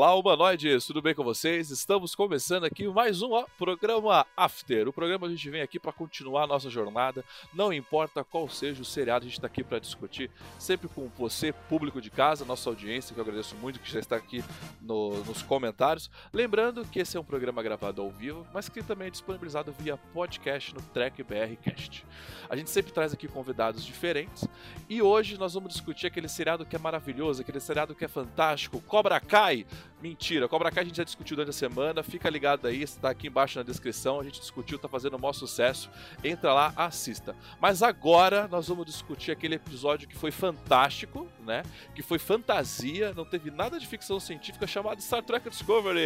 Olá, humanoides, tudo bem com vocês? Estamos começando aqui mais um ó, programa After. O programa a gente vem aqui para continuar a nossa jornada, não importa qual seja o seriado, a gente está aqui para discutir, sempre com você, público de casa, nossa audiência, que eu agradeço muito que já está aqui no, nos comentários. Lembrando que esse é um programa gravado ao vivo, mas que também é disponibilizado via podcast no Cast. A gente sempre traz aqui convidados diferentes e hoje nós vamos discutir aquele seriado que é maravilhoso, aquele seriado que é fantástico, Cobra Kai. Mentira, Cobra Kai a gente já discutiu durante a semana, fica ligado aí, está aqui embaixo na descrição, a gente discutiu, tá fazendo o maior sucesso. Entra lá, assista. Mas agora nós vamos discutir aquele episódio que foi fantástico, né? Que foi fantasia, não teve nada de ficção científica chamado Star Trek Discovery.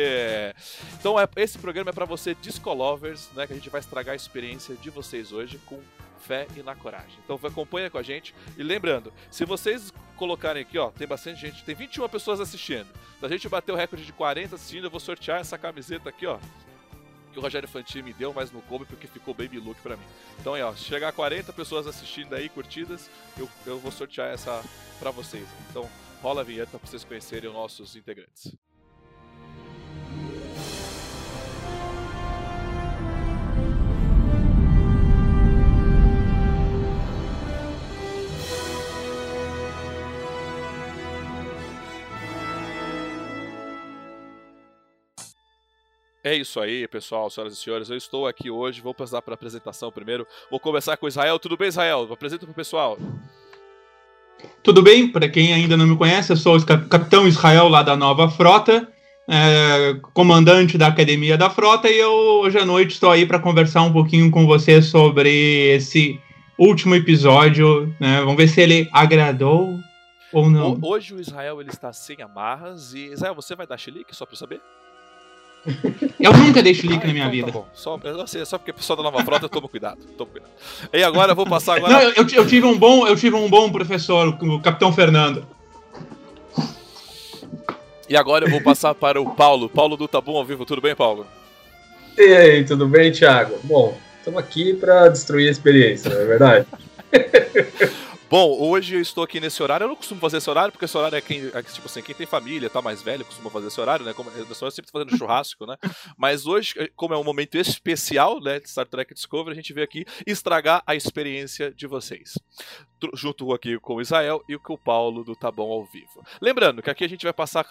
Então é, esse programa é para você discolovers, né, que a gente vai estragar a experiência de vocês hoje com fé e na coragem. Então acompanha com a gente. E lembrando, se vocês colocarem aqui, ó, tem bastante gente, tem 21 pessoas assistindo. Se a gente bater o recorde de 40 assistindo, eu vou sortear essa camiseta aqui, ó. Que o Rogério Fantini me deu, mas não coube porque ficou baby look pra mim. Então aí, ó, se chegar a 40 pessoas assistindo aí, curtidas, eu, eu vou sortear essa pra vocês. Então rola a vinheta pra vocês conhecerem os nossos integrantes. É isso aí, pessoal, senhoras e senhores. Eu estou aqui hoje. Vou passar para a apresentação primeiro. Vou começar com o Israel. Tudo bem, Israel? Apresenta para o pessoal. Tudo bem? Para quem ainda não me conhece, eu sou o Capitão Israel lá da Nova Frota, é, comandante da Academia da Frota, e eu hoje à noite estou aí para conversar um pouquinho com você sobre esse último episódio. Né? Vamos ver se ele agradou ou não. Hoje o Israel ele está sem amarras. E Israel, você vai dar chilique só para saber? Eu nunca deixo link ah, na minha então, vida. Tá bom. Só, eu sei, só porque o pessoal da nova frota, toma cuidado. Toma cuidado. E agora eu vou passar agora. Não, eu, eu, tive um bom, eu tive um bom professor, o Capitão Fernando. E agora eu vou passar para o Paulo. Paulo do Tabum ao vivo, tudo bem, Paulo? E aí, tudo bem, Thiago? Bom, estamos aqui para destruir a experiência, não é verdade? Bom, hoje eu estou aqui nesse horário. Eu não costumo fazer esse horário, porque esse horário é quem, é, tipo assim, quem tem família, tá mais velho, costuma fazer esse horário, né? Como eu sempre tô fazendo churrasco, né? Mas hoje, eh, como é um momento especial, né, de Star Trek Discovery, a gente veio aqui estragar a experiência de vocês. Junto aqui com o Israel e com o Paulo do Tá Bom ao Vivo. Lembrando que aqui a gente vai passar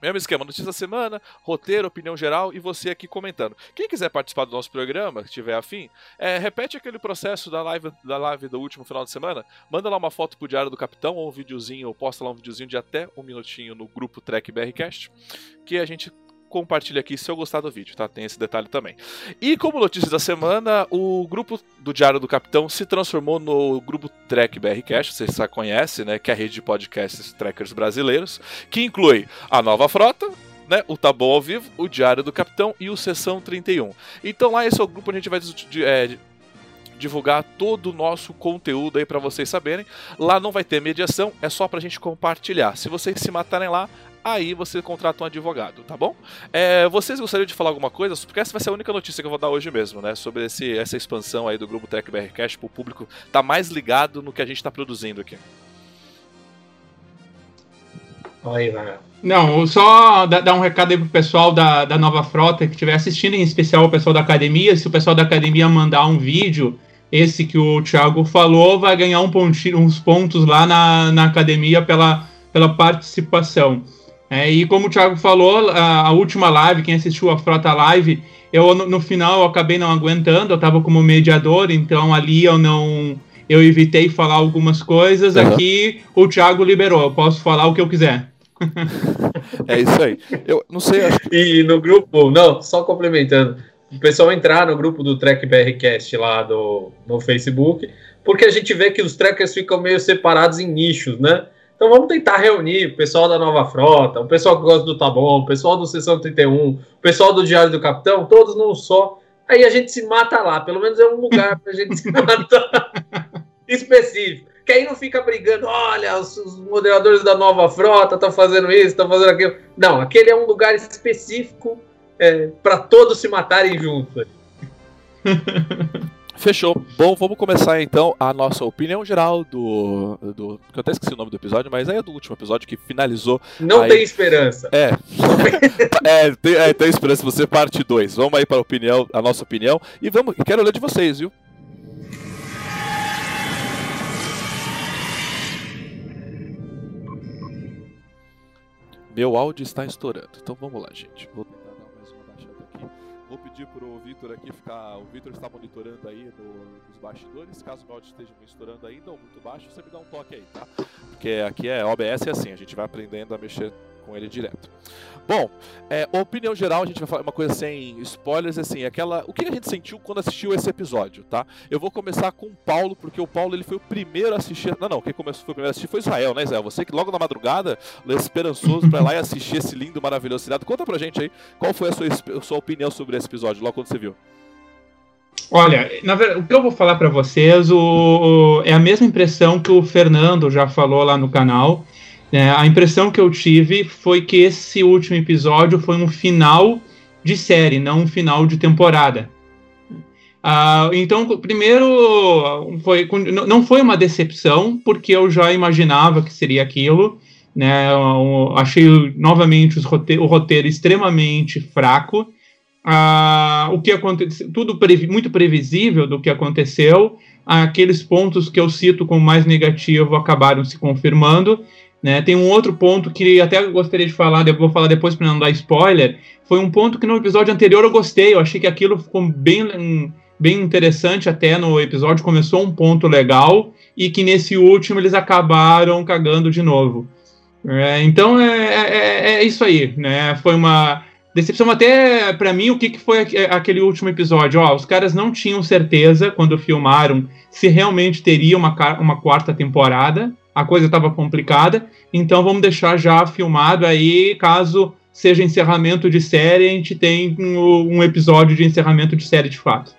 mesmo esquema, notícia da semana, roteiro, opinião geral e você aqui comentando. Quem quiser participar do nosso programa, que tiver afim, é, repete aquele processo da live, da live do último final de semana, manda lá uma foto pro Diário do Capitão ou um videozinho, ou posta lá um videozinho de até um minutinho no grupo Trek BRCast, que a gente compartilha aqui se eu gostar do vídeo, tá? Tem esse detalhe também. E como notícias da semana, o grupo do Diário do Capitão se transformou no grupo Trek BRcast, vocês já conhecem, né? Que é a rede de podcasts trackers brasileiros, que inclui a Nova Frota, né, o Tá Bom ao Vivo, o Diário do Capitão e o Sessão 31. Então lá esse é o grupo onde a gente vai é, divulgar todo o nosso conteúdo aí para vocês saberem. Lá não vai ter mediação, é só pra gente compartilhar. Se vocês se matarem lá, aí você contrata um advogado, tá bom? É, vocês gostariam de falar alguma coisa? Porque essa vai ser a única notícia que eu vou dar hoje mesmo, né? Sobre esse, essa expansão aí do grupo Tech BR Cash para o público tá mais ligado no que a gente está produzindo aqui. Oi, Não, só dar um recado aí pro pessoal da, da nova frota que estiver assistindo, em especial o pessoal da academia. Se o pessoal da academia mandar um vídeo, esse que o Thiago falou, vai ganhar um pontinho, uns pontos lá na, na academia pela, pela participação. É, e como o Thiago falou, a, a, última live, quem assistiu a Frota Live, eu no, no final eu acabei não aguentando, eu estava como mediador, então ali eu não. Eu evitei falar algumas coisas. Uhum. Aqui o Thiago liberou, eu posso falar o que eu quiser. é isso aí. Eu não sei. Acho... E no grupo, não, só complementando, o pessoal entrar no grupo do Trek BRCast lá do, no Facebook, porque a gente vê que os trackers ficam meio separados em nichos, né? Então vamos tentar reunir o pessoal da Nova Frota, o pessoal que gosta do Tá Bom, o pessoal do Sessão 31, o pessoal do Diário do Capitão, todos num só. Aí a gente se mata lá. Pelo menos é um lugar pra gente se matar. Específico. Que aí não fica brigando, olha, os, os moderadores da nova frota estão fazendo isso, estão fazendo aquilo. Não, aquele é um lugar específico é, para todos se matarem juntos. Fechou. Bom, vamos começar então a nossa opinião geral do. do eu até esqueci o nome do episódio, mas é do último episódio que finalizou. Não aí... tem esperança. É. é, tem, é, tem esperança você parte 2. Vamos aí para a opinião, a nossa opinião. E vamos, quero ler de vocês, viu? Meu áudio está estourando. Então vamos lá, gente. Vou pedir pro Vitor aqui ficar. O Vitor está monitorando aí no, nos bastidores. Caso o áudio esteja estourando ainda ou muito baixo, você me dá um toque aí, tá? Porque aqui é OBS é assim, a gente vai aprendendo a mexer com ele direto. Bom, é, opinião geral, a gente vai falar uma coisa sem spoilers, assim, aquela. O que a gente sentiu quando assistiu esse episódio, tá? Eu vou começar com o Paulo, porque o Paulo ele foi o primeiro a assistir. Não, não, quem começou foi o primeiro a assistir foi Israel, né, Israel? Você que logo na madrugada, esperançoso pra ir lá e assistir esse lindo, maravilhoso cidade. Conta pra gente aí qual foi a sua, a sua opinião sobre esse episódio, logo quando você viu. Olha, verdade, o que eu vou falar para vocês o, o, é a mesma impressão que o Fernando já falou lá no canal. É, a impressão que eu tive foi que esse último episódio foi um final de série, não um final de temporada. Uh, então, primeiro, foi, não foi uma decepção, porque eu já imaginava que seria aquilo. Né, eu achei novamente roteiro, o roteiro extremamente fraco. Uh, o que aconteceu, tudo previ, muito previsível do que aconteceu. Aqueles pontos que eu cito como mais negativo acabaram se confirmando. Né? Tem um outro ponto que até gostaria de falar, vou falar depois para não dar spoiler. Foi um ponto que no episódio anterior eu gostei, eu achei que aquilo ficou bem, bem interessante até no episódio, começou um ponto legal e que nesse último eles acabaram cagando de novo. É, então é, é, é, isso aí, né? Foi uma decepção até para mim o que, que foi aquele último episódio. Ó, os caras não tinham certeza quando filmaram se realmente teria uma, uma quarta temporada a coisa estava complicada, então vamos deixar já filmado aí, caso seja encerramento de série, a gente tem um, um episódio de encerramento de série de fato.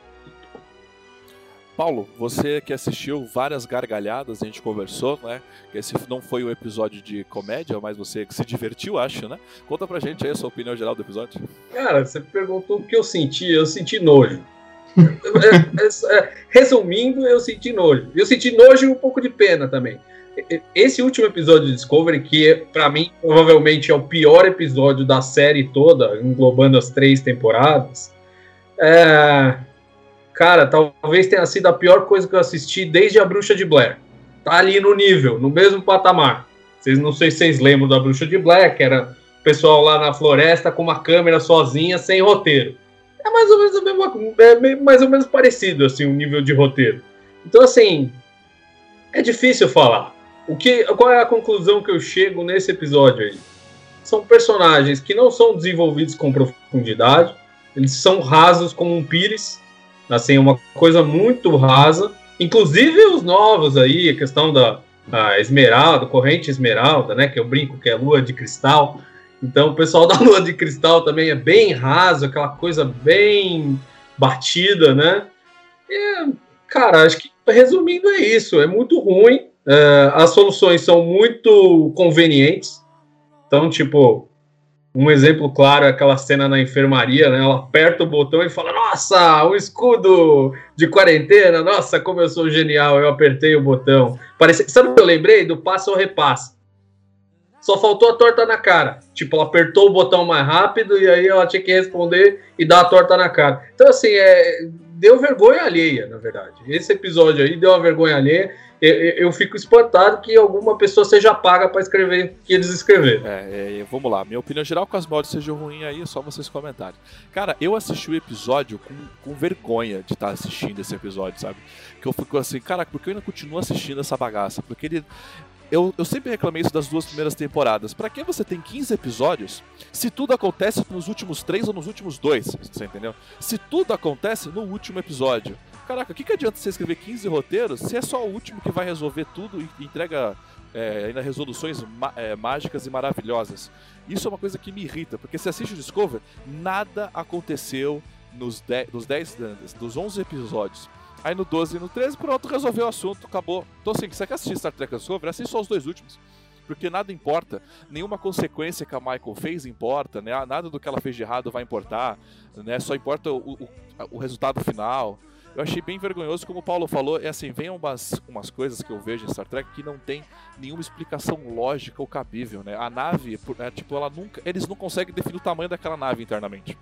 Paulo, você que assistiu várias gargalhadas, a gente conversou, né? Esse não foi um episódio de comédia, mas você que se divertiu, acho, né? Conta pra gente aí a sua opinião geral do episódio. Cara, você perguntou o que eu senti, eu senti nojo. É, é, é, resumindo, eu senti nojo. Eu senti nojo e um pouco de pena também esse último episódio de Discovery, que para mim provavelmente é o pior episódio da série toda, englobando as três temporadas, é... cara, talvez tenha sido a pior coisa que eu assisti desde a Bruxa de Blair. Tá ali no nível, no mesmo patamar. Vocês não sei se vocês lembram da Bruxa de Blair, que era o pessoal lá na floresta com uma câmera sozinha, sem roteiro. É mais ou menos a mesma, é mais ou menos parecido assim o nível de roteiro. Então assim, é difícil falar. O que, qual é a conclusão que eu chego nesse episódio aí? São personagens que não são desenvolvidos com profundidade, eles são rasos como um pires, assim, uma coisa muito rasa. Inclusive os novos aí, a questão da a esmeralda, corrente esmeralda, né? Que eu brinco que é lua de cristal. Então o pessoal da lua de cristal também é bem raso, aquela coisa bem batida, né? E, cara, acho que resumindo é isso, é muito ruim. Uh, as soluções são muito convenientes. Então, tipo, um exemplo claro é aquela cena na enfermaria, né? Ela aperta o botão e fala: Nossa, o escudo de quarentena, nossa, como eu sou genial, eu apertei o botão. Parece... Sabe o que eu lembrei? Do passo ou repasse. Só faltou a torta na cara. Tipo, ela apertou o botão mais rápido e aí ela tinha que responder e dar a torta na cara. Então, assim, é... deu vergonha alheia, na verdade. Esse episódio aí deu uma vergonha alheia eu, eu fico espantado que alguma pessoa seja paga para escrever o que eles escreveram. É, é, vamos lá. Minha opinião geral, com as mods seja ruim aí, é só vocês comentarem. Cara, eu assisti o episódio com, com vergonha de estar assistindo esse episódio, sabe? Que eu fico assim, caraca, porque eu ainda continuo assistindo essa bagaça? Porque ele. Eu, eu sempre reclamei isso das duas primeiras temporadas. Para que você tem 15 episódios se tudo acontece nos últimos três ou nos últimos dois? Você entendeu? Se tudo acontece no último episódio. Caraca, o que, que adianta você escrever 15 roteiros se é só o último que vai resolver tudo e entrega é, ainda resoluções é, mágicas e maravilhosas? Isso é uma coisa que me irrita, porque se assiste o Discover, nada aconteceu nos 10, nos 10 dos 11 episódios. Aí no 12 e no 13, pronto, resolveu o assunto, acabou. Então assim, você quer assistir Star Trek Discovery? Assiste só os dois últimos. Porque nada importa, nenhuma consequência que a Michael fez importa, né? Nada do que ela fez de errado vai importar, né? Só importa o, o, o resultado final. Eu achei bem vergonhoso, como o Paulo falou, é assim, vem umas, umas coisas que eu vejo em Star Trek que não tem nenhuma explicação lógica ou cabível, né? A nave, é, tipo, ela nunca. Eles não conseguem definir o tamanho daquela nave internamente.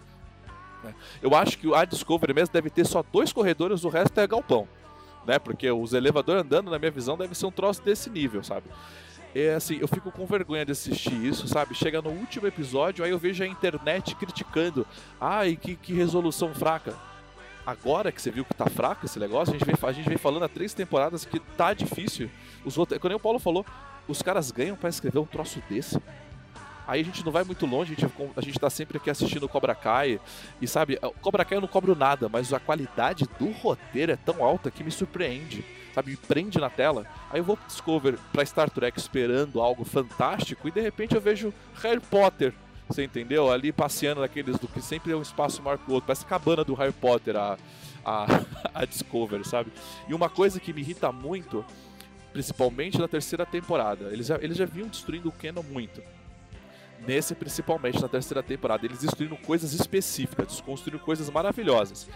Né? Eu acho que a Discovery mesmo deve ter só dois corredores, o resto é galpão. Né? Porque os elevadores andando, na minha visão, deve ser um troço desse nível, sabe? é assim, eu fico com vergonha de assistir isso, sabe? Chega no último episódio, aí eu vejo a internet criticando. Ai, que, que resolução fraca. Agora que você viu que tá fraco esse negócio, a gente vem, a gente vem falando há três temporadas que tá difícil. Os outros, quando o Paulo falou, os caras ganham para escrever um troço desse. Aí a gente não vai muito longe, a gente, a gente tá sempre aqui assistindo Cobra Kai. E sabe, Cobra Kai eu não cobro nada, mas a qualidade do roteiro é tão alta que me surpreende sabe, me prende na tela. Aí eu vou pro Discover pra Star Trek esperando algo fantástico e de repente eu vejo Harry Potter, você entendeu? Ali passeando naqueles do que sempre é um espaço maior que o outro, parece a cabana do Harry Potter, a, a, a Discover, sabe? E uma coisa que me irrita muito, principalmente na terceira temporada, eles já, eles já vinham destruindo o Canon muito. Nesse, principalmente, na terceira temporada, eles destruindo coisas específicas, desconstruindo coisas maravilhosas.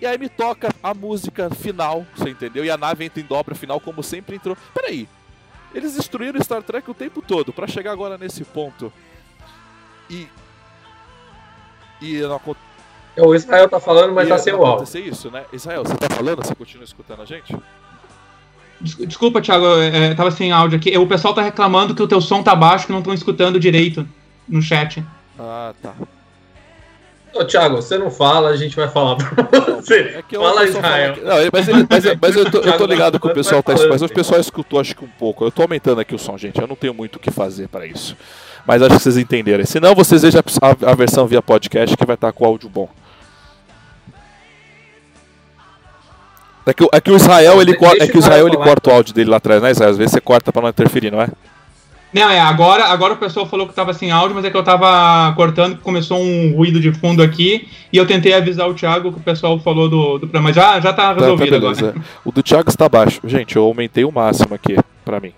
E aí me toca a música final, você entendeu? E a nave entra em dobra final, como sempre entrou. Peraí, eles destruíram Star Trek o tempo todo, para chegar agora nesse ponto. E. E não O Israel tá falando, mas e tá sem o áudio. isso, né? Israel, você tá falando? Você continua escutando a gente? Desculpa, Thiago, é, tava sem áudio aqui. O pessoal tá reclamando que o teu som tá baixo, que não estão escutando direito no chat. Ah, tá. Ô, Thiago, você não fala, a gente vai falar pra você. É que fala, Israel. Que... Não, mas, ele, mas, mas, eu, tô, eu tô ligado que o pessoal tá. Mas o pessoal escutou, acho que um pouco. Eu tô aumentando aqui o som, gente. Eu não tenho muito o que fazer para isso. Mas acho que vocês entenderam. Se não, vocês vejam a, a, versão via podcast que vai estar tá com áudio bom. É que, é que o Israel, ele, é que o Israel ele corta o áudio dele lá atrás, né, Israel? Às vezes você corta pra não interferir, não é? Não, é, agora, agora o pessoal falou que tava sem áudio, mas é que eu tava cortando, começou um ruído de fundo aqui, e eu tentei avisar o Thiago que o pessoal falou do, do mas já, já tá resolvido tá, tá agora. O do Thiago está baixo. Gente, eu aumentei o máximo aqui pra mim.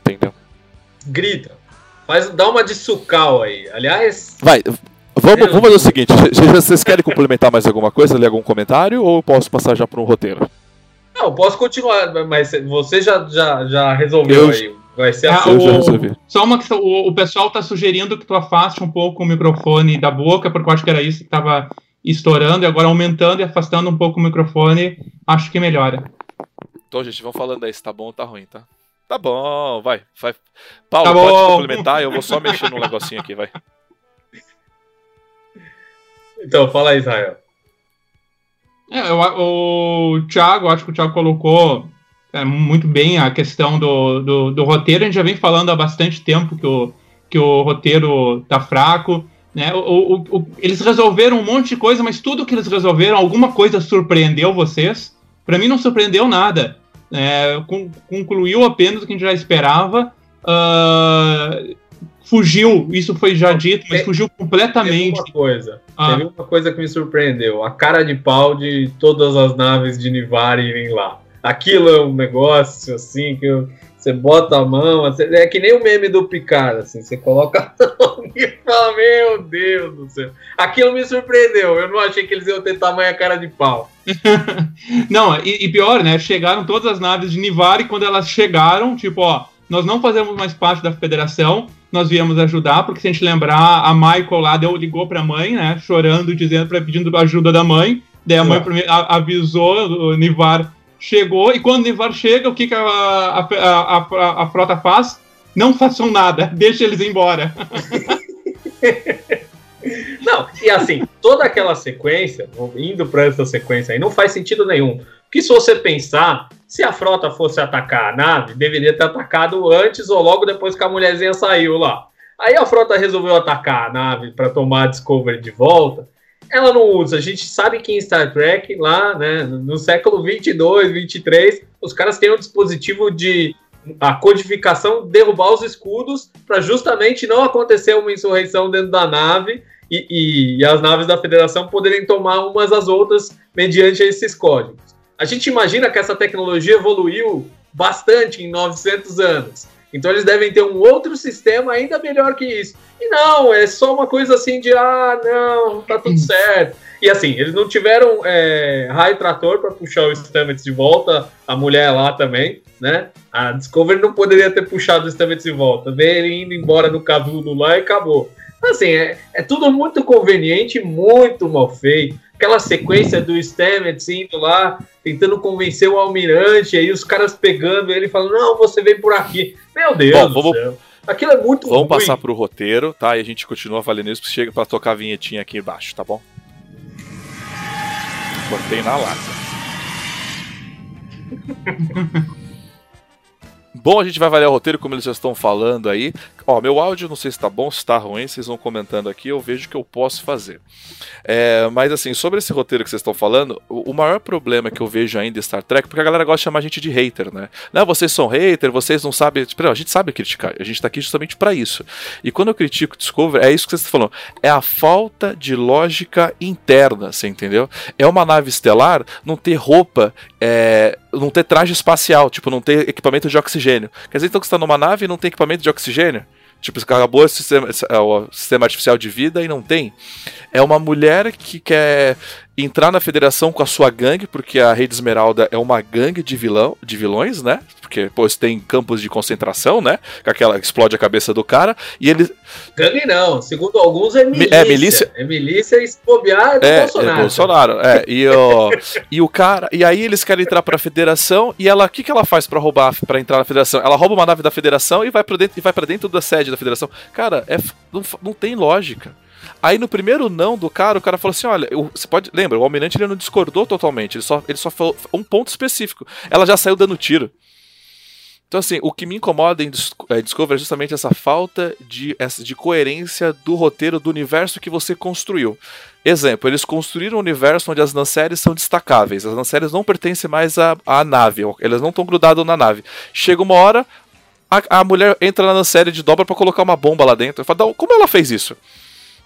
Entendeu? Grita. Faz, dá uma de sucal aí. Aliás. Vai, vamos, vamos fazer o seguinte: vocês querem complementar mais alguma coisa, ler algum comentário, ou eu posso passar já para um roteiro? Não, posso continuar, mas você já, já, já resolveu eu, aí. Vai ser ah, o, Só uma questão, o, o pessoal está sugerindo que tu afaste um pouco o microfone da boca, porque eu acho que era isso que estava estourando, e agora aumentando e afastando um pouco o microfone, acho que melhora. Então, gente, vão falando aí se tá bom ou tá ruim, tá? Tá bom, vai. vai. Paulo, tá pode complementar, eu vou só mexer no negocinho aqui, vai. Então, fala aí, Israel. É, eu, o Thiago, acho que o Thiago colocou é, muito bem a questão do, do, do, roteiro. A gente já vem falando há bastante tempo que o, que o roteiro tá fraco. Né? O, o, o, eles resolveram um monte de coisa, mas tudo que eles resolveram, alguma coisa surpreendeu vocês. Para mim não surpreendeu nada. É, concluiu apenas o que a gente já esperava. Uh, fugiu, isso foi já dito, mas fugiu completamente. Teve uma coisa, ah. teve uma coisa que me surpreendeu: a cara de pau de todas as naves de Nivari irem lá aquilo é um negócio assim que você bota a mão, é que nem o meme do Picard, assim, você coloca a mão e fala, meu Deus do céu. Aquilo me surpreendeu, eu não achei que eles iam ter tamanha cara de pau. não, e, e, pior, né, chegaram todas as naves de Nivari, quando elas chegaram, tipo, ó, nós não fazemos mais parte da federação, nós viemos ajudar, porque se a gente lembrar, a Michael lá deu, ligou pra mãe, né, chorando, dizendo, pedindo ajuda da mãe, daí a mãe avisou o Nivar chegou, e quando o Nivar chega, o que, que a, a, a, a, frota faz? Não façam nada, deixa eles embora. Não, e assim, toda aquela sequência, indo para essa sequência aí, não faz sentido nenhum. Porque se você pensar, se a frota fosse atacar a nave, deveria ter atacado antes ou logo depois que a mulherzinha saiu lá. Aí a frota resolveu atacar a nave para tomar a Discovery de volta ela não usa. A gente sabe que em Star Trek, lá né, no século 22, 23, os caras têm um dispositivo de a codificação derrubar os escudos para justamente não acontecer uma insurreição dentro da nave e, e, e, as naves da Federação poderem tomar umas às outras mediante esses códigos. a gente imagina que essa tecnologia evoluiu bastante em 900 anos. Então eles devem ter um outro sistema ainda melhor que isso. E não, é só uma coisa assim de ah, não, tá tudo certo. E assim, eles não tiveram é, raio trator para puxar o Stamets de volta, a mulher lá também, né? A Discovery não poderia ter puxado o Stamets de volta, ver ele indo embora no casulo lá e acabou. Assim, é, é tudo muito conveniente, muito mal feito. Aquela sequência do Stamets indo lá, tentando convencer o almirante, aí os caras pegando ele e falando, não, você vem por aqui. Meu Deus Bom, vamos... céu. Aquilo é muito Vamos ruim. passar pro roteiro, tá? E a gente continua avaliando isso, chega para tocar a vinhetinha aqui embaixo, tá bom? Cortei na lata. Bom, a gente vai avaliar o roteiro, como eles já estão falando aí. Ó, meu áudio não sei se tá bom, se tá ruim, vocês vão comentando aqui, eu vejo que eu posso fazer. É, mas assim, sobre esse roteiro que vocês estão falando, o, o, maior problema que eu vejo ainda em Star Trek, porque a galera gosta de chamar a gente de hater, né? Não, vocês são hater, vocês não sabem. Tipo, não, a gente sabe criticar, a gente tá aqui justamente para isso. E quando eu critico Discovery, é isso que vocês estão falando. É a falta de lógica interna, você entendeu? É uma nave estelar não ter roupa, é, não ter traje espacial, tipo, não ter equipamento de oxigênio. Quer dizer, então que você tá numa nave e não tem equipamento de oxigênio? Tipo, acabou o sistema, é, o sistema artificial de vida e não tem. É uma mulher que quer entrar na federação com a sua gangue, porque a Rede Esmeralda é uma gangue de vilão, de vilões, né? Porque, pois tem campos de concentração, né? Com aquela que explode a cabeça do cara. E ele. Gangue não, segundo alguns é milícia. É milícia. É milícia e é do é, Bolsonaro. É Bolsonaro, é. E o, e o cara. E aí eles querem entrar pra federação e ela. O que, que ela faz para roubar, para entrar na federação? Ela rouba uma nave da federação e vai para dentro, e vai pra dentro da sede da federação. Cara, é, não, não tem lógica. Aí no primeiro não do cara, o cara falou assim: olha, você pode. Lembra, o Almirante ele não discordou totalmente, ele só, ele só falou um ponto específico. Ela já saiu dando tiro. Então, assim, o que me incomoda em é, Discovery é justamente essa falta de, de coerência do roteiro do universo que você construiu. Exemplo, eles construíram um universo onde as Nanceres são destacáveis. As Nanceres não pertencem mais à, à nave, elas não estão grudadas na nave. Chega uma hora, a, a mulher entra na Nancere de dobra para colocar uma bomba lá dentro. Eu falo, como ela fez isso?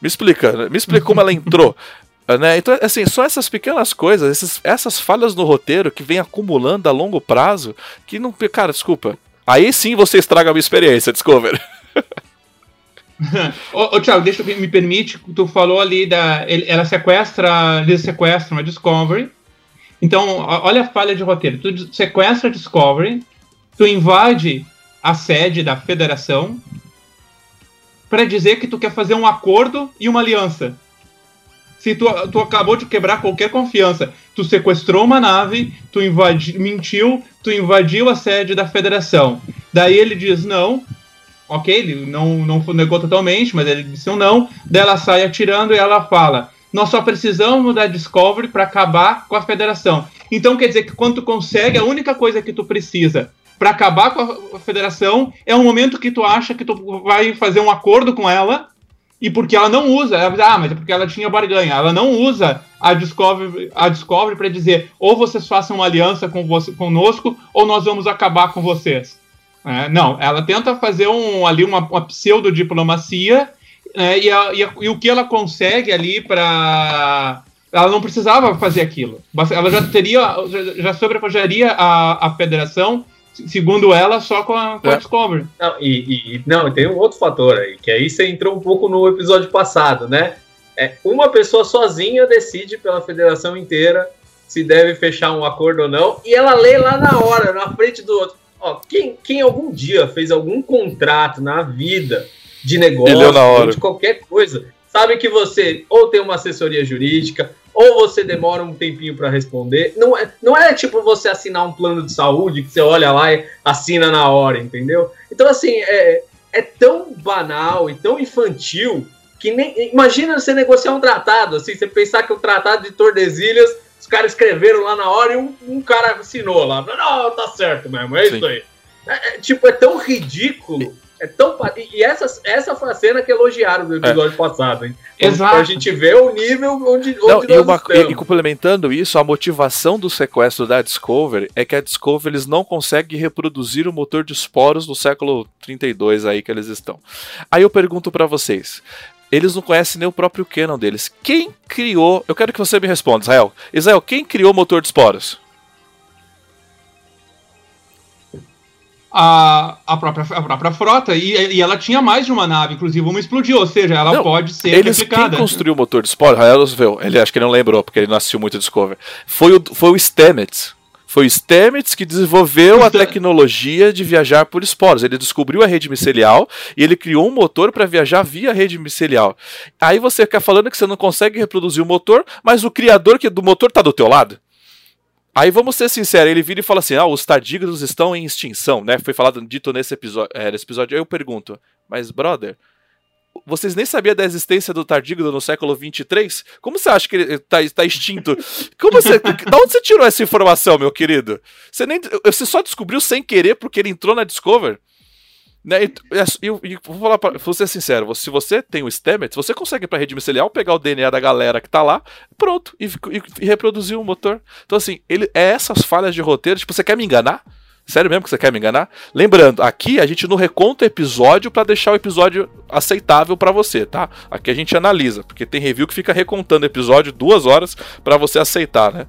Me explica, né? me explica como ela entrou. Né? Então, assim, só essas pequenas coisas, essas, essas falhas no roteiro que vem acumulando a longo prazo, que não. Cara, desculpa. Aí sim você estraga a minha experiência, Discover. ô, ô Thiago, deixa eu me permite, tu falou ali da. Ela sequestra. Eles sequestram a Discovery. Então, olha a falha de roteiro. Tu sequestra a Discovery, tu invade a sede da federação, para dizer que tu quer fazer um acordo e uma aliança. Se tu, tu acabou de quebrar qualquer confiança, tu sequestrou uma nave, tu invadi, mentiu, tu invadiu a sede da federação. Daí ele diz não, ok, ele não, não negou totalmente, mas ele disse um não. Daí ela sai atirando e ela fala: Nós só precisamos da Discovery para acabar com a federação. Então quer dizer que quando tu consegue, a única coisa que tu precisa para acabar com a federação é um momento que tu acha que tu vai fazer um acordo com ela e porque ela não usa, ela, ah, mas é porque ela tinha barganha. Ela não usa a Discovery, a Discovery para dizer ou vocês façam uma aliança com você, conosco ou nós vamos acabar com vocês. É, não, ela tenta fazer um, ali uma, uma pseudo-diplomacia né, e, e, e, o que ela consegue ali para ela não precisava fazer aquilo. Ela já teria, já, já sobrepujaria a, a federação segundo ela, só com a, com a é. Discovery. Não, e, e, não, tem um outro fator aí, que aí você entrou um pouco no episódio passado, né? É, uma pessoa sozinha decide pela federação inteira se deve fechar um acordo ou não, e ela lê lá na hora, na frente do outro. Ó, quem, quem algum dia fez algum contrato na vida de negócio, de qualquer coisa, sabe que você ou tem uma assessoria jurídica, ou você demora um tempinho para responder. Não é, não é tipo você assinar um plano de saúde que você olha lá e assina na hora, entendeu? Então, assim, é, é tão banal e tão infantil que nem. Imagina você negociar um tratado, assim, você pensar que o tratado de Tordesilhas, os caras escreveram lá na hora e um, um cara assinou lá. Não, tá certo mesmo, é Sim. isso aí. É, é, tipo, é tão ridículo é tão. E essa, essa foi a cena que elogiaram no episódio é. passado, hein? Exato. Pra gente ver o nível onde, onde Não, e, uma, e, e, complementando isso, a motivação do sequestro da Discovery é que a Discovery eles não conseguem reproduzir o motor de esporos do século 32 aí que eles estão. Aí eu pergunto para vocês. Eles não conhecem nem o próprio canon deles. Quem criou. Eu quero que você me responda, Israel. Israel, quem criou o motor de esporos? A, a, própria, a própria frota. E, e ela tinha mais de uma nave, inclusive uma explodiu, ou seja, ela não, pode ser eles, replicada. Quem construiu o motor de Spore, Roosevelt, ele acho que ele não lembrou, porque ele não assistiu muito Discovery, foi o, foi o Stamets. Foi o Stamets que desenvolveu a tecnologia de viajar por esporos. Ele descobriu a rede micelial e ele criou um motor para viajar via rede micelial. Aí você fica falando que você não consegue reproduzir o motor, mas o criador do motor está do teu lado. Aí vamos ser sinceros, ele vira e fala assim: ah, os tardígrados estão em extinção, né? Foi falado, dito nesse episódio. É, nesse episódio. Aí eu pergunto, mas brother, vocês nem sabiam da existência do tardígrado no século 23? Como você acha que ele está tá extinto? Como você, da onde você tirou essa informação, meu querido? Você, nem, você só descobriu sem querer porque ele entrou na Discover? Né? E, e, e, vou falar pra, vou ser sincero, se você tem o Stamets, você consegue para rede micelial pegar o DNA da galera que tá lá, pronto, e, e, reproduzir o motor. Então, assim, ele é essas falhas de roteiro, tipo, você quer me enganar? Sério mesmo que você quer me enganar? Lembrando, aqui a gente não reconta episódio para deixar o episódio aceitável para você, tá? Aqui a gente analisa, porque tem review que fica recontando episódio duas horas para você aceitar, né?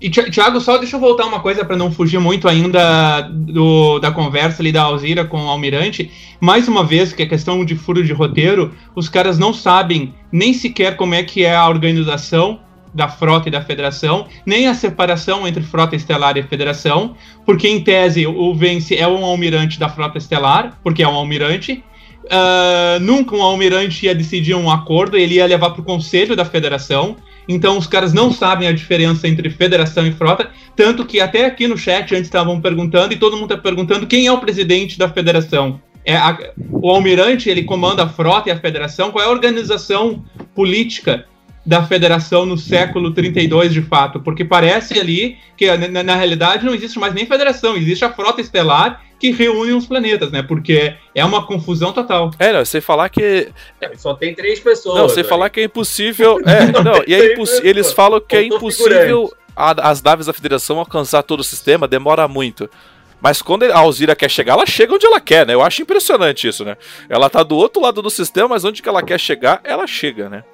E Thiago, só deixa eu voltar uma coisa para não fugir muito ainda do, da conversa ali da Alzira com o Almirante. Mais uma vez, que é questão de furo de roteiro, os caras não sabem nem sequer como é que é a organização da frota e da federação, nem a separação entre frota estelar e federação, porque em tese o Vence é um almirante da frota estelar, porque é um almirante. Uh, nunca um almirante ia decidir um acordo, ele ia levar para o conselho da federação. Então os caras não sabem a diferença entre federação e frota, tanto que até aqui no chat antes estavam perguntando e todo mundo está perguntando quem é o presidente da federação. É a, o almirante ele comanda a frota e a federação. Qual é a organização política da federação no século 32 de fato? Porque parece ali que na, na realidade não existe mais nem federação, existe a frota estelar que reúnem os planetas, né? Porque é uma confusão total. É, não, você falar que. Só tem três pessoas. Não, você falar que é impossível. É, não, e é imposs... eles falam que é impossível a, as naves da Federação alcançar todo o sistema, demora muito. Mas quando a Alzira quer chegar, ela chega onde ela quer, né? Eu acho impressionante isso, né? Ela tá do outro lado do sistema, mas onde que ela quer chegar, ela chega, né?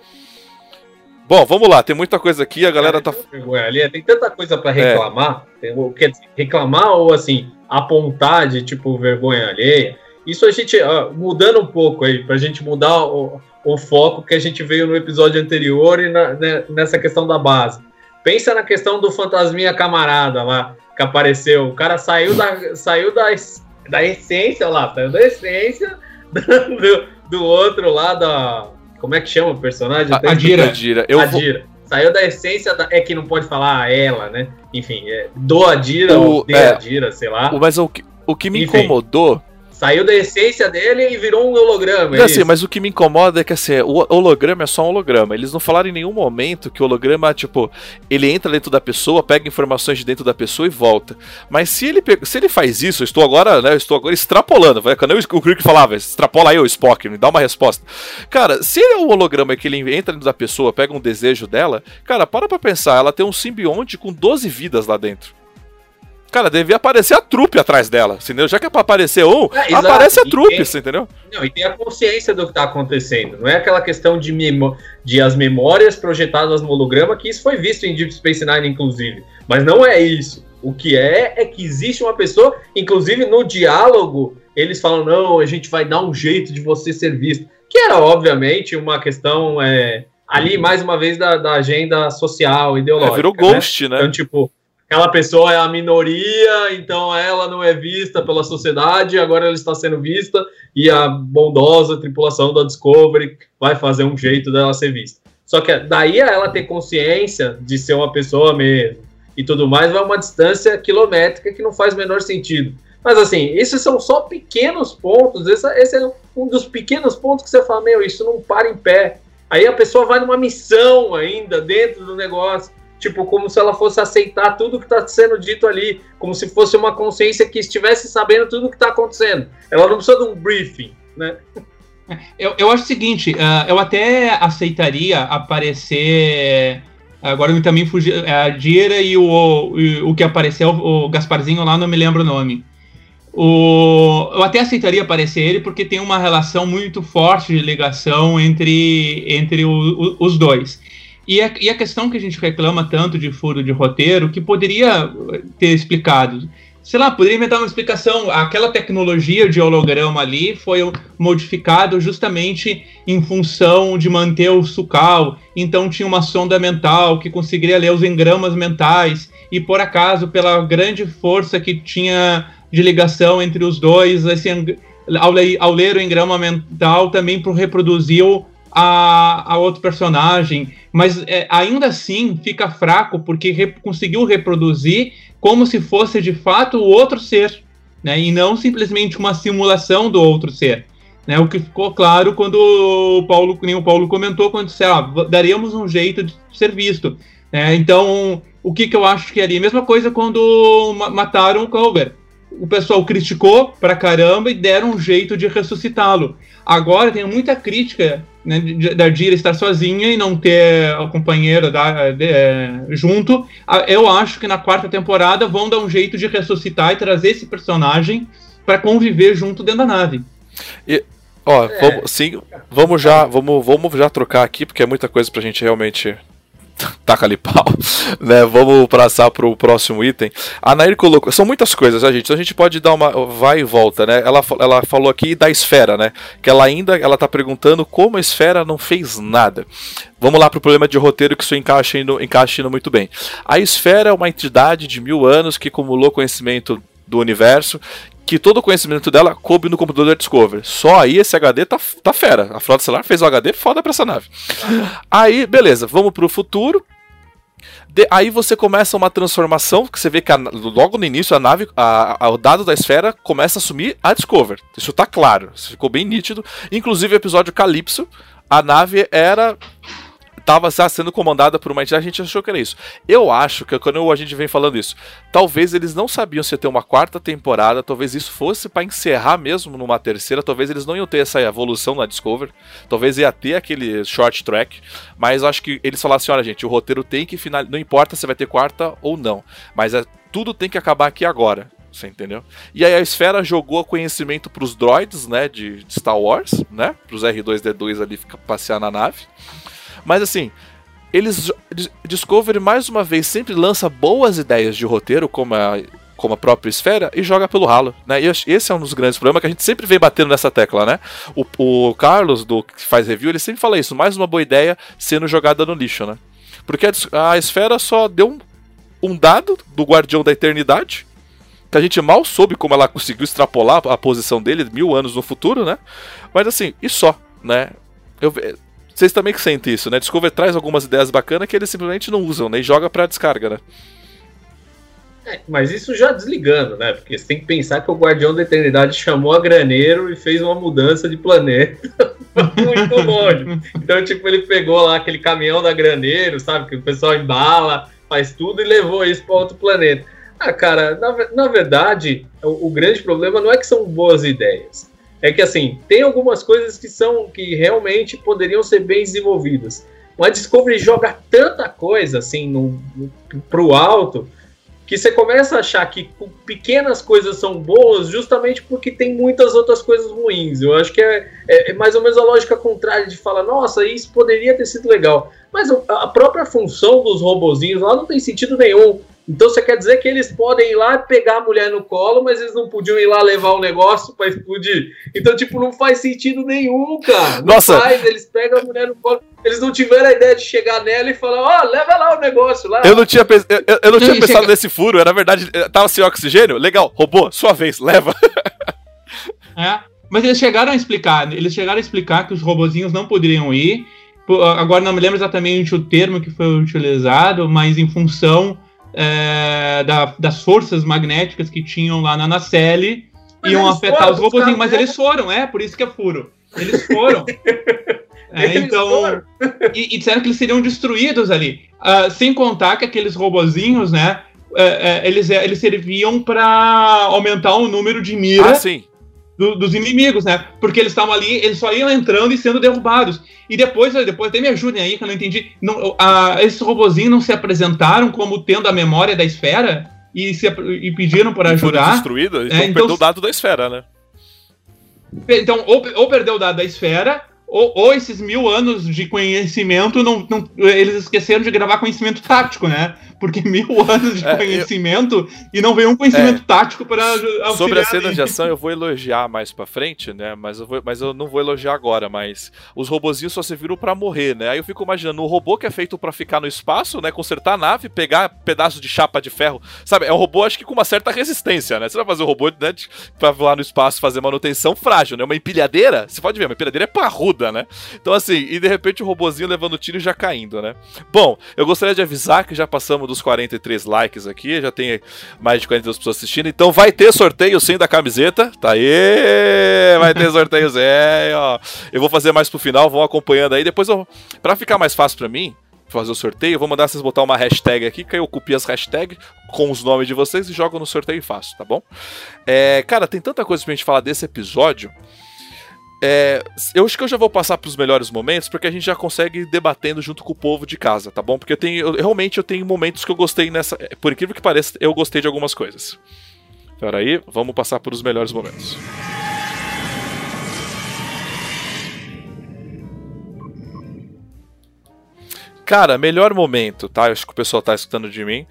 Bom, vamos lá, tem muita coisa aqui, a galera tá. Ali, tem tanta coisa para reclamar. É. Tem, quer dizer, reclamar ou assim, apontar de tipo vergonha alheia. Isso a gente, mudando um pouco aí, pra gente mudar o, o foco que a gente veio no episódio anterior e na, né, nessa questão da base. Pensa na questão do fantasminha camarada lá, que apareceu. O cara saiu da, saiu da, da essência lá, saiu da essência do, do outro lá da. Como é que chama o personagem? A, Adira. Adira. Eu Adira. Vou... Saiu da essência da. É que não pode falar ela, né? Enfim, é, do Adira o, ou de é, Adira, sei lá. Mas o que, o que me Enfim, incomodou Saiu da essência dele e virou um holograma. É assim, mas o que me incomoda é que assim, o holograma é só um holograma. Eles não falaram em nenhum momento que o holograma, tipo, ele entra dentro da pessoa, pega informações de dentro da pessoa e volta. Mas se ele, se ele faz isso, eu estou agora, né? Eu estou agora extrapolando. Quando o Kirk falava, extrapola aí o Spock, me dá uma resposta. Cara, se ele é um holograma que ele entra dentro da pessoa, pega um desejo dela, cara, para pra pensar, ela tem um simbionte com 12 vidas lá dentro. Cara, devia aparecer a trupe atrás dela, entendeu? Já que é pra aparecer um, é, aparece a trupe, tem, entendeu? Não, e tem a consciência do que tá acontecendo. Não é aquela questão de, memo, de as memórias projetadas no holograma, que isso foi visto em Deep Space Nine, inclusive. Mas não é isso. O que é, é que existe uma pessoa, inclusive no diálogo, eles falam, não, a gente vai dar um jeito de você ser visto. Que era, obviamente, uma questão é, ali, mais uma vez, da, da agenda social, ideológica. É, virou né? Ghost, né? Então, tipo aquela pessoa é a minoria, então ela não é vista pela sociedade, agora ela está sendo vista e a bondosa tripulação da Discovery vai fazer um jeito dela ser vista. Só que daí a ela ter consciência de ser uma pessoa mesmo e tudo mais, vai uma distância quilométrica que não faz menor sentido. Mas assim, esses são só pequenos pontos, esse, esse é um dos pequenos pontos que você fala, meu, isso não para em pé. Aí a pessoa vai numa missão ainda dentro do negócio tipo, como se ela fosse aceitar tudo que está sendo dito ali, como se fosse uma consciência que estivesse sabendo tudo o que está acontecendo. Ela não precisa de um briefing, né? Eu, eu acho o seguinte, uh, eu até aceitaria aparecer. Agora também fugi. A Dira e o, o, o que apareceu, o Gasparzinho lá, não me lembro o nome. O, eu até aceitaria aparecer ele porque tem uma relação muito forte de ligação entre, entre o, o, os dois. E a, e a questão que a gente reclama tanto de furo de roteiro, que poderia ter explicado. sei lá, poderia inventar uma explicação. Aquela tecnologia de holograma ali foi modificado justamente em função de manter o sucal. Então tinha uma sonda mental que conseguiria ler os engramas mentais. E por acaso, pela grande força que tinha de ligação entre os dois, esse, ao, ao ler o engrama mental também reproduziu a, a outro personagem, mas é, ainda assim fica fraco porque re, conseguiu reproduzir como se fosse de fato o outro ser, né? E não simplesmente uma simulação do outro ser. Né, o que ficou claro quando o Paulo, nem o Paulo comentou, quando disse, ah, daríamos um jeito de ser visto. Né, então, o que, que eu acho que é ali? Mesma coisa quando mataram o Culver. O pessoal criticou pra caramba e deram um jeito de ressuscitá-lo. Agora tem muita crítica né, da Dira estar sozinha e não ter o companheiro da, de, é, junto. Eu acho que na quarta temporada vão dar um jeito de ressuscitar e trazer esse personagem para conviver junto dentro da nave. E, ó, é. vamos, sim, vamos já, vamos, vamos já trocar aqui porque é muita coisa pra gente realmente taca ali pau, né? Vamos passar para o próximo item. A Nair colocou, são muitas coisas, né, gente? Então a gente pode dar uma vai e volta, né? Ela, ela falou aqui da esfera, né? Que ela ainda ela tá perguntando como a esfera não fez nada. Vamos lá para o problema de roteiro que isso encaixa indo, encaixa indo muito bem. A esfera é uma entidade de mil anos que acumulou conhecimento do universo que todo o conhecimento dela coube no computador da Discovery. Só aí esse HD tá, tá fera. A Frota Estelar fez o HD foda pra essa nave. Aí, beleza, vamos pro futuro. De, aí você começa uma transformação que você vê que a, logo no início a nave, a, a, o dado da esfera começa a assumir a Discover. Isso tá claro, isso ficou bem nítido. Inclusive o episódio Calypso, a nave era estava sendo comandada por uma entidade, a gente achou que era isso. Eu acho que quando a gente vem falando isso, talvez eles não sabiam se ia ter uma quarta temporada, talvez isso fosse para encerrar mesmo numa terceira, talvez eles não iam ter essa evolução na Discover, talvez ia ter aquele short track, mas acho que eles falaram assim: olha, gente, o roteiro tem que finalizar, não importa se vai ter quarta ou não, mas é, tudo tem que acabar aqui agora. Você entendeu? E aí a esfera jogou conhecimento pros droids, né, de, de Star Wars, né, pros R2D2 ali passear na nave. Mas assim, eles Discovery mais uma vez sempre lança boas ideias de roteiro, como a, como a própria esfera, e joga pelo ralo. Né? E esse é um dos grandes problemas que a gente sempre vem batendo nessa tecla, né? O, o Carlos, do que faz review, ele sempre fala isso, mais uma boa ideia sendo jogada no lixo, né? Porque a, a esfera só deu um, um dado do Guardião da Eternidade, que a gente mal soube como ela conseguiu extrapolar a posição dele mil anos no futuro, né? Mas assim, e só, né? Eu, vocês também que sentem isso, né? Discover traz algumas ideias bacanas que eles simplesmente não usam, né? E joga pra descarga, né? É, mas isso já desligando, né? Porque você tem que pensar que o Guardião da Eternidade chamou a Graneiro e fez uma mudança de planeta muito longe. Então, tipo, ele pegou lá aquele caminhão da Graneiro, sabe? Que o pessoal embala, faz tudo e levou isso para outro planeta. Ah, cara, na, na verdade, o, o grande problema não é que são boas ideias é que assim, tem algumas coisas que são que realmente poderiam ser bem desenvolvidas. Mas Discovery joga tanta coisa assim no, no, pro alto que você começa a achar que pequenas coisas são boas justamente porque tem muitas outras coisas ruins. Eu acho que é, é, é mais ou menos a lógica contrária de falar, nossa, isso poderia ter sido legal. Mas a própria função dos robozinhos lá não tem sentido nenhum. Então você quer dizer que eles podem ir lá pegar a mulher no colo, mas eles não podiam ir lá levar o negócio para explodir. Então, tipo, não faz sentido nenhum, cara. Não Nossa. Faz, eles pegam a mulher no colo. Eles não tiveram a ideia de chegar nela e falar, ó, oh, leva lá o negócio lá. Eu não tinha, eu, eu não tinha pensado chega... nesse furo, era verdade, tava sem oxigênio? Legal, robô, sua vez, leva. É, mas eles chegaram a explicar, eles chegaram a explicar que os robozinhos não poderiam ir. Agora não me lembro exatamente o termo que foi utilizado, mas em função é, da, das forças magnéticas que tinham lá na nacelle iam afetar foram, os robôzinhos, mas eles foram, é, por isso que é furo. Eles foram. é, eles então, foram. E, e, disseram que eles seriam destruídos ali. Uh, sem contar que aqueles robozinhos, né, é, é, eles, é, eles serviam para aumentar o número de mira ah, sim do, dos inimigos, né? Porque eles estavam ali, eles só iam entrando e sendo derrubados. E depois, depois até me ajudem aí, que eu não entendi. Não, a, esses robozinhos não se apresentaram como tendo a memória da esfera e, se, e pediram para ajudar. Foram destruídos, então, é, então perdeu o dado da esfera, né? Então, ou, ou perdeu o dado da esfera, ou, ou, esses mil anos de conhecimento, não, não, eles esqueceram de gravar conhecimento tático, né? Porque mil anos de é, conhecimento eu... e não veio um conhecimento é. tático para Sobre as cenas de ação eu vou elogiar mais para frente, né? Mas eu, vou, mas eu não vou elogiar agora, mas os robozinhos só serviram para morrer, né? Aí eu fico imaginando, um robô que é feito para ficar no espaço, né, consertar a nave, pegar pedaços de chapa de ferro, sabe? É um robô acho que com uma certa resistência, né? Você vai fazer um robô, né, para voar no espaço fazer manutenção frágil, né? Uma empilhadeira, você pode ver, uma empilhadeira é parruda, né? Então assim, e de repente o robozinho levando tiro e já caindo, né? Bom, eu gostaria de avisar que já passamos dos 43 likes aqui, já tem mais de 42 pessoas assistindo, então vai ter sorteio sim da camiseta, tá aí, vai ter sorteio sim, ó. Eu vou fazer mais pro final, vão acompanhando aí, depois eu, pra ficar mais fácil pra mim, fazer o sorteio, eu vou mandar vocês botar uma hashtag aqui, que aí eu copio as hashtags com os nomes de vocês e jogo no sorteio e faço, tá bom? É, cara, tem tanta coisa pra gente falar desse episódio. É, eu acho que eu já vou passar para os melhores momentos, porque a gente já consegue ir debatendo junto com o povo de casa, tá bom? Porque eu tenho, eu, realmente eu tenho momentos que eu gostei nessa. Por incrível que pareça, eu gostei de algumas coisas. Espera aí, vamos passar por os melhores momentos. Cara, melhor momento, tá? Eu acho que o pessoal tá escutando de mim.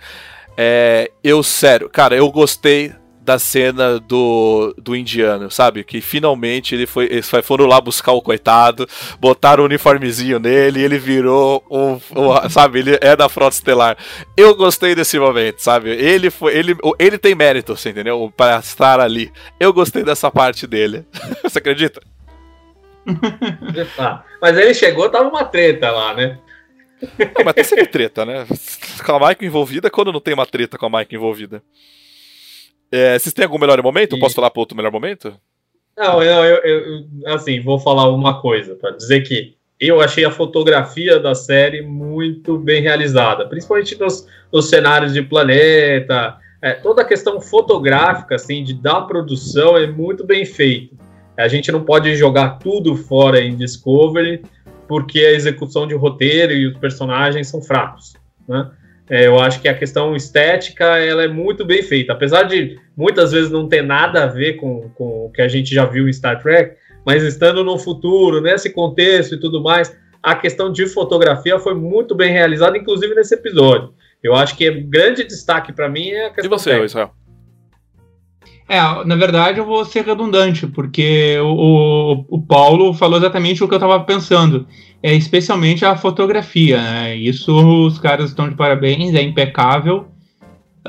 É, eu, sério, cara, eu gostei da cena do, do indiano, sabe? Que finalmente ele foi, eles foram lá buscar o coitado, botaram o um uniformezinho nele e ele virou um, um, sabe? Ele é da frota estelar. Eu gostei desse momento, sabe? Ele foi, ele, ele tem mérito, você entendeu? Para estar ali. Eu gostei dessa parte dele. você acredita? mas ele chegou, tava uma treta lá, né? Não, mas tem sempre treta, né? Com a Michael envolvida quando não tem uma treta com a Michael envolvida. É, vocês têm algum melhor momento? E... Posso falar para outro melhor momento? Não, eu, eu, eu, assim, vou falar uma coisa, para dizer que eu achei a fotografia da série muito bem realizada, principalmente nos, nos cenários de planeta, é, toda a questão fotográfica, assim, de, da produção é muito bem feita. A gente não pode jogar tudo fora em Discovery, porque a execução de roteiro e os personagens são fracos, né? É, eu acho que a questão estética ela é muito bem feita, apesar de muitas vezes não ter nada a ver com, com o que a gente já viu em Star Trek, mas estando no futuro, nesse contexto e tudo mais, a questão de fotografia foi muito bem realizada, inclusive nesse episódio. Eu acho que é grande destaque para mim é a questão. E você. Israel? É, na verdade eu vou ser redundante, porque o, o, o Paulo falou exatamente o que eu estava pensando é especialmente a fotografia. Né? Isso os caras estão de parabéns, é impecável. Uh,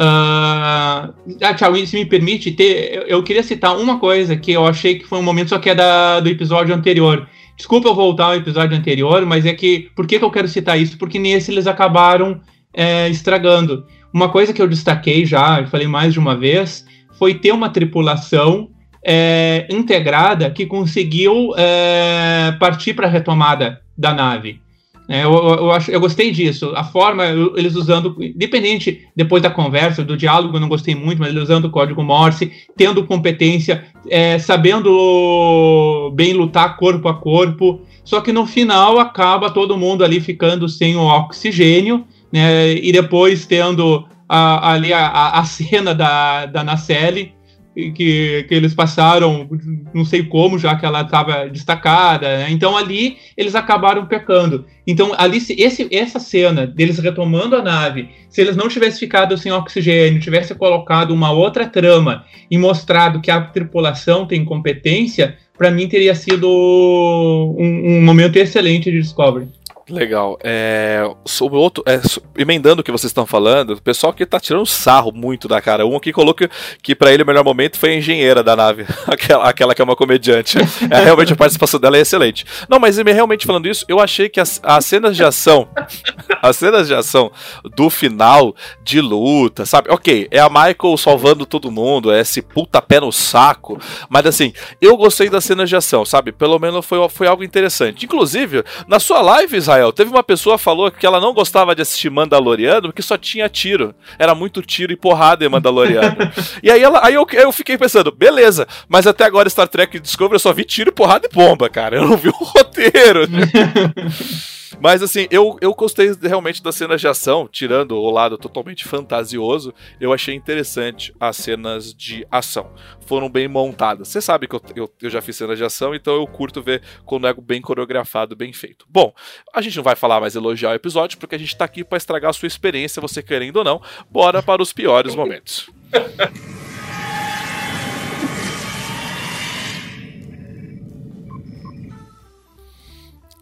ah, tchau, se me permite, ter, eu, eu, queria citar uma coisa que eu achei que foi um momento, só que é da, do episódio anterior. Desculpa eu voltar ao episódio anterior, mas é que. Por que, que eu quero citar isso? Porque nesse eles acabaram é, estragando. Uma coisa que eu destaquei já, e falei mais de uma vez, foi ter uma tripulação é, integrada que conseguiu é, partir para a retomada da nave. É, eu, eu, acho, eu gostei disso. A forma, eles usando, independente depois da conversa, do diálogo, eu não gostei muito, mas eles usando o código Morse, tendo competência, é, sabendo bem lutar corpo a corpo. Só que no final acaba todo mundo ali ficando sem o oxigênio, né? E depois tendo a, ali a, a, cena da, da Nacelle que, que eles passaram, não sei como, já que ela estava destacada. Né? Então ali eles acabaram pecando. Então ali esse, essa cena deles retomando a nave, se eles não tivessem ficado sem oxigênio, tivessem colocado uma outra trama e mostrado que a tripulação tem competência, para mim teria sido um, um momento excelente de Discovery. Legal. É, sobre outro, é, emendando o que vocês estão falando, o pessoal que tá tirando sarro muito da cara. Um aqui colocou que, que para ele o melhor momento foi a engenheira da nave, aquela, aquela que é uma comediante. É, realmente a participação dela é excelente. Não, mas realmente falando isso, eu achei que as, as cenas de ação, as cenas de ação do final de luta, sabe? Ok, é a Michael salvando todo mundo, é esse puta pé no saco, mas assim, eu gostei das cenas de ação, sabe? Pelo menos foi, foi algo interessante. Inclusive, na sua live, Israel, Israel. Teve uma pessoa que falou que ela não gostava de assistir Mandaloriano porque só tinha tiro. Era muito tiro e porrada em Mandaloriano. e aí, ela, aí eu, eu fiquei pensando, beleza, mas até agora Star Trek Discovery eu só vi tiro, porrada e bomba, cara. Eu não vi o roteiro. Mas assim, eu, eu gostei realmente das cenas de ação, tirando o lado totalmente fantasioso, eu achei interessante as cenas de ação. Foram bem montadas. Você sabe que eu, eu, eu, já fiz cenas de ação, então eu curto ver quando é bem coreografado, bem feito. Bom, a gente não vai falar mais elogiar o episódio, porque a gente tá aqui para estragar a sua experiência, você querendo ou não. Bora para os piores momentos.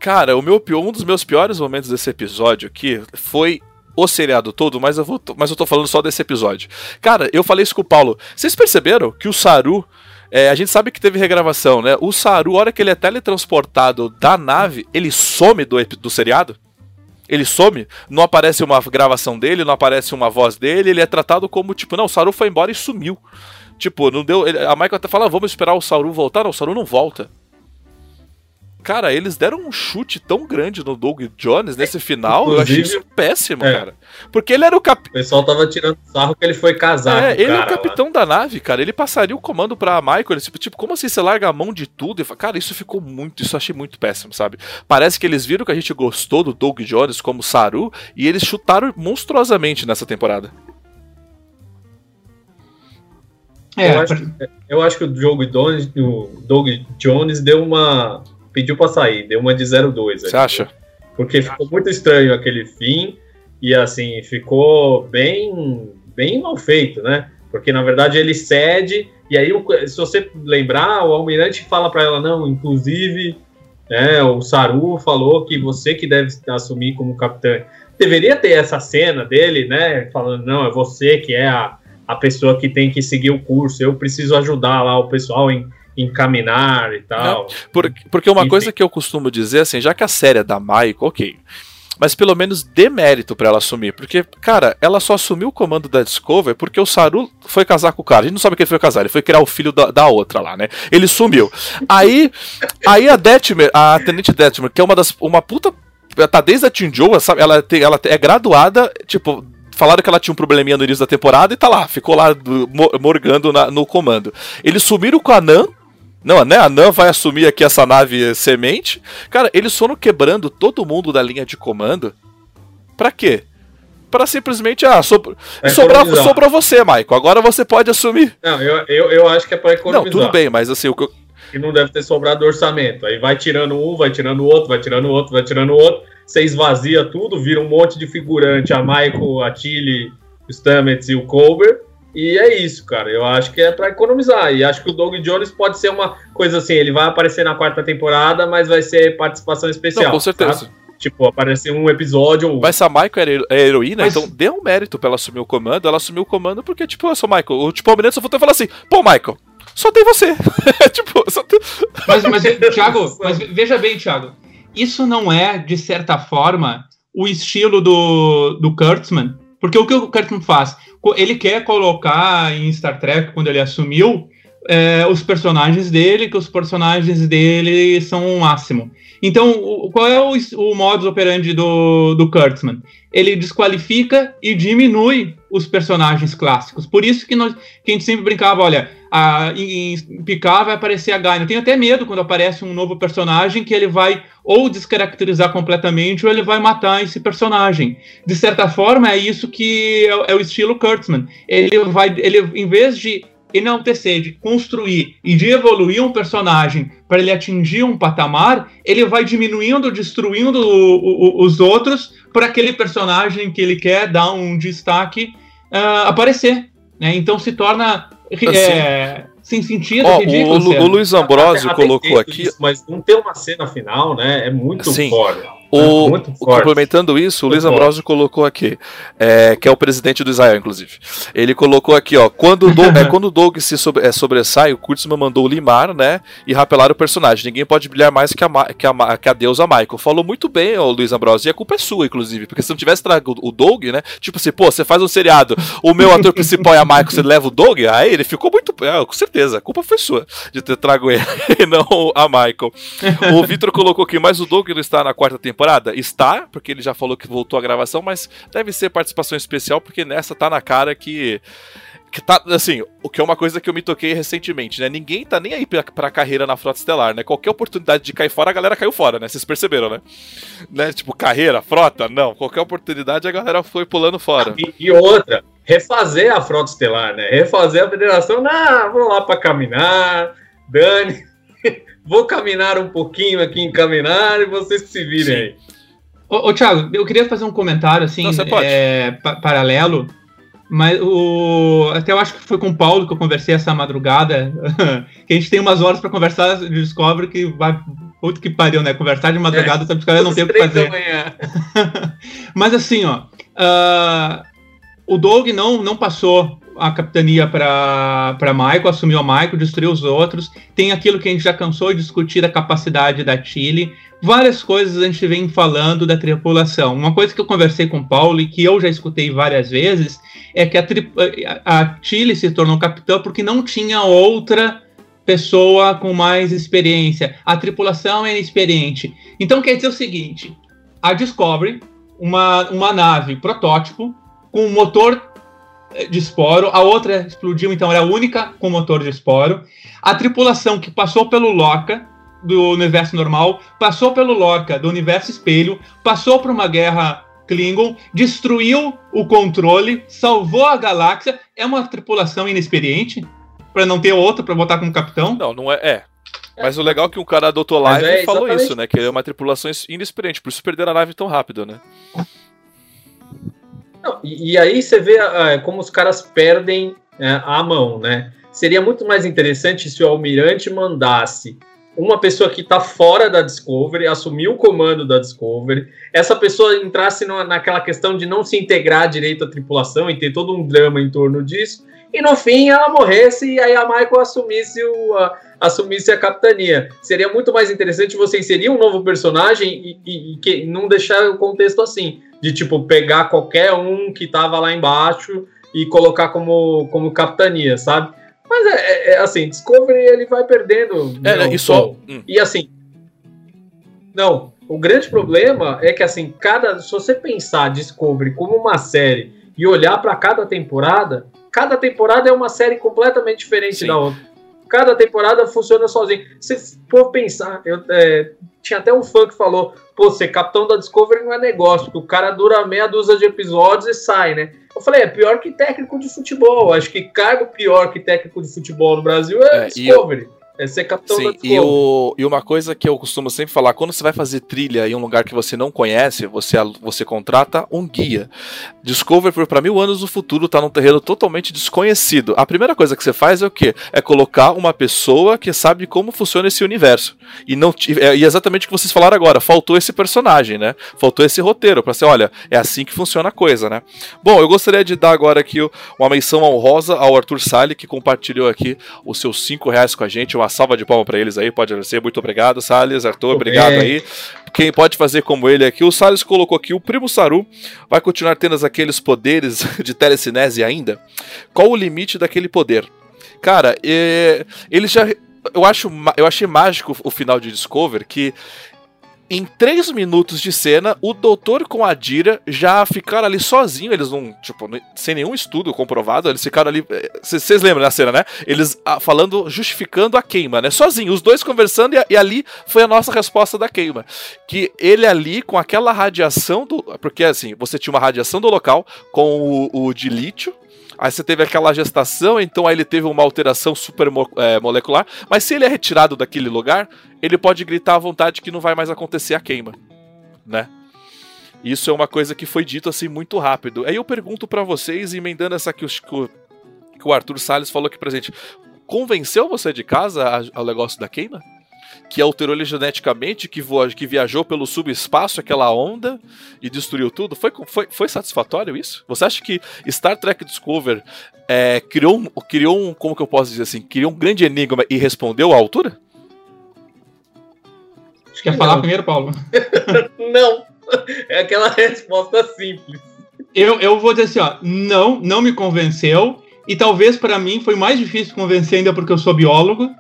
Cara, o meu, um dos meus piores momentos desse episódio aqui foi o seriado todo, mas eu, vou, mas eu tô falando só desse episódio. Cara, eu falei isso com o Paulo. Vocês perceberam que o Saru. É, a gente sabe que teve regravação, né? O Saru, a hora que ele é teletransportado da nave, ele some do, do seriado? Ele some, não aparece uma gravação dele, não aparece uma voz dele, ele é tratado como tipo, não, o Saru foi embora e sumiu. Tipo, não deu. Ele, a Michael até fala, ah, vamos esperar o Saru voltar. Não, o Saru não volta. Cara, eles deram um chute tão grande no Doug Jones nesse final, Inclusive, eu achei isso péssimo, é. cara. Porque ele era o cap... O pessoal tava tirando sarro que ele foi casado. É, ele é o capitão lá. da nave, cara. Ele passaria o comando pra Michael. Ele, tipo, tipo, como assim você larga a mão de tudo? E fala, cara, isso ficou muito, isso eu achei muito péssimo, sabe? Parece que eles viram que a gente gostou do Doug Jones como Saru e eles chutaram monstruosamente nessa temporada. É, eu, acho, eu acho que o Doug Jones, o Doug Jones deu uma pediu para sair, deu uma de 0,2. Você acha? Porque ficou muito estranho aquele fim e assim, ficou bem, bem mal feito, né? Porque na verdade ele cede e aí se você lembrar, o almirante fala para ela não, inclusive, né, o Saru falou que você que deve assumir como capitão. Deveria ter essa cena dele, né, falando não, é você que é a, a pessoa que tem que seguir o curso, eu preciso ajudar lá o pessoal em encaminar e tal. Por, porque uma Enfim. coisa que eu costumo dizer, assim, já que a série é da Michael, ok. Mas pelo menos dê mérito para ela assumir. Porque, cara, ela só assumiu o comando da Discover porque o Saru foi casar com o cara. A gente não sabe que ele foi casar, ele foi criar o filho da, da outra lá, né? Ele sumiu. Aí, aí a Detmer, a Tenente Detmer, que é uma das. Uma puta. Tá desde a Tinjoa, sabe? Ela, tem, ela é graduada, tipo, falaram que ela tinha um probleminha no início da temporada e tá lá, ficou lá morgando na, no comando. Eles sumiram com a Nan, não, né? A Nan vai assumir aqui essa nave semente. Cara, eles foram quebrando todo mundo da linha de comando. Pra quê? Pra simplesmente, ah, so, é sobrar, sobrou você, Michael. Agora você pode assumir. Não, eu, eu, eu acho que é pra economizar. Não, tudo bem, mas assim, o que eu... E não deve ter sobrado orçamento. Aí vai tirando um, vai tirando o outro, vai tirando o outro, vai tirando o outro. Você esvazia tudo, vira um monte de figurante. A Michael, a Tilly, o Stamets e o Colbert e é isso, cara. Eu acho que é para economizar. E acho que o Doug Jones pode ser uma coisa assim: ele vai aparecer na quarta temporada, mas vai ser participação especial. Não, com certeza. Sabe? Tipo, aparecer um episódio. Ou... Mas a Michael é heroína, mas... então dê um mérito pra ela assumir o comando. Ela assumiu o comando porque, tipo, eu sou Michael. O tipo, Almirante só faltou falar assim: pô, Michael, só tem você. tipo, só tem. Mas, mas Thiago, mas veja bem, Thiago. Isso não é, de certa forma, o estilo do, do Kurtzman. Porque o que o Kurtzman faz? ele quer colocar em Star Trek, quando ele assumiu, é, os personagens dele, que os personagens dele são o máximo. Então, qual é o, o modus operandi do, do Kurtzman? Ele desqualifica e diminui os personagens clássicos. Por isso que, nós, que a gente sempre brincava, olha, a, em, em Picard vai aparecer a Gaia. Eu tenho até medo quando aparece um novo personagem que ele vai ou descaracterizar completamente ou ele vai matar esse personagem. De certa forma, é isso que é, é o estilo Kurtzman. Ele vai, ele, em vez de enaltecer, de construir e de evoluir um personagem para ele atingir um patamar, ele vai diminuindo, destruindo o, o, os outros para aquele personagem que ele quer dar um destaque uh, aparecer. Né? Então se torna assim, é, sem sentido, ó, ridículo. O, o Luiz Ambrosio colocou aqui. Isso, mas não ter uma cena final, né? É muito Sim. foda. O, complementando isso, o Luiz Ambrosio colocou aqui, é, que é o presidente do Israel, inclusive. Ele colocou aqui, ó, quando o Doug, é, quando o Doug se sobre, é, sobressai, o Kurtzman mandou limar, né, e rapelar o personagem. Ninguém pode brilhar mais que a, que a, que a deusa Michael. Falou muito bem, o Luiz Ambrosio, e a culpa é sua, inclusive, porque se não tivesse trago o Doug, né, tipo assim, pô, você faz um seriado, o meu ator principal é a Michael, você leva o Doug, aí ele ficou muito, é, com certeza, a culpa foi sua de ter trago ele, e não a Michael. O Vitor colocou aqui, mas o Doug não está na quarta temporada? Está, porque ele já falou que voltou a gravação, mas deve ser participação especial, porque nessa tá na cara que que tá, assim, o que é uma coisa que eu me toquei recentemente, né? Ninguém tá nem aí pra, pra carreira na frota estelar, né? Qualquer oportunidade de cair fora, a galera caiu fora, né? Vocês perceberam, né? né? Tipo, carreira, frota, não. Qualquer oportunidade a galera foi pulando fora. E, e outra, refazer a frota estelar, né? Refazer a federação, não, vou lá pra caminhar, Dani, vou caminhar um pouquinho aqui em caminhar e vocês que se virem Sim. aí. Ô, ô, Thiago, eu queria fazer um comentário assim, não, é, paralelo mas o. Até eu acho que foi com o Paulo que eu conversei essa madrugada. que a gente tem umas horas para conversar de Discovery que vai. Puto que pariu, né? Conversar de madrugada, é, sabe? Os não tem o que fazer. Mas assim, ó. Uh, o Doug não, não passou a capitania para Michael, assumiu a Michael, destruiu os outros. Tem aquilo que a gente já cansou de discutir, a capacidade da Chile várias coisas a gente vem falando da tripulação. Uma coisa que eu conversei com o Paulo e que eu já escutei várias vezes é que a, a Chile se tornou capitã porque não tinha outra pessoa com mais experiência. A tripulação é inexperiente. Então quer dizer o seguinte: a Discovery, uma, uma nave protótipo com motor eh, de esporo, a outra explodiu, então era a única com motor de esporo. A tripulação que passou pelo Loca, do universo normal, passou pelo Lorca do universo espelho, passou por uma guerra Klingon, destruiu o controle, salvou a galáxia. É uma tripulação inexperiente? para não ter outra para botar como capitão? Não, não é. É. Mas o legal é que um cara adotou live é, falou isso, né? Que é uma tripulação inexperiente, por isso perderam a nave tão rápido, né? Não, e, e, aí você vê uh, como os caras perdem uh, a mão, né? Seria muito mais interessante se o almirante mandasse uma pessoa que está fora da Discovery, assumiu o comando da Discovery, essa pessoa entrasse no, naquela questão de não se integrar direito à tripulação e ter todo um drama em torno disso, e no fim ela morresse e aí a Michael assumisse, o, a, assumisse a capitania. Seria muito mais interessante você inserir um novo personagem e, e, e que, não deixar o contexto assim, de tipo pegar qualquer um que estava lá embaixo e colocar como, como capitania, sabe? Mas é, é, é, assim, Discovery ele vai perdendo. É, né, e só. Hum. E assim. Não, o grande problema é que assim, cada. Se você pensar Discovery como uma série e olhar para cada temporada, cada temporada é uma série completamente diferente Sim. da outra. Cada temporada funciona sozinho. Se for pensar, eu, é, tinha até um fã que falou: pô, ser capitão da Discovery não é negócio, porque o cara dura meia dúzia de episódios e sai, né? Eu falei, é pior que técnico de futebol. Acho que cargo pior que técnico de futebol no Brasil é, é Discovery. Eu... É ser capitão Sim, e, o, e uma coisa que eu costumo sempre falar, quando você vai fazer trilha em um lugar que você não conhece, você, você contrata um guia. Discovery, para mil anos no futuro, tá num terreno totalmente desconhecido. A primeira coisa que você faz é o quê? É colocar uma pessoa que sabe como funciona esse universo. E não é, e exatamente o que vocês falaram agora, faltou esse personagem, né? Faltou esse roteiro para ser, olha, é assim que funciona a coisa, né? Bom, eu gostaria de dar agora aqui uma menção honrosa ao Arthur Sally, que compartilhou aqui os seus cinco reais com a gente, uma salva de palmas para eles aí, pode agradecer. Muito obrigado, Salles, Arthur, obrigado aí. Quem pode fazer como ele aqui, o Salles colocou aqui, o primo Saru vai continuar tendo aqueles poderes de telecinese ainda? Qual o limite daquele poder? Cara, é, ele já eu acho eu achei mágico o final de Discover que em três minutos de cena, o doutor com a Dira já ficaram ali sozinhos. Eles não, tipo, sem nenhum estudo comprovado, eles ficaram ali. Vocês eh, lembram da cena, né? Eles ah, falando, justificando a queima, né? Sozinhos, os dois conversando e, e, ali foi a nossa resposta da queima. Que ele ali, com aquela radiação do. Porque assim, você tinha uma radiação do local com o, o de lítio, Aí você teve aquela gestação, então aí ele teve uma alteração super é, molecular. Mas se ele é retirado daquele lugar, ele pode gritar à vontade que não vai mais acontecer a queima, né? Isso é uma coisa que foi dito assim muito rápido. Aí eu pergunto para vocês, emendando essa que, que o Arthur Salles falou aqui pra gente, convenceu você de casa ao negócio da queima? Que alterou ele geneticamente, que, voa, que viajou pelo subespaço, aquela onda, e destruiu tudo. Foi, foi, foi satisfatório isso? Você acha que Star Trek Discover é, criou, um, criou um, como que eu posso dizer assim, criou um grande enigma e respondeu à altura? Acho que quer falar primeiro, Paulo. não, é aquela resposta simples. Eu, eu vou dizer assim, ó, não, não me convenceu, e talvez para mim foi mais difícil convencer ainda porque eu sou biólogo,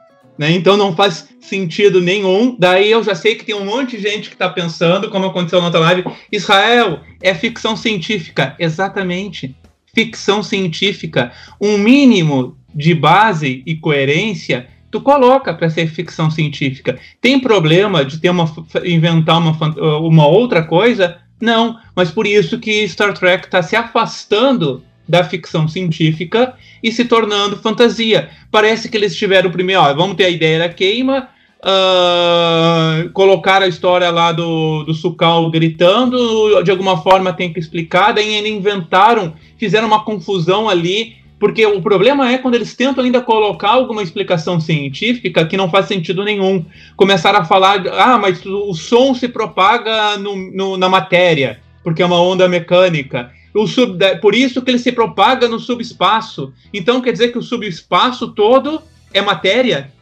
né? Então não faz sentido nenhum. Daí eu já sei que tem um monte de gente que está pensando, como aconteceu na outra live, Israel é ficção científica. Exatamente. ficção científica, um mínimo de base e coerência, tu coloca para ser ficção científica. Tem problema de ter uma inventar uma, uma outra coisa? Não, mas por isso que Star Trek está se afastando da ficção científica e se tornando fantasia. Parece que eles tiveram primeiro, ó, vamos ter a ideia da queima, uh, colocar a história lá do, do Sucal gritando, de alguma forma tem que explicar, daí ainda inventaram, fizeram uma confusão ali, porque o problema é quando eles tentam ainda colocar alguma explicação científica que não faz sentido nenhum. Começaram a falar, ah, mas o som se propaga no, no, na matéria, porque é uma onda mecânica. O sub, por isso que ele se propaga no subespaço. Então quer dizer que o subespaço todo é matéria?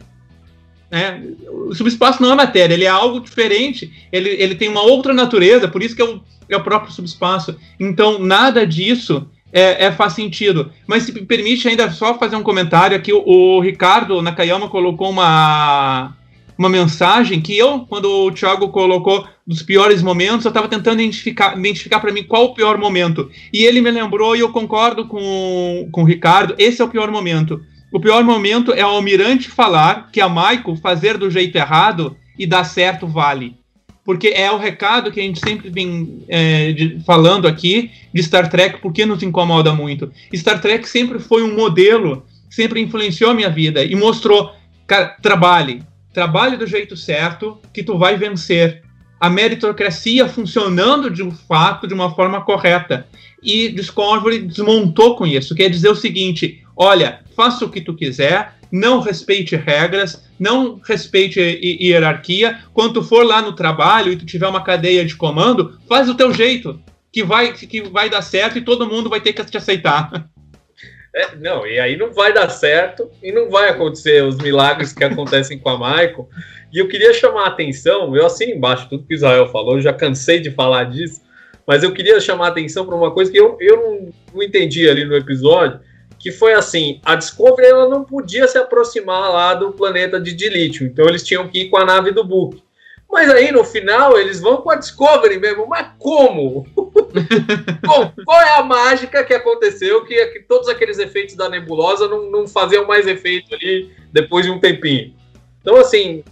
É, o subespaço não é matéria, ele é algo diferente, ele, ele tem uma outra natureza, por isso que é o, é o próprio subespaço. Então, nada disso é, é, faz sentido. Mas se me permite ainda só fazer um comentário aqui, o, o Ricardo Nakayama colocou uma, uma mensagem que eu, quando o Thiago colocou dos piores momentos, eu estava tentando identificar, identificar para mim qual o pior momento. E ele me lembrou, e eu concordo com, com o Ricardo, esse é o pior momento. O pior momento é o almirante falar que a Michael fazer do jeito errado e dar certo vale. Porque é o recado que a gente sempre vem é, de, falando aqui de Star Trek, porque nos incomoda muito. Star Trek sempre foi um modelo, sempre influenciou a minha vida e mostrou, cara, trabalhe, trabalhe do jeito certo que tu vai vencer. A meritocracia funcionando de fato de uma forma correta. E Discovery desmontou com isso. Quer dizer o seguinte: olha, faça o que tu quiser, não respeite regras, não respeite hierarquia. Quando tu for lá no trabalho e tu tiver uma cadeia de comando, faz o teu jeito, que vai, que vai dar certo e todo mundo vai ter que te aceitar. É, não, e aí não vai dar certo e não vai acontecer os milagres que acontecem com a Michael. E eu queria chamar a atenção, eu assino embaixo tudo que o Israel falou, eu já cansei de falar disso, mas eu queria chamar a atenção para uma coisa que eu, eu não, não entendi ali no episódio, que foi assim, a Discovery ela não podia se aproximar lá do planeta de Dilítio, então eles tinham que ir com a nave do Book. Mas aí no final eles vão com a Discovery mesmo. Mas como? Bom, qual é a mágica que aconteceu que, que, todos aqueles efeitos da nebulosa não, não faziam mais efeito ali depois de um tempinho? Então, assim,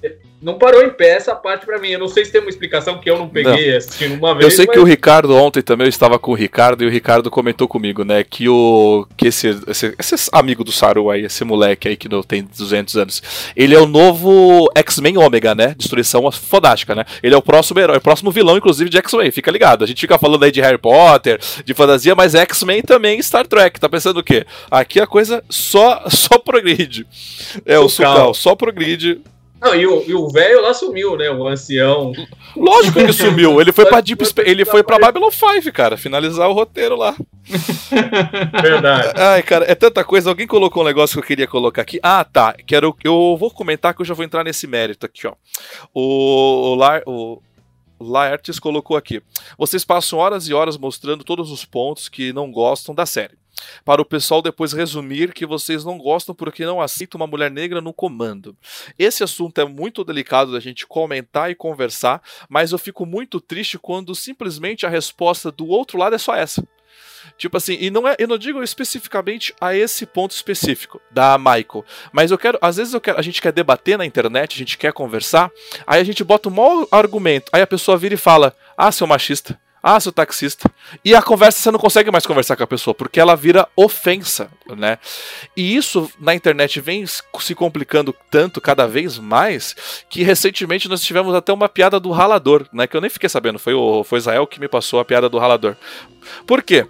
não parou em pé essa parte para mim. Eu não sei se tem uma explicação que eu não peguei não. assistindo uma vez. Eu sei mas... que o Ricardo ontem também eu estava com o Ricardo e o Ricardo comentou comigo, né, que o que esse, esse, esse amigo do Saru aí, esse moleque aí que não tem 200 anos, ele é o novo X-Men Ômega, né? Destruição fodástica, né? Ele é o próximo herói, o próximo vilão inclusive de X-Men. Fica ligado. A gente fica falando aí de Harry Potter, de fantasia, mas X-Men também Star Trek. Tá pensando o quê? Aqui a coisa só só progride. É o Sucal, só progride não, e o velho lá sumiu, né? O ancião. Lógico que sumiu. Ele foi pra Deep Ele foi pra Babylon 5, cara, finalizar o roteiro lá. Verdade. Ai, cara, é tanta coisa. Alguém colocou um negócio que eu queria colocar aqui. Ah, tá. Quero, eu vou comentar que eu já vou entrar nesse mérito aqui, ó. O, o, Lar, o Laertes colocou aqui. Vocês passam horas e horas mostrando todos os pontos que não gostam da série para o pessoal depois resumir que vocês não gostam porque não aceitam uma mulher negra no comando. Esse assunto é muito delicado da gente comentar e conversar, mas eu fico muito triste quando simplesmente a resposta do outro lado é só essa. Tipo assim, e não é, eu não digo especificamente a esse ponto específico da Michael, mas eu quero, às vezes eu quero, a gente quer debater na internet, a gente quer conversar, aí a gente bota um mau argumento, aí a pessoa vira e fala: "Ah, seu machista". Ah, seu taxista. E a conversa você não consegue mais conversar com a pessoa, porque ela vira ofensa, né? E isso na internet vem se complicando tanto cada vez mais que recentemente nós tivemos até uma piada do ralador, né? Que eu nem fiquei sabendo, foi o foi Israel que me passou a piada do ralador. Por quê?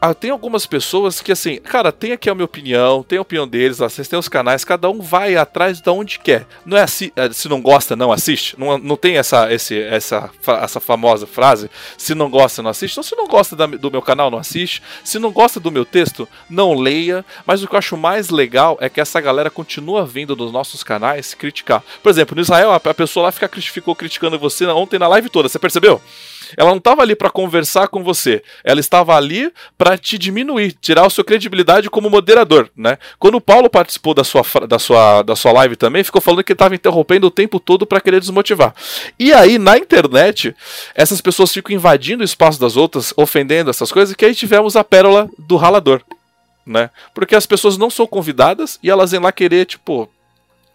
Ah, tem algumas pessoas que, assim, cara, tem aqui a minha opinião, tem a opinião deles, vocês têm os canais, cada um vai atrás de onde quer. Não é assim, se não gosta, não assiste. Não, não tem essa, esse, essa, essa famosa frase, se não gosta, não assiste. Então, se não gosta da, do meu canal, não assiste. Se não gosta do meu texto, não leia. Mas o que eu acho mais legal é que essa galera continua vindo dos nossos canais criticar. Por exemplo, no Israel, a pessoa lá fica, ficou criticando você ontem na live toda, você percebeu? Ela não estava ali para conversar com você, ela estava ali para te diminuir, tirar a sua credibilidade como moderador, né? Quando o Paulo participou da sua, da sua, da sua live também, ficou falando que estava interrompendo o tempo todo para querer desmotivar. E aí, na internet, essas pessoas ficam invadindo o espaço das outras, ofendendo essas coisas, que aí tivemos a pérola do ralador, né? Porque as pessoas não são convidadas e elas vêm lá querer, tipo,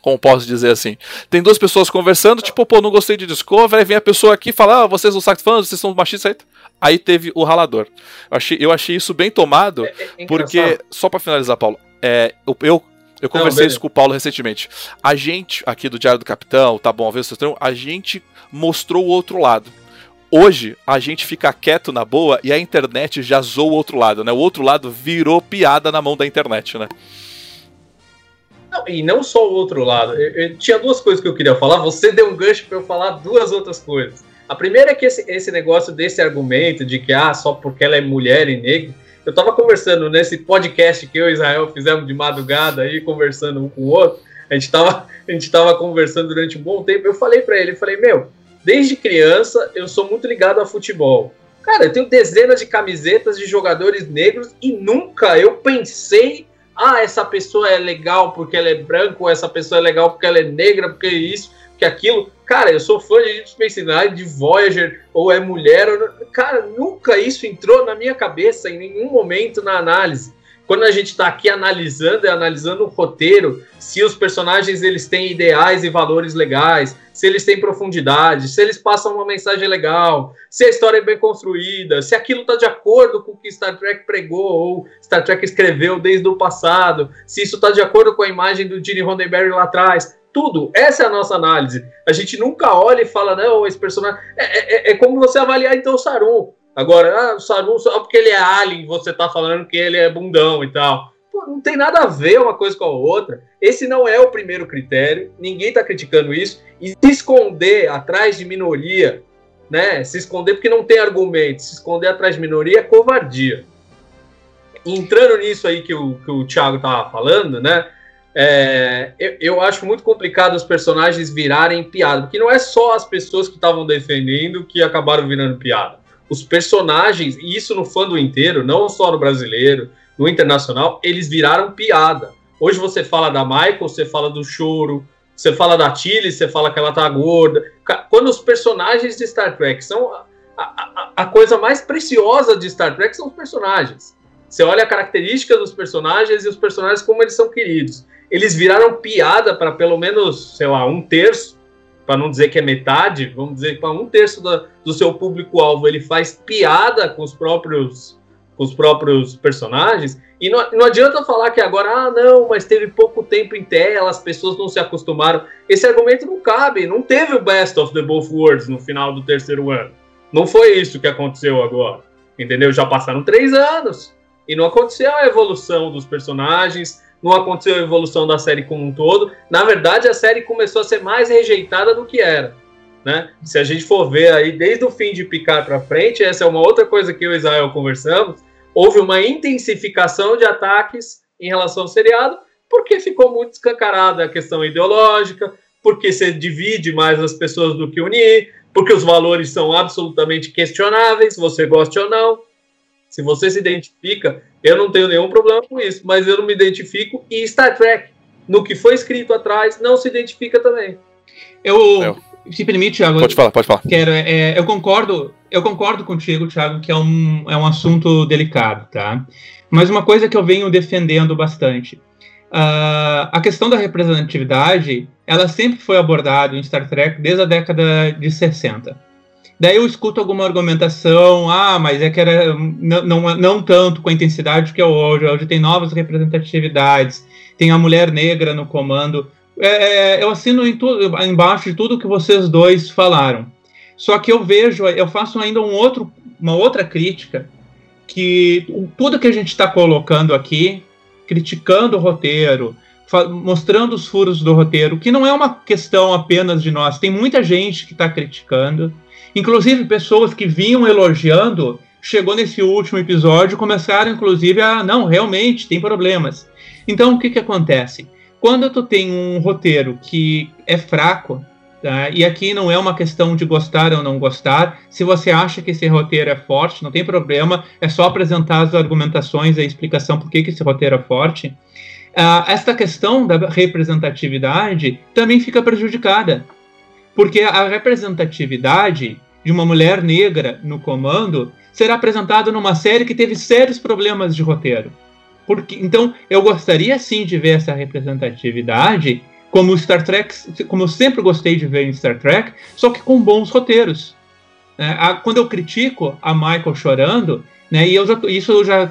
como posso dizer assim? Tem duas pessoas conversando, tipo, pô, não gostei de Discovery, aí vem a pessoa aqui e fala, ah, vocês não são fãs, vocês são machistas, aí, aí teve o ralador. Eu achei, eu achei isso bem tomado, é, é porque, só para finalizar, Paulo, é, eu, eu, eu conversei não, isso com o Paulo recentemente. A gente, aqui do Diário do Capitão, tá bom, a ver a gente mostrou o outro lado. Hoje, a gente fica quieto na boa e a internet já zoou o outro lado, né? O outro lado virou piada na mão da internet, né? Não, e não só o outro lado. Eu, eu, tinha duas coisas que eu queria falar. Você deu um gancho para eu falar duas outras coisas. A primeira é que esse, esse negócio desse argumento de que ah, só porque ela é mulher e negra. Eu estava conversando nesse podcast que eu e Israel fizemos de madrugada aí, conversando um com o outro. A gente estava a gente tava conversando durante um bom tempo. Eu falei para ele, eu falei, meu, desde criança eu sou muito ligado a futebol. Cara, eu tenho dezenas de camisetas de jogadores negros e nunca eu pensei ah, essa pessoa é legal porque ela é branca, ou essa pessoa é legal porque ela é negra, porque isso, porque aquilo. Cara, eu sou fã de Deep Space Nine, de Voyager, ou é mulher. Ou... Cara, nunca isso entrou na minha cabeça em nenhum momento na análise. Quando a gente está aqui analisando, é analisando o roteiro, se os personagens eles têm ideais e valores legais, se eles têm profundidade, se eles passam uma mensagem legal, se a história é bem construída, se aquilo está de acordo com o que Star Trek pregou ou Star Trek escreveu desde o passado, se isso está de acordo com a imagem do Gene Roddenberry lá atrás. Tudo. Essa é a nossa análise. A gente nunca olha e fala, não, esse personagem. É, é, é como você avaliar então o Sarum. Agora, ah, o Sarum, só porque ele é alien, você tá falando que ele é bundão e tal. Pô, não tem nada a ver uma coisa com a outra. Esse não é o primeiro critério, ninguém tá criticando isso. E se esconder atrás de minoria, né? Se esconder porque não tem argumento, se esconder atrás de minoria é covardia. Entrando nisso aí que o, que o Thiago tava falando, né? É, eu, eu, acho muito complicado os personagens virarem piada, porque não é só as pessoas que estavam defendendo que acabaram virando piada os personagens, e isso no fandom inteiro, não só no brasileiro, no internacional, eles viraram piada. Hoje você fala da Michael, você fala do choro, você fala da Tilly, você fala que ela tá gorda. Quando os personagens de Star Trek são. A, a, a coisa mais preciosa de Star Trek são os personagens. Você olha a característica dos personagens e os personagens como eles são queridos. Eles viraram piada para pelo menos, sei lá, um terço para não dizer que é metade, vamos dizer para um terço da, do seu público-alvo ele faz piada com os próprios com os próprios personagens, e não, não adianta falar que agora, ah, não, mas teve pouco tempo em tela, as pessoas não se acostumaram. Esse argumento não cabe, não teve o best of the both worlds no final do terceiro ano. Não foi isso que aconteceu agora, entendeu? Já passaram três anos, e não aconteceu a evolução dos personagens, não aconteceu a evolução da série como um todo. Na verdade, a série começou a ser mais rejeitada do que era. Né? Se a gente for ver aí desde o fim de Picar para frente, essa é uma outra coisa que eu e Israel conversamos. Houve uma intensificação de ataques em relação ao seriado, porque ficou muito escancarada a questão ideológica, porque você divide mais as pessoas do que unir, porque os valores são absolutamente questionáveis, você goste ou não. Se você se identifica, eu não tenho nenhum problema com isso, mas eu não me identifico e Star Trek, no que foi escrito atrás, não se identifica também. Eu, se permite, Thiago. Pode falar, pode falar. Quero, é, eu concordo, eu concordo contigo, Thiago, que é um, é um assunto delicado, tá? Mas uma coisa que eu venho defendendo bastante. Uh, a questão da representatividade, ela sempre foi abordada em Star Trek desde a década de 60 Daí eu escuto alguma argumentação, ah, mas é que era não, não, não tanto com a intensidade que é hoje, hoje tem novas representatividades, tem a mulher negra no comando. É, é eu assino em tudo, embaixo de tudo que vocês dois falaram. Só que eu vejo, eu faço ainda um outro, uma outra crítica, que tudo que a gente está colocando aqui, criticando o roteiro, mostrando os furos do roteiro, que não é uma questão apenas de nós, tem muita gente que está criticando, Inclusive, pessoas que vinham elogiando, chegou nesse último episódio, começaram, inclusive, a. Não, realmente, tem problemas. Então, o que, que acontece? Quando tu tem um roteiro que é fraco, Tá? E aqui não é uma questão de gostar ou não gostar. Se você acha que esse roteiro é forte, não tem problema, é só apresentar as argumentações, a explicação por que, que esse roteiro é forte. Uh, esta questão da representatividade também fica prejudicada, porque a representatividade de uma mulher negra no comando será apresentada numa série que teve sérios problemas de roteiro. Porque, então, eu gostaria sim de ver essa representatividade como Star Trek, como eu sempre gostei de ver em Star Trek, só que com bons roteiros. É, a, quando eu critico a Michael chorando, né, e eu já, isso eu já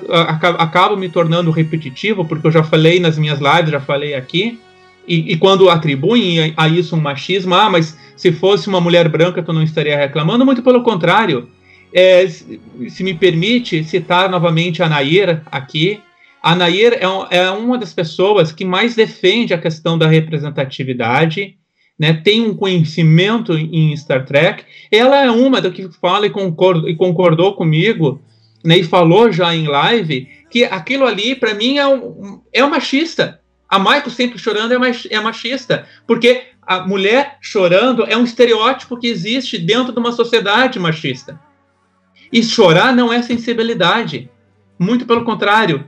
acabo me tornando repetitivo, porque eu já falei nas minhas lives, já falei aqui, e, e, quando atribuem a isso um machismo, ah, mas se fosse uma mulher branca tu não estaria reclamando, muito pelo contrário. É, se me permite citar novamente a Nair aqui, a Nair é, é, uma das pessoas que mais defende a questão da representatividade, né, tem um conhecimento em Star Trek. Ela é uma da que fala e, e concordou comigo, né, e falou já em live, que aquilo ali, para mim, é, um, é um machista. A Michael sempre chorando é, é machista, porque a mulher chorando é um estereótipo que existe dentro de uma sociedade machista. E chorar não é sensibilidade. Muito pelo contrário.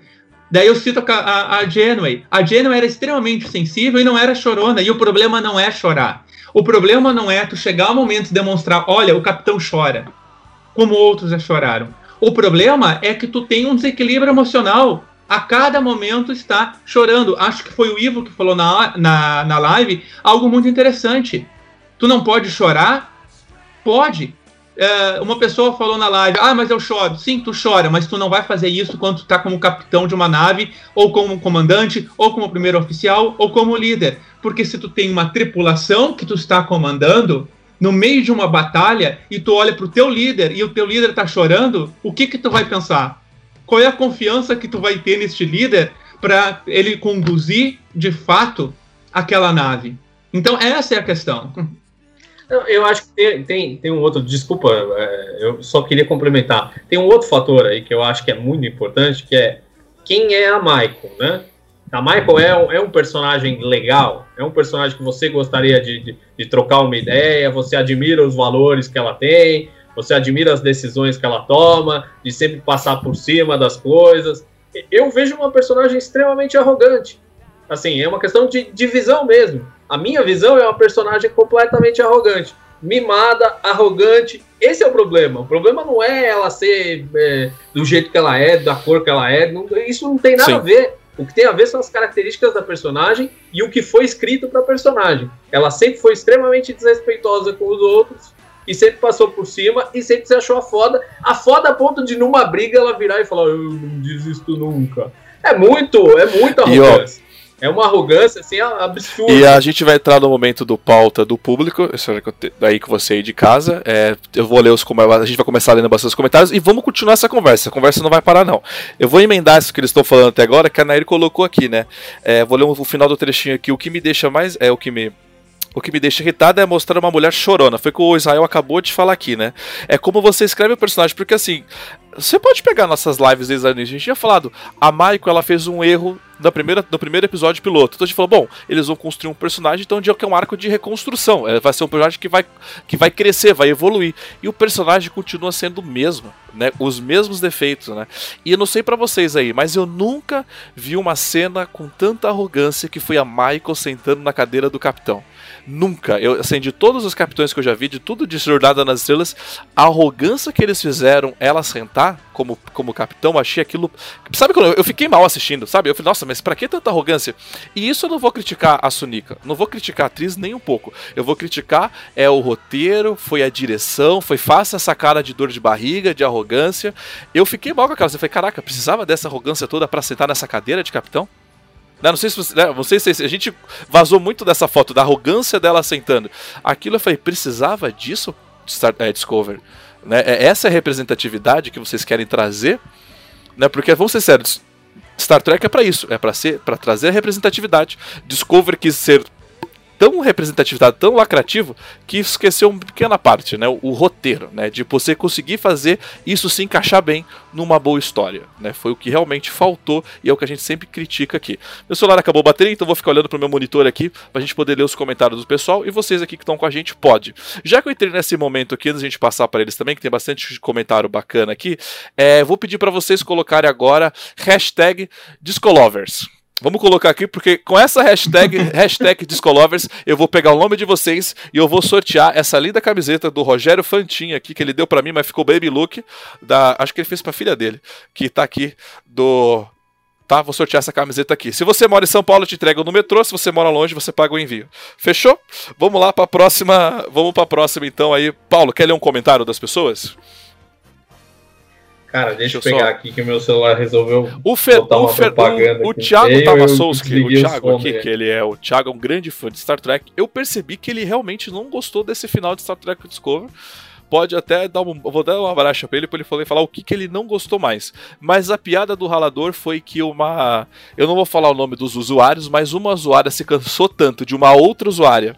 Daí eu cito a, a, a Janeway. A era extremamente sensível e não era chorona. E o problema não é chorar. O problema não é tu chegar ao momento de demonstrar, olha, o capitão chora, como outros já choraram. O problema é que tu tem um desequilíbrio emocional. A cada momento está chorando. Acho que foi o Ivo que falou na, na, na live algo muito interessante. Tu não pode chorar? Pode é, uma pessoa falou na live, ah, mas eu choro. Sim, tu chora, mas tu não vai fazer isso quando tu tá como capitão de uma nave, ou como comandante, ou como primeiro oficial, ou como líder. Porque se tu tem uma tripulação que tu está comandando, no meio de uma batalha, e tu olha pro teu líder, e o teu líder tá chorando, o que que tu vai pensar? Qual é a confiança que tu vai ter neste líder para ele conduzir, de fato, aquela nave? Então, essa é a questão. Eu acho que tem, tem, um outro, desculpa, é, eu só queria complementar. Tem um outro fator aí que eu acho que é muito importante, que é quem é a Michael, né? A Michael é um, é um personagem legal, é um personagem que você gostaria de, de, de trocar uma ideia, você admira os valores que ela tem, você admira as decisões que ela toma, de sempre passar por cima das coisas. Eu vejo uma personagem extremamente arrogante. Assim, é uma questão de, de visão mesmo. A minha visão é uma personagem completamente arrogante. Mimada, arrogante. Esse é o problema. O problema não é ela ser é, do jeito que ela é, da cor que ela é. Não, isso não tem nada Sim. a ver. O que tem a ver são as características da personagem e o que foi escrito para a personagem. Ela sempre foi extremamente desrespeitosa com os outros e sempre passou por cima e sempre se achou a foda. A foda a ponto de numa briga ela virar e falar: Eu não desisto nunca. É muito, é muito arrogância. É uma arrogância, assim, absurda. E a gente vai entrar no momento do pauta do público, daí que você aí de casa. É, eu vou ler os A gente vai começar lendo bastante comentários e vamos continuar essa conversa. A conversa não vai parar, não. Eu vou emendar isso que eles estão falando até agora, que a Nair colocou aqui, né? É, vou ler o final do trechinho aqui. O que me deixa mais. É o que me o que me deixa irritado é mostrar uma mulher chorona. Foi o que o Israel acabou de falar aqui, né? É como você escreve o personagem, porque assim, você pode pegar nossas lives desde. A gente tinha falado, a Maiko ela fez um erro da primeira, no primeiro episódio piloto. Então a gente falou, bom, eles vão construir um personagem, então é um arco de reconstrução. É, vai ser um personagem que vai, que vai crescer, vai evoluir. E o personagem continua sendo o mesmo, né? Os mesmos defeitos, né? E eu não sei para vocês aí, mas eu nunca vi uma cena com tanta arrogância que foi a Michael sentando na cadeira do capitão. Nunca. Eu, assim, todos os capitães que eu já vi, de tudo de Jornada nas Estrelas, a arrogância que eles fizeram ela sentar como, como capitão, achei aquilo. Sabe quando eu fiquei mal assistindo, sabe? Eu falei, nossa, mas pra que tanta arrogância? E isso eu não vou criticar a Sunica, não vou criticar a atriz nem um pouco. Eu vou criticar é o roteiro, foi a direção, foi fácil essa cara de dor de barriga, de arrogância. Eu fiquei mal com aquela. Eu falei, caraca, precisava dessa arrogância toda para sentar nessa cadeira de capitão? Né, não sei se você, né, não sei se a gente vazou muito dessa foto da arrogância dela sentando. Aquilo eu falei, precisava disso, Star, é, Discover. Né? É essa é a representatividade que vocês querem trazer, né? Porque vamos ser sérios, Star Trek é para isso, é para ser, para trazer a representatividade. Discover quis ser tão representatividade, tão lacrativo, que esqueceu uma pequena parte, né? O, o, roteiro, né? De você conseguir fazer isso se encaixar bem numa boa história, né? Foi o que realmente faltou e é o que a gente sempre critica aqui. Meu celular acabou a bateria, então vou ficar olhando pro meu monitor aqui pra gente poder ler os comentários do pessoal e vocês aqui que estão com a gente pode. Já que eu entrei nesse momento aqui, antes da gente passar para eles também, que tem bastante comentário bacana aqui, é, vou pedir para vocês colocarem agora hashtag Discolovers. Vamos colocar aqui, porque com essa hashtag, hashtag Discolovers, eu vou pegar o nome de vocês e eu vou sortear essa linda camiseta do Rogério Fantin aqui, que ele deu para mim, mas ficou baby look, da, acho que ele fez pra filha dele, que tá aqui do... Tá, vou sortear essa camiseta aqui. Se você mora em São Paulo, eu te entrego no metrô. Se você mora longe, você paga o envio. Fechou? Vamos lá para a próxima. Vamos para a próxima então aí. Paulo, quer ler um comentário das pessoas? Cara, deixa, deixa eu pegar só... aqui que meu celular resolveu o Fer, uma o Fer. O, o Thiago Tavassowski, o Thiago aqui, que ele é o Thiago é um grande fã de Star Trek. Eu percebi que ele realmente não gostou desse final de Star Trek Discovery pode até dar um. Vou dar um abraço pra ele pra ele falar o que, que ele não gostou mais. Mas a piada do ralador foi que uma. Eu não vou falar o nome dos usuários, mas uma usuária se cansou tanto de uma outra usuária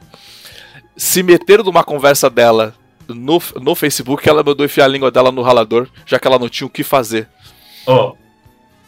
se meter numa conversa dela no, no Facebook, ela mandou enfiar a língua dela no ralador, já que ela não tinha o que fazer. Ó,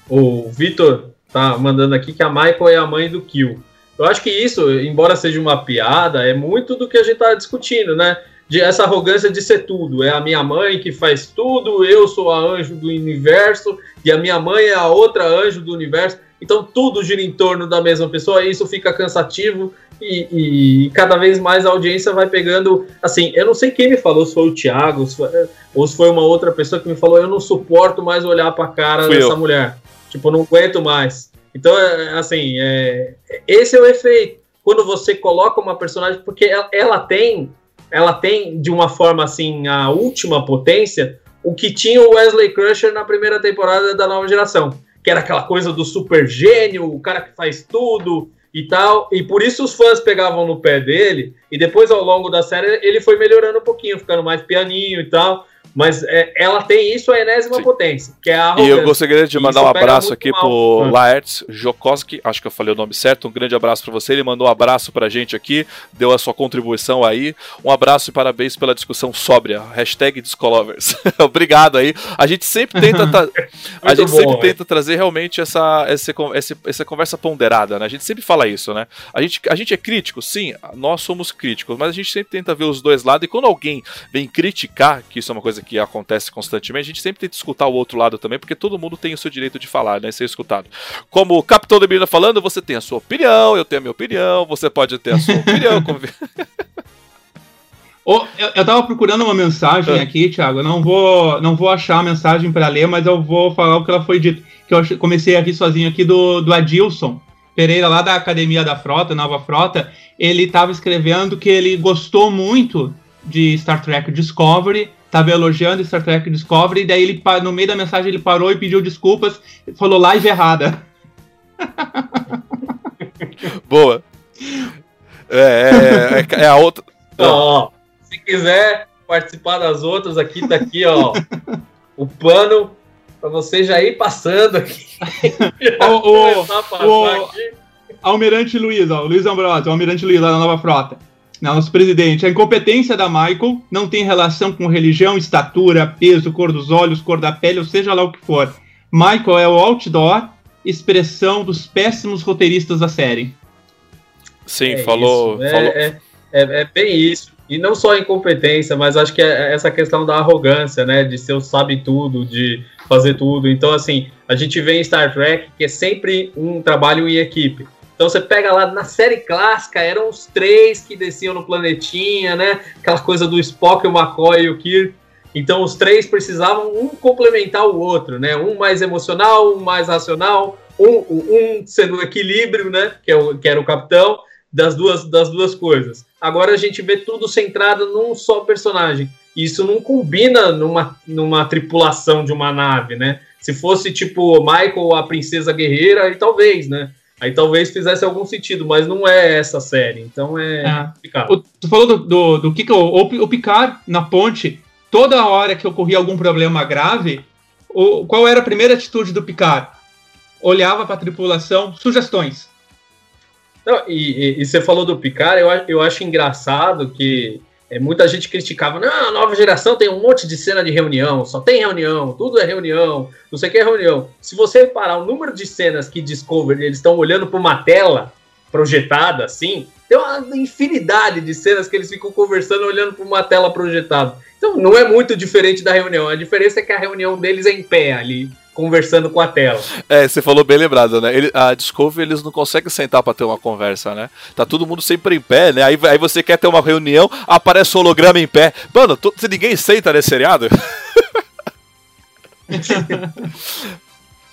o Vitor tá mandando aqui que a Michael é a mãe do Kill. Eu acho que isso, embora seja uma piada, é muito do que a gente tá discutindo, né? De essa arrogância de ser tudo. É a minha mãe que faz tudo, eu sou a anjo do universo, e a minha mãe é a outra anjo do universo. Então tudo gira em torno da mesma pessoa, e isso fica cansativo e, e, cada vez mais a audiência vai pegando. Assim, eu não sei quem me falou, se foi o Thiago se foi, ou se foi uma outra pessoa que me falou: eu não suporto mais olhar para a cara Fui dessa eu. mulher. Tipo, não aguento mais. Então, é, assim, é, esse é o efeito. Quando você coloca uma personagem, porque ela, ela tem, ela tem de uma forma assim a última potência, o que tinha o Wesley Crusher na primeira temporada da nova geração, que era aquela coisa do super gênio, o cara que faz tudo, e tal. E por isso os fãs pegavam no pé dele. E depois, ao longo da série, ele foi melhorando um pouquinho, ficando mais pianinho e tal. Mas é, ela tem isso a enésima Sim. potência, que é a arrogância. E eu gostaria de mandar um abraço aqui mal. pro ah. Laertes Jokoski, acho que eu falei o nome certo, um grande abraço para você, ele mandou um abraço pra gente aqui, deu a sua contribuição aí, um abraço e parabéns pela discussão sóbria, hashtag Discolovers. Obrigado aí, a gente sempre tenta, a gente bom, sempre tenta trazer realmente essa, essa, essa, essa conversa ponderada, né, a gente sempre fala isso, né, a gente, a gente é crítico, sim, nós somos críticos, mas a gente sempre tenta ver os dois lados, e quando alguém vem criticar, que isso é uma coisa coisa que acontece constantemente, a gente sempre tem que escutar o outro lado também, porque todo mundo tem o seu direito de falar, né? Ser escutado. Como o Capitão Debina falando, você tem a sua opinião, eu tenho a minha opinião, você pode ter a sua opinião. Como... oh, eu, eu tava procurando uma mensagem ah. aqui, Thiago. Eu não vou, não vou achar a mensagem para ler, mas eu vou falar o que ela foi dito. Que eu comecei aqui sozinho aqui do, do Adilson Pereira, lá da Academia da Frota, Nova Frota. Ele estava escrevendo que ele gostou muito de Star Trek Discovery tava elogiando Star Trek Discovery, e daí ele, no meio da mensagem ele parou e pediu desculpas, falou live errada. Boa. É, é, é a outra. Ó, se quiser participar das outras aqui, tá aqui, ó. o plano para você já ir passando aqui. o, o, o aqui. Almirante Luiz, ó, Luiz Ambrosio, o Almirante Luiz lá na Nova Frota nosso presidente, a incompetência da Michael não tem relação com religião, estatura, peso, cor dos olhos, cor da pele, ou seja lá o que for. Michael é o outdoor, expressão dos péssimos roteiristas da série. Sim, é falou. É, falou... É, é, é, bem isso. E não só a incompetência, mas acho que é essa questão da arrogância, né? De ser o sabe tudo, de fazer tudo. Então, assim, a gente vê em Star Trek que é sempre um trabalho em equipe. Então você pega lá na série clássica, eram os três que desciam no planetinha, né? Aquela coisa do Spock, o McCoy e o Kirk. Então os três precisavam um complementar o outro, né? Um mais emocional, um mais racional, um, um sendo o equilíbrio, né? Que, é o, que era o capitão, das duas, das duas coisas. Agora a gente vê tudo centrado num só personagem. Isso não combina numa, numa tripulação de uma nave, né? Se fosse tipo Michael, a princesa guerreira, aí talvez, né? Aí talvez fizesse algum sentido, mas não é essa série. Então é. é. O, tu falou do, do, do o, o Picard na ponte, toda hora que ocorria algum problema grave, o, qual era a primeira atitude do Picard? Olhava para a tripulação, sugestões. Não, e, e, e, você falou do Picard, eu, eu acho engraçado que é, muita gente criticava, não, a nova geração tem um monte de cena de reunião, só tem reunião, tudo é reunião, não sei o que é reunião. Se você reparar o número de cenas que Discovery eles estão olhando para uma tela projetada assim, tem uma infinidade de cenas que eles ficam conversando olhando para uma tela projetada. Então não é muito diferente da reunião, a diferença é que a reunião deles é em pé ali, conversando com a tela. É, você falou bem lembrado, né? Ele, a Discovery eles não conseguem sentar para ter uma conversa, né? Tá todo mundo sempre em pé, né? Aí, aí você quer ter uma reunião, aparece o holograma em pé. Mano, tu, ninguém senta nesse seriado.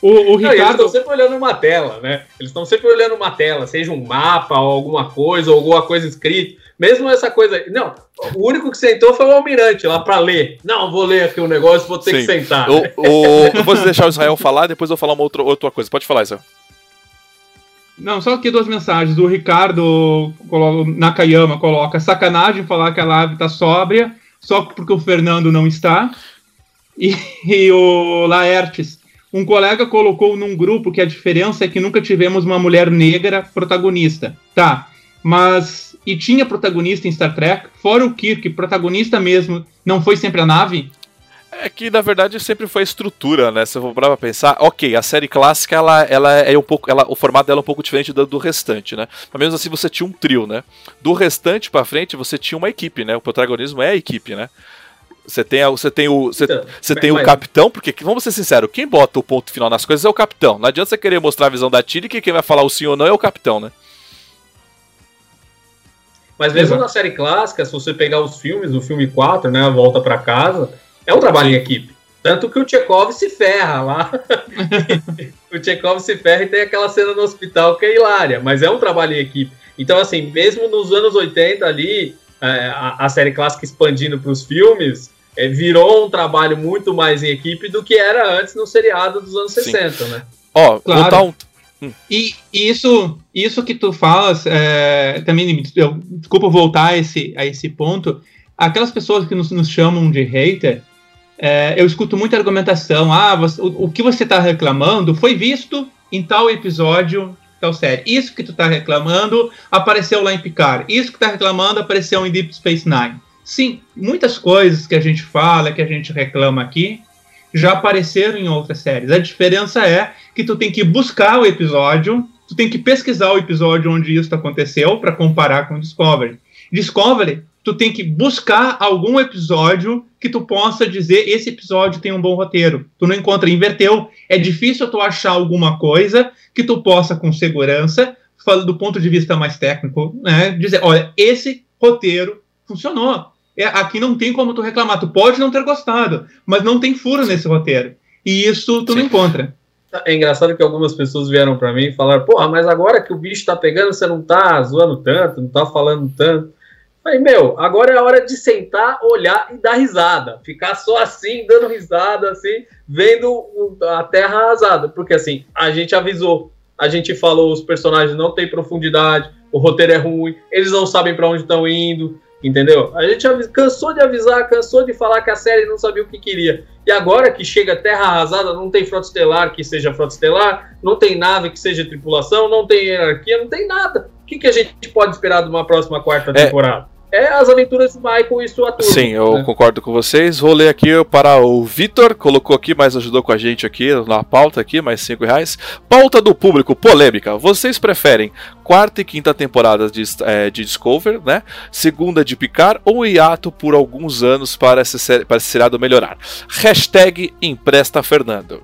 O, o Ricardo... eles estão sempre olhando uma tela, né? Eles estão sempre olhando uma tela, seja um mapa ou alguma coisa, ou alguma coisa escrita. Mesmo essa coisa. Não, o único que sentou foi o Almirante lá para ler. Não, vou ler aqui o um negócio, vou ter Sim. que sentar. O, o, eu vou deixar o Israel falar, depois eu vou falar uma outra, outra coisa. Pode falar, Israel. Não, só aqui duas mensagens. O Ricardo Nakayama coloca sacanagem falar que a live tá sóbria, só porque o Fernando não está. E, e o Laertes, um colega colocou num grupo que a diferença é que nunca tivemos uma mulher negra protagonista. Tá, mas e tinha protagonista em Star Trek, fora o Kirk, protagonista mesmo, não foi sempre a nave? É que na verdade sempre foi a estrutura, né? Se eu for pra pensar, ok, a série clássica ela, ela é um pouco, ela, o formato dela é um pouco diferente do, do restante, né? Mas mesmo assim você tinha um trio, né? Do restante para frente você tinha uma equipe, né? O protagonismo é a equipe, né? Você tem, você tem o, você, então, você tem mas... o capitão, porque vamos ser sinceros, quem bota o ponto final nas coisas é o capitão. Não adianta você querer mostrar a visão da Tilly que quem vai falar o sim ou não é o capitão, né? Mas mesmo Exato. na série clássica, se você pegar os filmes, o filme 4, né, a Volta para Casa, é um trabalho em equipe. Tanto que o Tchekov se ferra lá. o Tchekov se ferra e tem aquela cena no hospital que é hilária, mas é um trabalho em equipe. Então, assim, mesmo nos anos 80 ali, é, a, a, série clássica expandindo para os filmes, é, virou um trabalho muito mais em equipe do que era antes no seriado dos anos Sim. 60, né? Ó, claro. vou dar um, Hum. E isso, isso que tu falas, é, também, eu, desculpa voltar a esse, a esse ponto, aquelas pessoas que nos, nos chamam de hater, é, eu escuto muita argumentação, ah, você, o, o, que você está reclamando foi visto em tal episódio, tal série. Isso que tu está reclamando apareceu lá em Picard. Isso que está reclamando apareceu em Deep Space Nine. Sim, muitas coisas que a gente fala, que a gente reclama aqui, já apareceram em outras séries. A diferença é que tu tem que buscar o episódio, tu tem que pesquisar o episódio onde isso aconteceu para comparar com Discovery. Discovery, tu tem que buscar algum episódio que tu possa dizer esse episódio tem um bom roteiro. Tu não encontra, inverteu. É difícil tu achar alguma coisa que tu possa com segurança, do ponto de vista mais técnico, né, dizer, olha, esse roteiro funcionou. É, aqui não tem como tu reclamar. Tu pode não ter gostado, mas não tem furo nesse roteiro. E isso tu Sim. não encontra. É engraçado que algumas pessoas vieram para mim e falaram: Porra, mas agora que o bicho tá pegando, você não tá zoando tanto, não tá falando tanto. Falei, meu, agora é a hora de sentar, olhar e dar risada. Ficar só assim, dando risada, assim, vendo a terra arrasada. Porque assim, a gente avisou, a gente falou, os personagens não têm profundidade, o roteiro é ruim, eles não sabem para onde estão indo, Entendeu? A gente cansou de avisar, cansou de falar que a série não sabia o que queria. E agora que chega Terra Arrasada, não tem frota estelar que seja frota estelar, não tem nave que seja tripulação, não tem hierarquia, não tem nada. O que, que a gente pode esperar de uma próxima quarta é, temporada? É as aventuras de Michael e sua turma. Sim, eu né? concordo com vocês. Vou ler aqui para o Vitor, colocou aqui, mas ajudou com a gente aqui na pauta aqui, mais 5 reais. Pauta do público, polêmica. Vocês preferem quarta e quinta temporada de, é, de Discover, né? Segunda de Picard ou hiato por alguns anos para esse, para esse seriado melhorar? Hashtag empresta Fernando.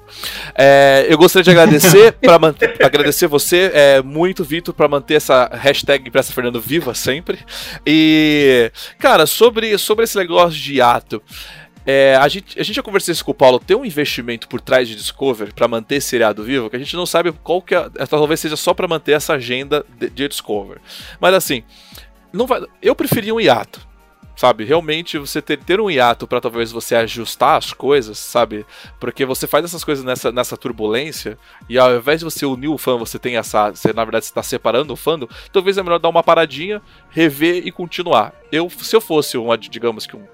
É, eu gostaria de agradecer para agradecer você é, muito, Vitor, para manter essa hashtag empresta Fernando viva sempre. E cara, sobre, sobre esse negócio de hiato. É, a, gente, a gente já conversou isso com o Paulo, tem um investimento por trás de Discover para manter esse seriado vivo, que a gente não sabe qual que é, talvez seja só para manter essa agenda de, de Discover. Mas assim, não vai, eu preferia um hiato sabe? Realmente você ter, ter um hiato para talvez você ajustar as coisas, sabe? Porque você faz essas coisas nessa, nessa turbulência e ao invés de você unir o fã, você tem essa, você na verdade está separando o fandom, talvez é melhor dar uma paradinha, rever e continuar. Eu, se eu fosse uma, digamos que um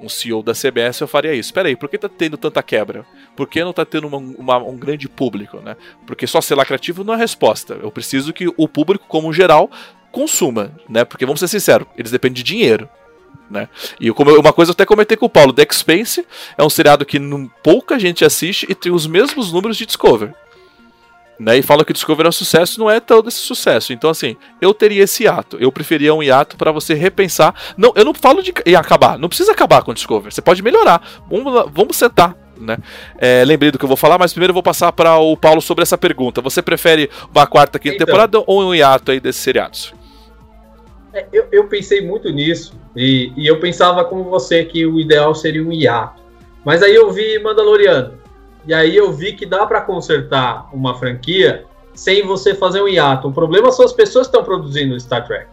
um CEO da CBS, eu faria isso. Espera aí, por que tá tendo tanta quebra? Por que não tá tendo uma, uma, um grande público, né? Porque só ser lacrativo não é resposta. Eu preciso que o público, como geral, consuma, né? Porque vamos ser sinceros, eles dependem de dinheiro. Né? E uma coisa eu até comentei com o Paulo, The Expanse é um seriado que pouca gente assiste e tem os mesmos números de Discover. Né, e falam que Discovery é um sucesso, não é todo esse sucesso. Então, assim, eu teria esse hiato. Eu preferia um hiato para você repensar. Não, eu não falo de acabar. Não precisa acabar com Discovery. Você pode melhorar. Vamos, vamos sentar. Né? É, lembrei do que eu vou falar, mas primeiro eu vou passar para o Paulo sobre essa pergunta. Você prefere uma quarta, quinta então, temporada ou um hiato aí desses seriados? É, eu, eu, pensei muito nisso e, e eu pensava como você que o ideal seria um hiato. Mas aí eu vi Mandaloriano. E aí eu vi que dá para consertar uma franquia sem você fazer um hiato. O problema são as pessoas que estão produzindo Star Trek.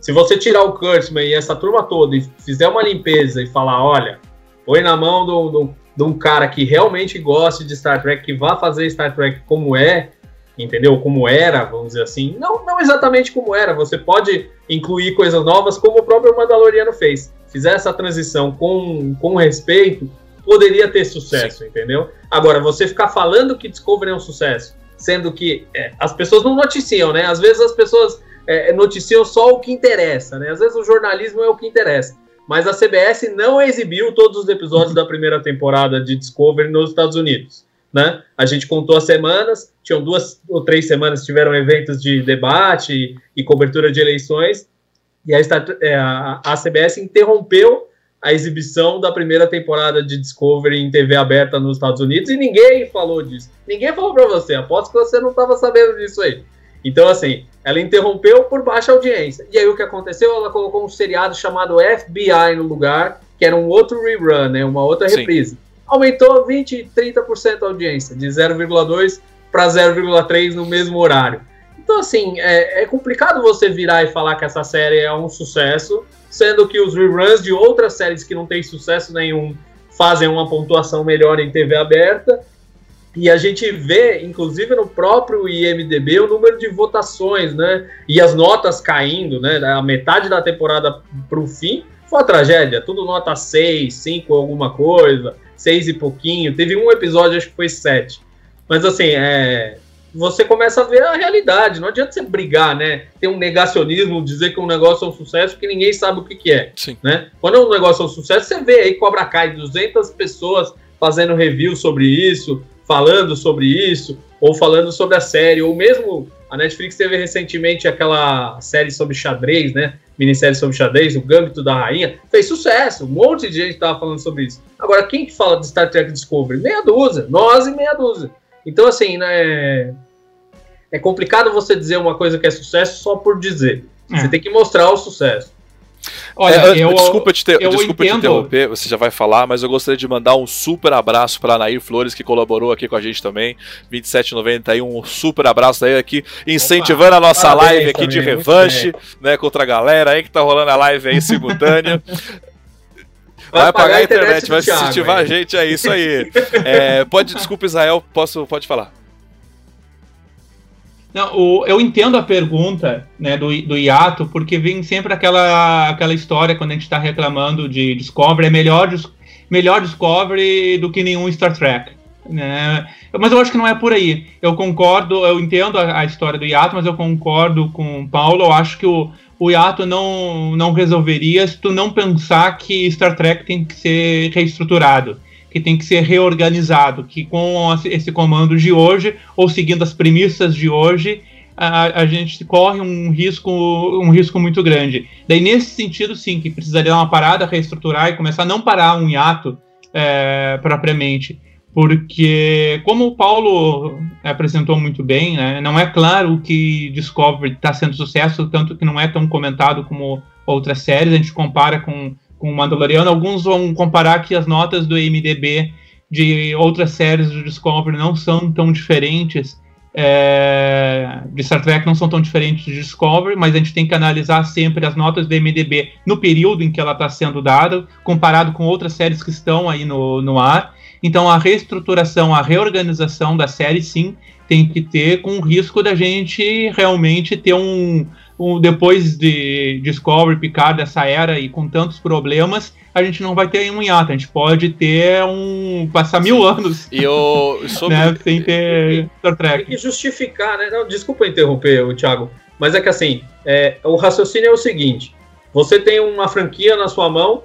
Se você tirar o Kurtzman e essa turma toda e fizer uma limpeza e falar, olha, põe na mão do, do, de um cara que realmente goste de Star Trek, que vá fazer Star Trek como é, entendeu? Como era, vamos dizer assim. Não, não exatamente como era. Você pode incluir coisas novas, como o próprio Mandaloriano fez. Fizer essa transição com, com respeito, poderia ter sucesso, Sim. entendeu? Agora, você ficar falando que Discovery é um sucesso, sendo que é, as pessoas não noticiam, né? Às vezes as pessoas é, noticiam só o que interessa, né? Às vezes o jornalismo é o que interessa. Mas a CBS não exibiu todos os episódios da primeira temporada de Discovery nos Estados Unidos. Né? A gente contou as semanas, tinham duas ou três semanas que tiveram eventos de debate e, e cobertura de eleições, e a, é, a, a CBS interrompeu a exibição da primeira temporada de Discovery em TV aberta nos Estados Unidos e ninguém falou disso. Ninguém falou para você. Aposto que você não estava sabendo disso aí. Então, assim, ela interrompeu por baixa audiência. E aí o que aconteceu? Ela colocou um seriado chamado FBI no lugar, que era um outro rerun, né? Uma outra reprise. Sim. Aumentou 20, 30% a audiência, de 0,2 para 0,3 no mesmo horário. Então, assim, é, é, complicado você virar e falar que essa série é um sucesso, sendo que os reruns de outras séries que não têm sucesso nenhum fazem uma pontuação melhor em TV aberta. E a gente vê, inclusive no próprio IMDB, o número de votações, né? E as notas caindo, né? A metade da temporada para o fim foi uma tragédia. Tudo nota 6, 5, alguma coisa, 6 e pouquinho. Teve um episódio, acho que foi 7. Mas assim, é, você começa a ver a realidade. Não adianta você brigar, né? Ter um negacionismo, dizer que um negócio é um sucesso que ninguém sabe o que, que é. Sim. Né? Quando um negócio é um sucesso, você vê aí Cobra Kai, 200 pessoas fazendo review sobre isso, falando sobre isso, ou falando sobre a série, ou mesmo a Netflix teve recentemente aquela série sobre xadrez, né? Minissérie sobre xadrez, o Gâmbito da Rainha, fez sucesso. Um monte de gente tava falando sobre isso. Agora, quem que fala de Star Trek Discovery? Meia dúzia. Nós e meia dúzia. Então, assim, né, é complicado você dizer uma coisa que é sucesso só por dizer. É. Você tem que mostrar o sucesso. Olha, é, eu, desculpa te, ter, desculpa te interromper, você já vai falar, mas eu gostaria de mandar um super abraço para a Nair Flores, que colaborou aqui com a gente também. 2790 aí, um super abraço aí aqui, incentivando Opa, a nossa live aqui também, de revanche, né, contra a galera aí que tá rolando a live aí simultânea. Vai, vai pagar a internet, vai incentivar a gente, é isso aí. É, pode, desculpa, Israel, posso, pode falar. Não, o, eu entendo a pergunta né, do, do hiato, porque vem sempre aquela, aquela história quando a gente está reclamando de Discovery, é melhor, melhor Discovery do que nenhum Star Trek. Né? Mas eu acho que não é por aí. Eu concordo, eu entendo a, a história do hiato, mas eu concordo com o Paulo. Eu acho que o, o hiato não, não resolveria se tu não pensar que Star Trek tem que ser reestruturado, que tem que ser reorganizado, que com esse comando de hoje, ou seguindo as premissas de hoje, a, a gente corre um risco, um risco muito grande. Daí, nesse sentido, sim, que precisaria dar uma parada, reestruturar e começar a não parar um hiato é, propriamente porque, como o Paulo apresentou muito bem, né, não é claro que Discovery está sendo sucesso, tanto que não é tão comentado como outras séries. A gente compara com, com o Mandaloriano. Alguns vão comparar que as notas do IMDB de outras séries do Discovery não são tão diferentes. É, de Star Trek não são tão diferentes de Discovery, mas a gente tem que analisar sempre as notas do IMDB no período em que ela está sendo dada, comparado com outras séries que estão aí no, no ar. Então a reestruturação, a reorganização da série sim tem que ter com o risco da gente realmente ter um depois de Discovery, Picard, dessa era e com tantos problemas, a gente não vai ter um hiato, a gente pode ter um. passar mil anos. E eu. Sobre... Né, sem ter Star Trek. Tem que justificar, né? Não, desculpa interromper, o Thiago, mas é que assim, é, o raciocínio é o seguinte: você tem uma franquia na sua mão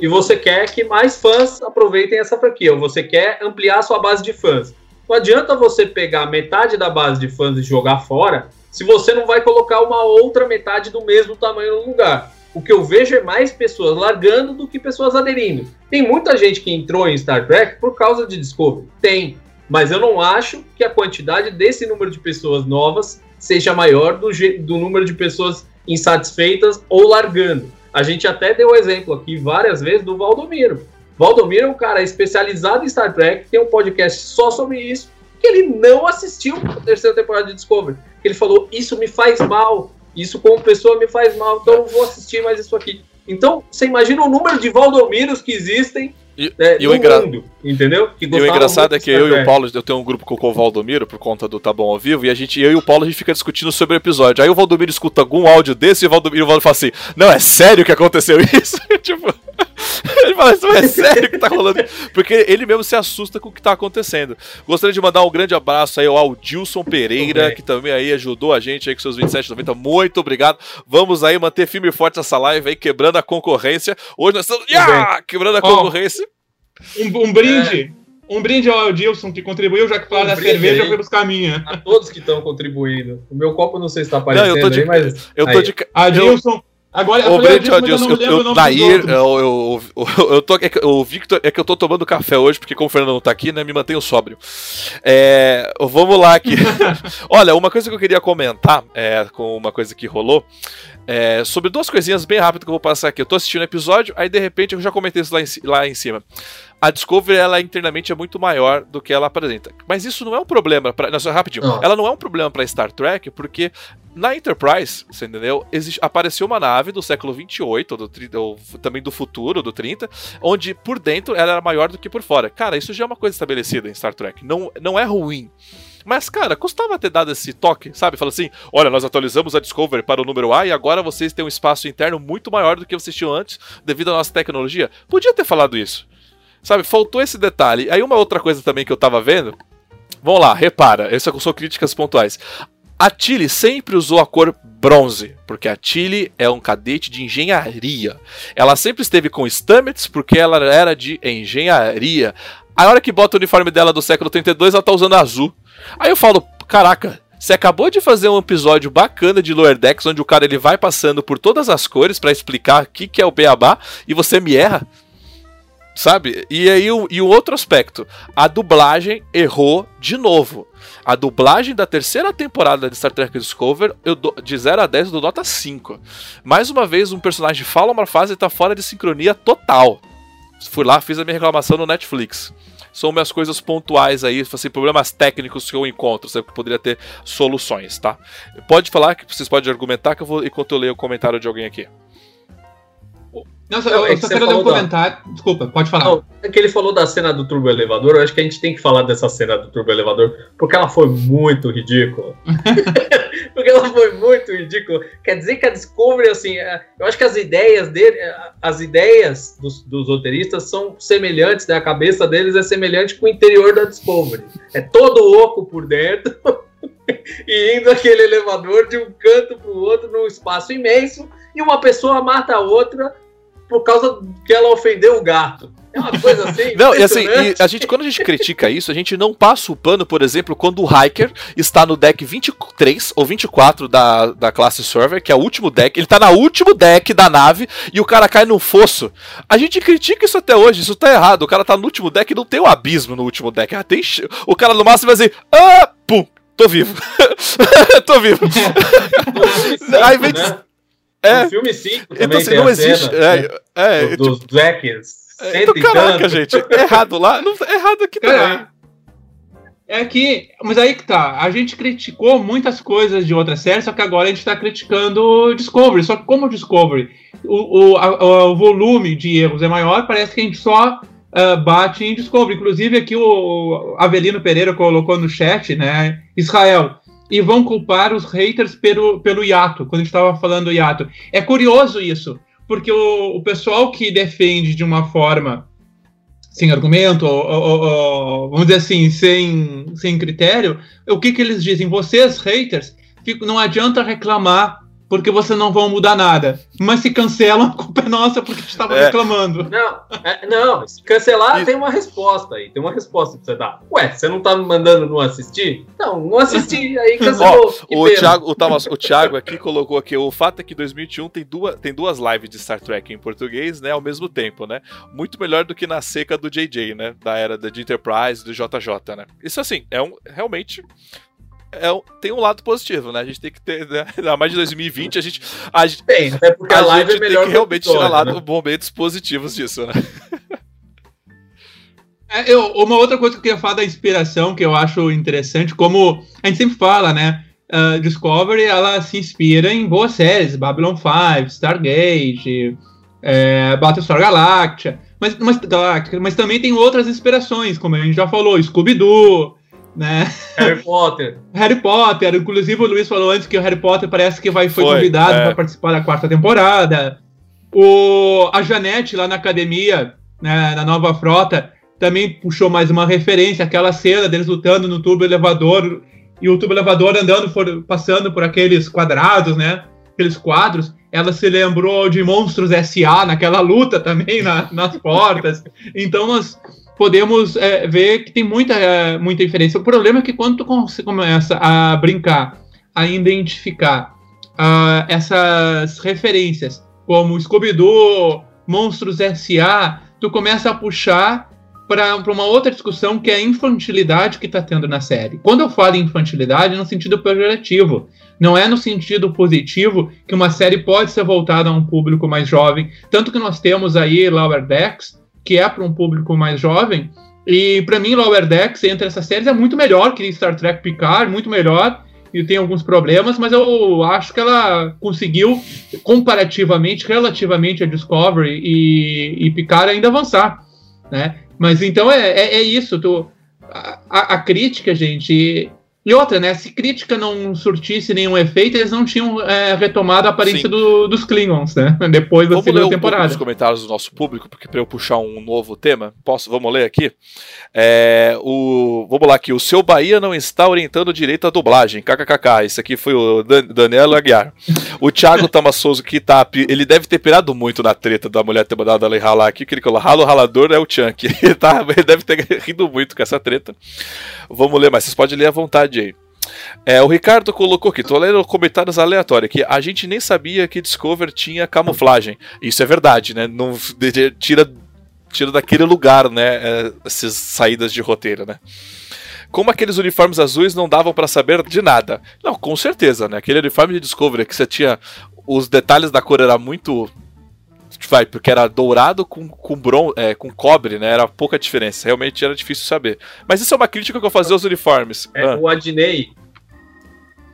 e você quer que mais fãs aproveitem essa franquia, ou você quer ampliar a sua base de fãs. Não adianta você pegar metade da base de fãs e jogar fora se você não vai colocar uma outra metade do mesmo tamanho no lugar. O que eu vejo é mais pessoas largando do que pessoas aderindo. Tem muita gente que entrou em Star Trek por causa de Discovery. Tem. Mas eu não acho que a quantidade desse número de pessoas novas seja maior do, do número de pessoas insatisfeitas ou largando. A gente até deu exemplo aqui várias vezes do Valdomiro. Valdomiro é um cara especializado em Star Trek, tem um podcast só sobre isso, que ele não assistiu a terceira temporada de Discovery. Ele falou: Isso me faz mal, isso como pessoa me faz mal, então eu não vou assistir mais isso aqui. Então, você imagina o número de Valdomiros que existem e, é, e o engra... mundo, entendeu? e o engraçado é que eu e o Paulo, eu tenho um grupo com o Valdomiro por conta do Tá Bom ao Vivo, e a gente, eu e o Paulo, a gente fica discutindo sobre o episódio. Aí o Valdomiro escuta algum áudio desse e o Valdomiro, o Valdomiro fala assim: Não, é sério que aconteceu isso? tipo. Ele fala assim, é sério que tá rolando? Porque ele mesmo se assusta com o que tá acontecendo. Gostaria de mandar um grande abraço aí ao Dilson Pereira, que também aí ajudou a gente aí com seus 27,90. Muito obrigado. Vamos aí manter firme e forte essa live aí, quebrando a concorrência. Hoje nós estamos yeah! quebrando a concorrência. Um, um brinde. É. Um brinde ao Dilson que contribuiu, já que falaram um da cerveja, foi buscar a minha. A todos que estão contribuindo. O meu copo não sei se está aparecendo não, eu tô de, aí, mas. Eu tô de. Adilson, Agora, o Brent, eu, eu, eu, eu, Nair, eu, eu, eu, eu, tô, é que, o Victor, é que eu tô tomando café hoje, porque como o Fernando não tá aqui, né, me mantenho sóbrio. É, vamos lá aqui. Olha, uma coisa que eu queria comentar, é, com uma coisa que rolou, é, sobre duas coisinhas bem rápidas que eu vou passar aqui. Eu tô assistindo o episódio, aí de repente eu já comentei isso lá em, lá em cima a Discovery ela internamente é muito maior do que ela apresenta. Mas isso não é um problema para, não, rapidinho. Não. Ela não é um problema para Star Trek porque na Enterprise, você entendeu? Existe, apareceu uma nave do século 28, ou, do, ou também do futuro, do 30, onde por dentro ela era maior do que por fora. Cara, isso já é uma coisa estabelecida em Star Trek. Não, não é ruim. Mas, cara, custava ter dado esse toque, sabe? Fala assim: olha, nós atualizamos a Discovery para o número A e agora vocês têm um espaço interno muito maior do que vocês tinham antes, devido à nossa tecnologia. Podia ter falado isso. Sabe, faltou esse detalhe. Aí uma outra coisa também que eu tava vendo. Vamos lá, repara, essas são críticas pontuais. A Tilly sempre usou a cor bronze, porque a Tilly é um cadete de engenharia. Ela sempre esteve com Stamets porque ela era de engenharia. A hora que bota o uniforme dela do século 32, ela tá usando azul. Aí eu falo, caraca, você acabou de fazer um episódio bacana de Lower Decks, onde o cara ele vai passando por todas as cores para explicar o que, que é o beabá, e você me erra? Sabe? E aí o, e o outro aspecto, a dublagem errou de novo. A dublagem da terceira temporada de Star Trek Discovery, eu do, de 0 a 10 eu dou nota 5. Mais uma vez, um personagem fala uma frase e tá fora de sincronia total. Fui lá, fiz a minha reclamação no Netflix. São minhas coisas pontuais aí, assim, problemas técnicos que eu encontro, sempre que poderia ter soluções, tá? Pode falar, que vocês podem argumentar que eu vou enquanto eu leio o comentário de alguém aqui. Não, só, eu, é eu só quero ler um comentário. Da... Desculpa, pode falar. Não, é que ele falou da cena do turbo elevador. Eu acho que a gente tem que falar dessa cena do turbo elevador, porque ela foi muito ridícula. porque ela foi muito ridícula. Quer dizer que a Discovery, assim, é, eu acho que as ideias dele, é, as ideias dos, dos roteiristas são semelhantes, né? A cabeça deles é semelhante com o interior da Discovery. É todo oco por dentro. e indo aquele elevador de um canto para o outro num espaço imenso, e uma pessoa mata a outra por causa que ela ofendeu o gato. É uma coisa assim. não, e assim, e a gente, quando a gente critica isso, a gente não passa o pano, por exemplo, quando o Hiker está no deck 23 ou 24 da, da classe Server, que é o último deck, ele está no último deck da nave e o cara cai num fosso. A gente critica isso até hoje, isso tá errado. O cara tá no último deck e não tem o um abismo no último deck. Ah, tem... O cara no máximo vai dizer, ah, pum, tô vivo. tô vivo. Aí vem. Né? É. No filme 5 então, assim, não existe. Cena, é, né? é, dos tipo. É, então, caraca, gente. Errado lá, não, errado aqui também. É que, mas aí que tá. A gente criticou muitas coisas de outras séries, só que agora a gente tá criticando Discovery. Só que como Discovery, o, o, a, o volume de erros é maior, parece que a gente só uh, bate em Discovery. Inclusive aqui o Avelino Pereira colocou no chat, né? Israel, e vão culpar os haters pelo, pelo hiato, quando a gente estava falando do hiato. É curioso isso, porque o, o pessoal que defende de uma forma sem argumento, ou, ou, ou, vamos dizer assim, sem, sem critério, o que, que eles dizem? Vocês, haters, não adianta reclamar porque vocês não vão mudar nada. Mas se cancelam, a culpa é nossa porque estava é. reclamando. Não, é, não, se cancelar Isso. tem uma resposta aí, tem uma resposta pra você dar. Ué, você não tá me mandando não assistir? Não, não assisti, aí cancelou. Ó, o, Thiago, o, Thomas, o Thiago aqui colocou aqui, o fato é que 2021 tem duas, tem duas lives de Star Trek em português, né, ao mesmo tempo, né? Muito melhor do que na seca do JJ, né, da era de Enterprise, do JJ, né? Isso assim, é um, realmente é, tem um lado positivo, né? A gente tem que ter, né? Na mais de 2020, a gente. A, tem, até porque a, a live é melhor tem que realmente tirar lado, né? momentos positivos disso, né? É, eu, uma outra coisa que eu queria falar da inspiração, que eu acho interessante, como a gente sempre fala, né? Uh, Discovery ela se inspira em boas séries, Babylon 5, Stargate, é, Battlestar Galactica, mas, mas, Galactica, mas também tem outras inspirações, como a gente já falou, Scooby-Doo, né? Harry Potter. Harry Potter, inclusive o Luiz falou antes que o Harry Potter parece que vai, foi, foi convidado é. para participar da quarta temporada. O, a Janete lá na academia, né, na nova frota, também puxou mais uma referência, aquela cena deles lutando no tubo elevador e o tubo elevador andando, for, passando por aqueles quadrados, né? Aqueles quadros. Ela se lembrou de Monstros S.A. naquela luta também na, nas portas. Então nós podemos é, ver que tem muita, é, muita diferença. O problema é que quando tu começa a brincar, a identificar uh, essas referências, como Scooby-Doo, Monstros S.A., tu começa a puxar para uma outra discussão que é a infantilidade que está tendo na série. Quando eu falo infantilidade, é no sentido pejorativo. Não é no sentido positivo que uma série pode ser voltada a um público mais jovem. Tanto que nós temos aí Lower Decks, que é para um público mais jovem. E para mim, Lower Decks, entre essas séries, é muito melhor que Star Trek Picard, muito melhor. E tem alguns problemas, mas eu acho que ela conseguiu, comparativamente, relativamente a Discovery e, e Picard, ainda avançar. Né? Mas então é, é, é isso. Tu, a, a, crítica, gente, e outra, né? Se crítica não surtisse nenhum efeito, eles não tinham é, retomado a aparência do, dos Klingons, né? Depois da vamos segunda ler um temporada. Vamos os comentários do nosso público, porque para eu puxar um novo tema, posso? Vamos ler aqui. É, o, vamos lá aqui. O seu Bahia não está orientando direito a dublagem. KKKK. Esse aqui foi o Dan, Daniel Aguiar. O Thiago Tamassoso que tá. Ele deve ter pirado muito na treta da mulher ter mandado ela ralar aqui, que ele falou: ralo ralador é o Chunk. Ele, tá, ele deve ter rido muito com essa treta. Vamos ler, mas vocês podem ler à vontade É, o Ricardo colocou aqui, tô lendo comentários aleatórios, que a gente nem sabia que Discover tinha camuflagem. Isso é verdade, né? Não tira, tira daquele lugar, né? É, essas saídas de roteiro, né? Como aqueles uniformes azuis não davam para saber de nada. Não, com certeza, né? Aquele uniforme de Discovery que você tinha. Os detalhes da cor era muito vai, porque era dourado com, com, bron é, com cobre, né? Era pouca diferença. Realmente era difícil saber. Mas isso é uma crítica que eu fazia aos uniformes. É, ah. O Adnei.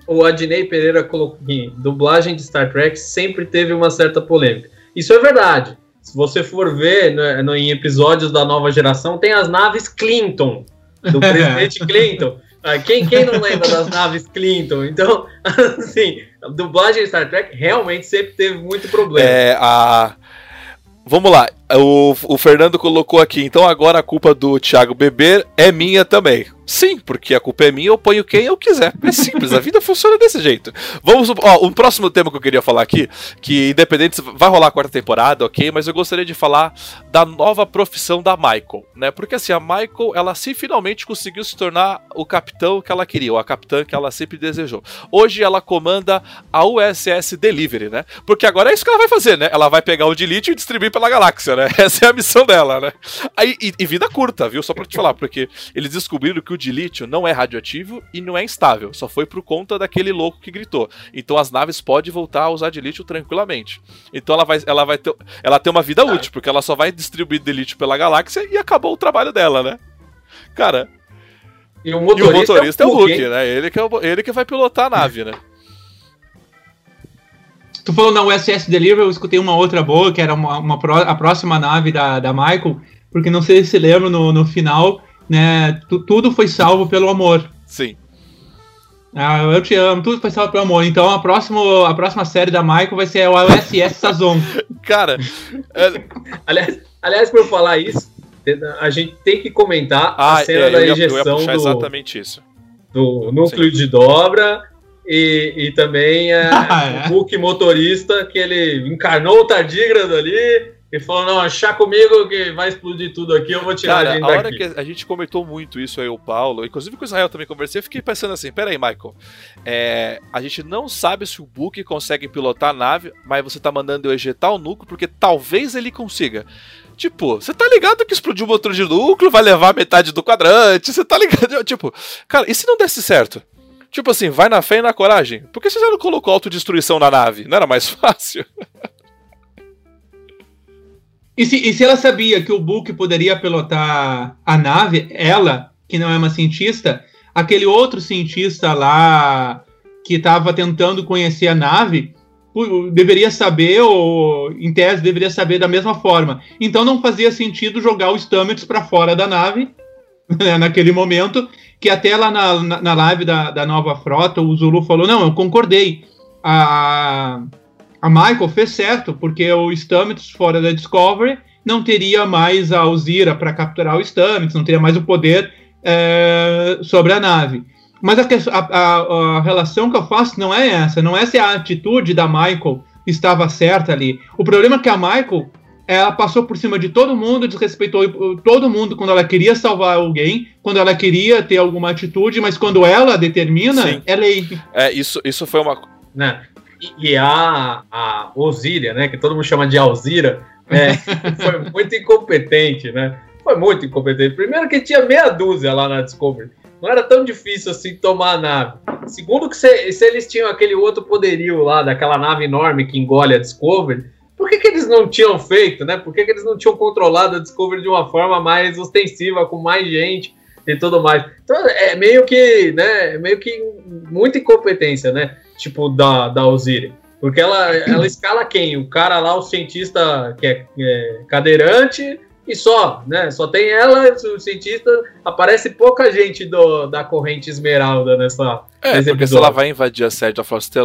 O Adnei Pereira colocou aqui, dublagem de Star Trek sempre teve uma certa polêmica. Isso é verdade. Se você for ver né, no, em episódios da nova geração, tem as naves Clinton, do presidente Clinton. Ah, quem, quem não lembra das naves Clinton? Então, assim, a dublagem de Star Trek realmente sempre teve muito problema. É, a, Vamos lá, o, o Fernando colocou aqui, então agora a culpa do Thiago beber é minha também. Sim, porque a culpa é minha, eu ponho quem eu quiser. É simples, a vida funciona desse jeito. Vamos, ó, um próximo tema que eu queria falar aqui, que independente vai rolar a quarta temporada, ok, mas eu gostaria de falar da nova profissão da Michael, né? Porque assim, a Michael, ela sim finalmente conseguiu se tornar o capitão que ela queria, ou a capitã que ela sempre desejou. Hoje ela comanda a USS Delivery, né? Porque agora é isso que ela vai fazer, né? Ela vai pegar o Delete e distribuir pela galáxia, né? Essa é a missão dela, né? Aí, e, e vida curta, viu? Só pra te falar, porque eles descobriram que o de lítio não é radioativo e não é instável, só foi por conta daquele louco que gritou. Então as naves podem voltar a usar de lítio tranquilamente. Então ela vai, ela vai ter, ela tem uma vida ah. útil, porque ela só vai distribuir de lítio pela galáxia e acabou o trabalho dela, né? Cara. E o motorista, e o motorista é o Hulk, é o né? Ele que, é o, ele que vai pilotar a nave, né? Tu falou na USS Delivery, eu escutei uma outra boa, que era uma, uma a próxima nave da, da Michael, porque não sei se lembra no, no final, né? tudo foi salvo pelo amor. Sim. Ah, eu te amo, tudo foi salvo pelo amor. Então a próxima, a próxima série da Michael vai ser o USS Sazon. Cara, é... aliás, aliás, por falar isso, a gente tem que comentar ah, a cena é, da eu ia, injeção eu ia do, exatamente isso. do núcleo Sim. de dobra e, e também é, ah, é. o Book motorista que ele encarnou o tardígrado ali e falou: não, achar comigo que vai explodir tudo aqui, eu vou tirar Cara, a gente a hora daqui. que a gente comentou muito isso aí, o Paulo, inclusive com o Israel também conversei, eu fiquei pensando assim: peraí, Michael, é, a gente não sabe se o Book consegue pilotar a nave, mas você tá mandando eu ejetar o núcleo porque talvez ele consiga. Tipo, você tá ligado que explodir o motor de núcleo vai levar metade do quadrante? Você tá ligado? Tipo, cara, e se não desse certo? Tipo assim, vai na fé e na coragem. Por que você já não colocou autodestruição na nave? Não era mais fácil? E se, e se ela sabia que o Book poderia pilotar a nave, ela, que não é uma cientista, aquele outro cientista lá que estava tentando conhecer a nave, deveria saber, ou em tese deveria saber da mesma forma. Então não fazia sentido jogar o Stamets para fora da nave naquele momento, que até lá na, na, na live da, da nova frota o Zulu falou: não, eu concordei. A, a Michael fez certo, porque o Stamets fora da Discovery não teria mais a Alzira para capturar o Stamets, não teria mais o poder é, sobre a nave. Mas a, a, a, relação que eu faço não é essa, não é se a atitude da Michael estava certa ali. O problema é que a Michael ela passou por cima de todo mundo, desrespeitou todo mundo quando ela queria salvar alguém, quando ela queria ter alguma atitude, mas quando ela determina, Sim. é lei. É, isso, isso foi uma. Né? E, a, a Osíria, né, que todo mundo chama de Alzira, é, foi muito incompetente, né? Foi muito incompetente. Primeiro que tinha meia dúzia lá na Discovery. Não era tão difícil assim tomar a nave. Segundo que se, se eles tinham aquele outro poderio lá, daquela nave enorme que engole a Discovery, por que, que eles não tinham feito, né? Por que, que eles não tinham controlado a Discovery de uma forma mais ostensiva, com mais gente e tudo mais? Então é meio que, né? É meio que muita incompetência, né? tipo, da, da Osiris. Porque ela, ela escala quem? O cara lá, o cientista que é, é cadeirante, e só, né? Só tem ela, o cientista. Aparece pouca gente do, da corrente esmeralda nessa. É, porque se ela vai invadir a sede da Frota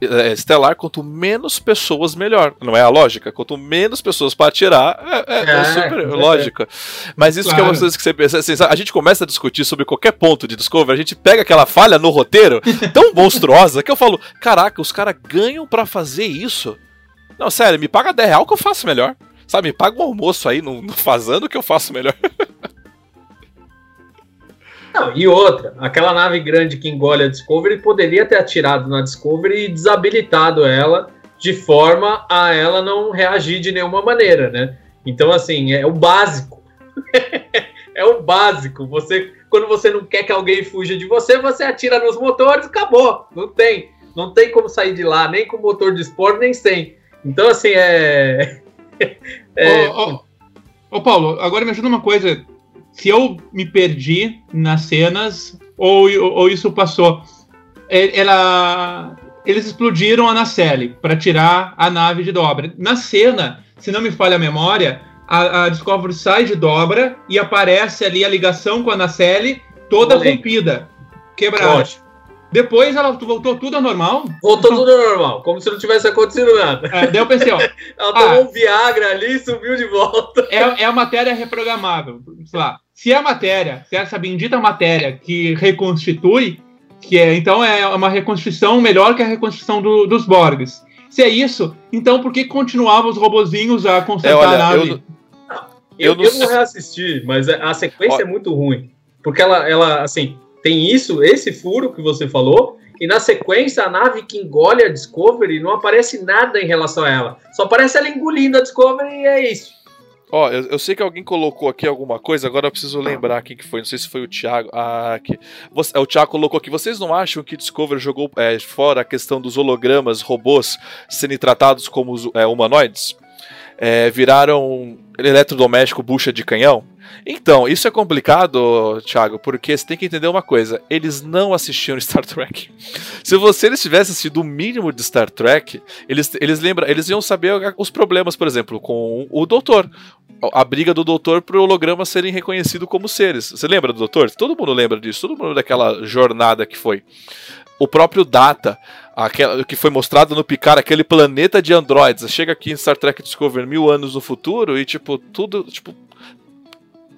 é, Estelar, quanto menos pessoas, melhor. Não é a lógica? Quanto menos pessoas para atirar, é, é, é, é super lógica. Mas isso claro. que é uma coisa que você pensa. Assim, a gente começa a discutir sobre qualquer ponto de Discovery, a gente pega aquela falha no roteiro tão monstruosa que eu falo: caraca, os caras ganham para fazer isso? Não, sério, me paga 10 real que eu faço melhor. Sabe, paga um almoço aí no, no que eu faço melhor. Não, e outra, aquela nave grande que engole a Discovery poderia ter atirado na Discovery e desabilitado ela de forma a ela não reagir de nenhuma maneira, né? Então, assim, é o básico. é o básico. Você, quando você não quer que alguém fuja de você, você atira nos motores, acabou. Não tem, não tem como sair de lá, nem com motor de esporte, nem sem. Então, assim, é é... Ô, ô, ô, Paulo, agora me ajuda uma coisa. Se eu me perdi nas cenas, ou, ou isso passou. Ela, eles explodiram a nacelle para tirar a nave de dobra. Na cena, se não me falha a memória, a, a Discovery sai de dobra e aparece ali a ligação com a nacelle toda rompida, quebrada. Ótimo. Depois ela voltou tudo ao normal. Voltou tudo ao normal, como se não tivesse acontecido nada. É, daí eu pensei, ó. ela tomou ah, um Viagra ali e subiu de volta. É, é a matéria reprogramável. Sei lá. Se é a matéria, se é essa bendita matéria que reconstitui, que é então é uma reconstrução melhor que a reconstrução do, dos Borgs. Se é isso, então por que continuavam os robozinhos a consertar é, olha, a nave? Eu, eu, eu, não... eu não reassisti, mas a sequência é muito ruim. Porque ela, ela, assim, tem isso, esse furo que você falou, e na sequência a nave que engole a Discovery não aparece nada em relação a ela. Só aparece ela engolindo a Discovery e é isso. Ó, eu, eu, sei que alguém colocou aqui alguma coisa, agora eu preciso lembrar quem que foi. Não sei se foi o Thiago. Ah, aqui. Você, o Thiago colocou aqui. Vocês não acham que Discovery jogou é, fora a questão dos hologramas, robôs serem tratados como é, humanoides? É, viraram eletrodoméstico bucha de canhão? Então, isso é complicado, Thiago, porque você tem que entender uma coisa: eles não assistiam Star Trek. Se você eles tivessem assistido o mínimo de Star Trek, eles, eles lembram, eles iam saber os problemas, por exemplo, com o Doutor. A briga do Doutor para holograma serem reconhecidos como seres. Você lembra do Doutor? Todo mundo lembra disso, todo mundo daquela jornada que foi. o próprio Data, aquela, que foi mostrado no Picard, aquele planeta de androides, chega aqui em Star Trek Discovery mil anos no futuro e, tipo, tudo, tipo,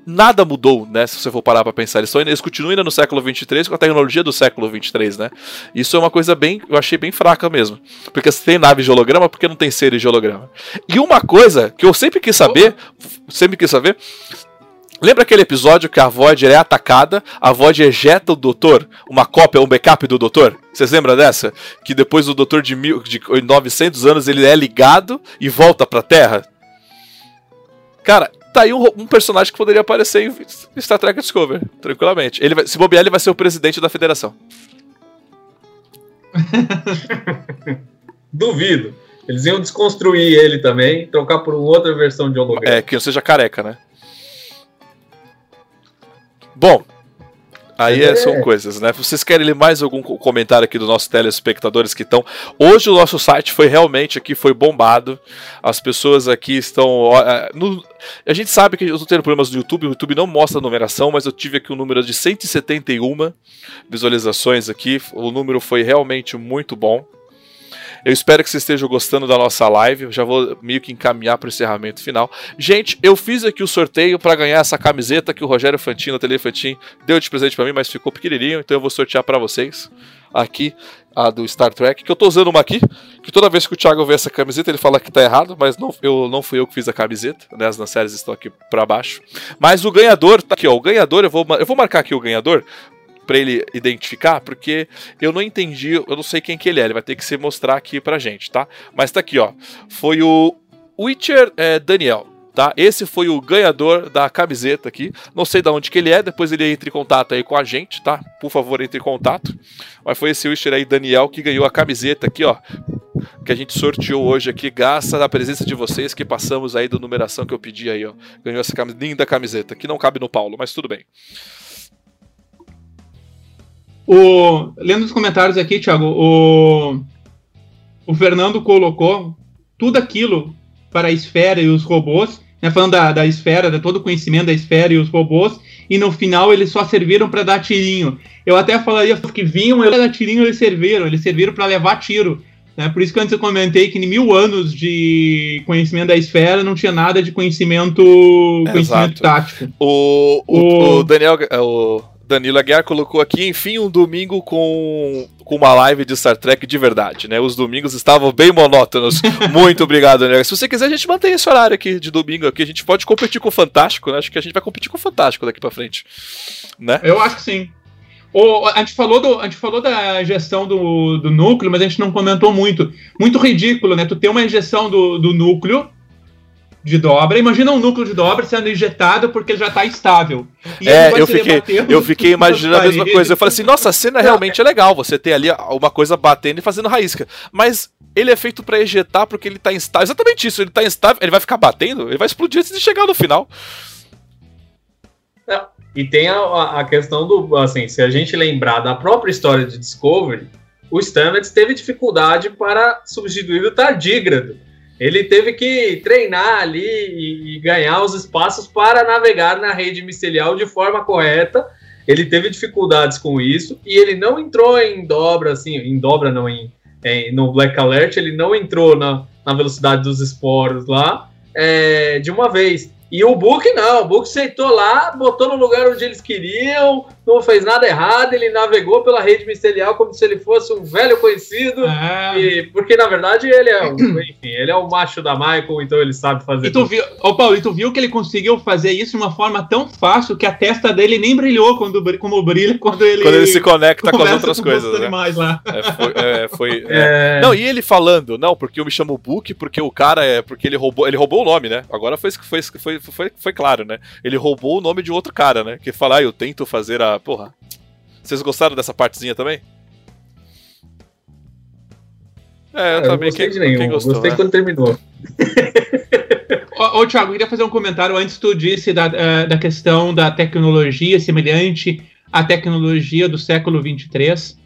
nada mudou, né? Se você for parar para pensar. Eles, eles continuam ainda no século 23 com a tecnologia do século 23, né? Isso é uma coisa bem, eu achei bem fraca mesmo. Porque se tem nave de holograma, porque não tem seres de holograma? E uma coisa que eu sempre quis saber, sempre quis saber, Lembra aquele episódio que a Void é atacada, a Void ejeta o doutor, uma cópia, um backup do doutor? Vocês lembram dessa? Que depois o doutor de, mil, de 900 anos ele é ligado e volta pra Terra? Cara, tá aí um, um, personagem que poderia aparecer em Star Trek Discovery, tranquilamente. Ele vai, se bobear, ele vai ser o presidente da federação. Duvido. Eles iam desconstruir ele também, trocar por uma outra versão de holograma. É, que não seja careca, né? Bom, Aí é. são coisas, né? Vocês querem ler mais algum comentário aqui dos nossos telespectadores que estão? Hoje o nosso site foi realmente aqui foi bombado. As pessoas aqui estão. No... A gente sabe que eu estou tendo problemas no YouTube. O YouTube não mostra a numeração, mas eu tive aqui um número de 171 visualizações aqui. O número foi realmente muito bom. Eu espero que vocês estejam gostando da nossa live. Já vou meio que encaminhar para o encerramento final. Gente, eu fiz aqui o sorteio para ganhar essa camiseta que o Rogério Fantino, Ateliê Fantin, deu de presente para mim, mas ficou pequenininho, então eu vou sortear para vocês. Aqui, a do Star Trek, que eu tô usando uma aqui, que toda vez que o Thiago vê essa camiseta, ele fala que tá errado, mas não, eu, não fui eu que fiz a camiseta, né? As séries estão aqui para baixo. Mas o ganhador, tá aqui, ó. O ganhador, eu vou, eu vou marcar aqui o ganhador, para ele identificar, porque eu não entendi, eu não sei quem que ele é, ele vai ter que se mostrar aqui pra gente, tá? Mas tá aqui, ó. Foi o Witcher é, Daniel, tá? Esse foi o ganhador da camiseta aqui. Não sei de onde que ele é, depois ele entra em contato aí com a gente, tá? Por favor, entre em contato. Mas foi esse Witcher aí, Daniel, que ganhou a camiseta aqui, ó. Que a gente sorteou hoje aqui, graças à presença de vocês que passamos aí da numeração que eu pedi aí, ó. Ganhou essa linda camiseta, que não cabe no Paulo, mas tudo bem. O, lendo os comentários aqui, Thiago, o, o Fernando colocou tudo aquilo para a esfera e os robôs, né, falando da, da esfera, de todo o conhecimento da esfera e os robôs, e no final eles só serviram para dar tirinho. Eu até falaria que vinham, eles dar tirinho, eles serviram, eles serviram para levar tiro. Né? Por isso que antes eu comentei que em mil anos de conhecimento da esfera não tinha nada de conhecimento, conhecimento tático. O, o, o Daniel, o Danilo Aguiar colocou aqui, enfim, um domingo com, com uma live de Star Trek de verdade, né? Os domingos estavam bem monótonos. Muito obrigado, Daniel. Se você quiser, a gente mantém esse horário aqui de domingo aqui. A gente pode competir com o Fantástico, né? Acho que a gente vai competir com o Fantástico daqui para frente. Né? Eu acho que sim. O, a, gente falou do, a gente falou da gestão do, do núcleo, mas a gente não comentou muito. Muito ridículo, né? Tu ter uma injeção do, do núcleo de dobra. Imagina um núcleo de dobra sendo injetado porque ele já está estável. E é, eu fiquei, eu fiquei imaginando a mesma coisa. Eu falei assim, nossa, a cena realmente é legal. Você ter ali uma coisa batendo e fazendo raísca. Mas ele é feito para ejetar porque ele está instável. Exatamente isso, ele está instável, ele vai ficar batendo, ele vai explodir antes de chegar no final. É, e tem a, a questão do, assim, se a gente lembrar da própria história de Discovery, o Stamets teve dificuldade para substituir o tardígrado ele teve que treinar ali e, e, ganhar os espaços para navegar na rede micelial de forma correta. Ele teve dificuldades com isso e ele não entrou em dobra, assim, em dobra não, em, em no Black Alert, ele não entrou na, na velocidade dos esporos lá é, de uma vez. E o Book não, o Book sentou lá, botou no lugar onde eles queriam, não fez nada errado, ele navegou pela rede ministerial como se ele fosse um velho conhecido. É. E, porque na verdade ele é, um, enfim, ele é o macho da Michael, então ele sabe fazer. E tu tudo. viu, oh, Paulo, e tu viu que ele conseguiu fazer isso de uma forma tão fácil que a testa dele nem brilhou quando, como brilha quando ele. Quando ele se conecta com as outras com coisas. Né? Lá. É, foi, é, foi é. Não, e ele falando, não, porque eu me chamo Book, porque o cara é. Porque ele roubou. Ele roubou o nome, né? Agora foi, foi, foi, foi, foi claro, né? Ele roubou o nome de outro cara, né? Que fala, ah, eu tento fazer a. Porra. Vocês gostaram dessa partezinha também? É, eu ah, também. Quem, quem gostou, gostei né? quando terminou. ô, ô, Thiago, eu queria fazer um comentário antes tu disse da, uh, da questão da tecnologia semelhante à tecnologia do século 23.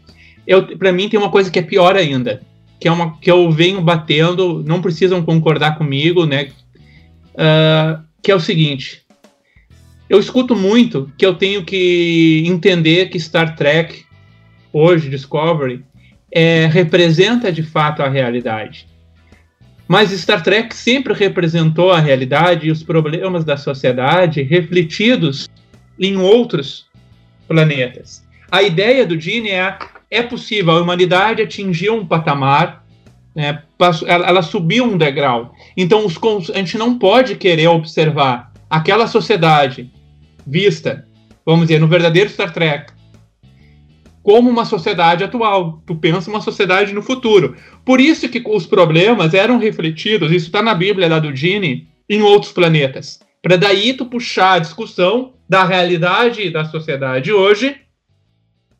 Eu, para mim tem uma coisa que é pior ainda, que é uma que eu venho batendo, não precisam concordar comigo, né? Uh, que é o seguinte: eu escuto muito que eu tenho que entender que Star Trek, hoje, Discovery, é, representa de fato a realidade. Mas Star Trek sempre representou a realidade e os problemas da sociedade refletidos em outros planetas. A ideia do Gene é é possível, a humanidade atingiu um patamar, né, ela, ela, subiu um degrau. Então os, a gente não pode querer observar aquela sociedade vista, vamos dizer, no verdadeiro Star Trek, como uma sociedade atual. Tu pensa uma sociedade no futuro. Por isso que os problemas eram refletidos, isso está na Bíblia lá do Gene, em outros planetas. Para daí tu puxar a discussão da realidade da sociedade hoje,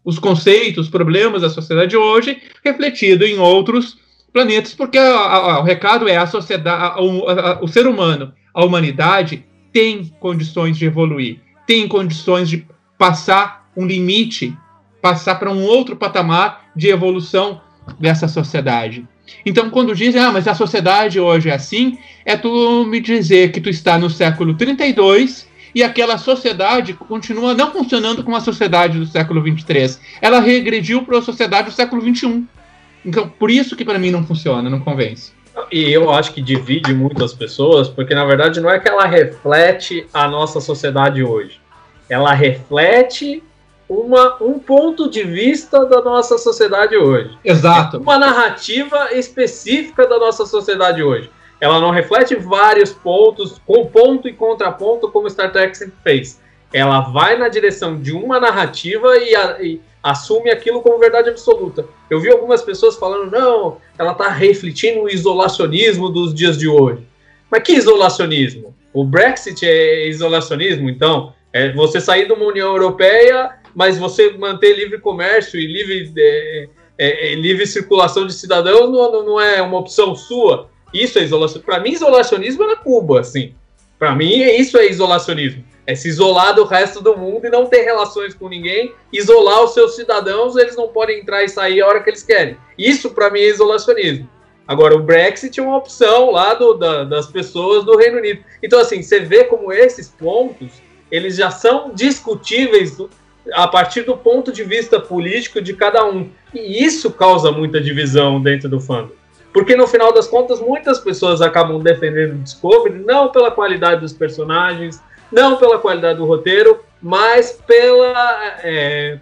os conceitos, os problemas da sociedade hoje, refletido em outros planetas, porque a, a, o recado é a sociedade, a, o ser humano, a humanidade tem condições de evoluir, tem condições de passar um limite passar para um outro patamar de evolução dessa sociedade. Então, quando dizem, ah, mas a sociedade hoje é assim, é tu me dizer que tu está no século 32 e aquela sociedade continua não funcionando como a sociedade do século 23. Ela regrediu para a sociedade do século 21. Então, por isso que para mim não funciona, não convence. E eu acho que divide muito as pessoas, porque na verdade não é que ela reflete a nossa sociedade hoje. Ela reflete uma, um ponto de vista da nossa sociedade hoje. Exato. Uma narrativa específica da nossa sociedade hoje. Ela não reflete vários pontos, com ponto e contraponto, como Star Trek sempre fez. Ela vai na direção de uma narrativa e, a, e assume aquilo como verdade absoluta. Eu vi algumas pessoas falando, não, ela está refletindo o isolacionismo dos dias de hoje. Mas que isolacionismo? O Brexit é isolacionismo, então? É você sair de uma União Europeia mas você manter livre comércio e livre, é, é, é, livre circulação de cidadãos não, não é uma opção sua. Isso é isolação. Para mim, isolacionismo é na Cuba, assim. Para mim, isso é isolacionismo. É se isolar do resto do mundo e não ter relações com ninguém, isolar os seus cidadãos, eles não podem entrar e sair a hora que eles querem. Isso, para mim, é isolacionismo. Agora, o Brexit é uma opção lá do, da, das pessoas do Reino Unido. Então, assim, você vê como esses pontos, eles já são discutíveis a partir do ponto de vista político de cada um. E isso causa muita divisão dentro do fandom. Porque no final das contas, muitas pessoas acabam defendendo o Discovery não pela qualidade dos personagens, não pela qualidade do roteiro, mas pela, é,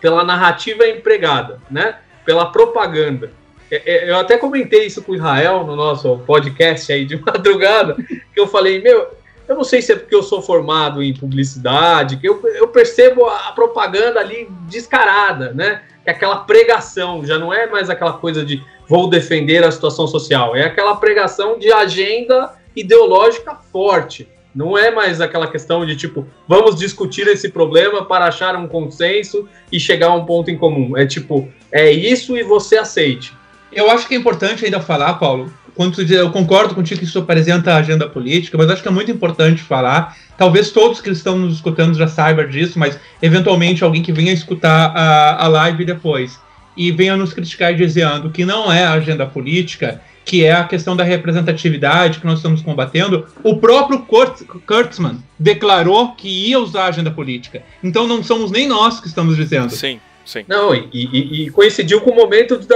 pela narrativa empregada, né? pela propaganda. É, é, eu até comentei isso com o Israel no nosso podcast aí de madrugada, que eu falei, meu, eu não sei se é porque eu sou formado em publicidade, que eu, eu percebo a, propaganda ali descarada, né? É aquela pregação, já não é mais aquela coisa de vou defender a situação social, é aquela pregação de agenda ideológica forte. Não é mais aquela questão de tipo, vamos discutir esse problema para achar um consenso e chegar a um ponto em comum. É tipo, é isso e você aceite. Eu acho que é importante ainda falar, Paulo, quando tu diz, eu concordo contigo que isso apresenta a agenda política, mas acho que é muito importante falar. Talvez todos que estão nos escutando já saibam disso, mas eventualmente alguém que venha escutar a, a live depois e venha nos criticar dizendo que não é a agenda política, que é a questão da representatividade que nós estamos combatendo, o próprio Kurt, Kurtzman declarou que ia usar a agenda política. Então não somos nem nós que estamos dizendo. Sim. Sim. Não, e, e, e coincidiu com o momento de,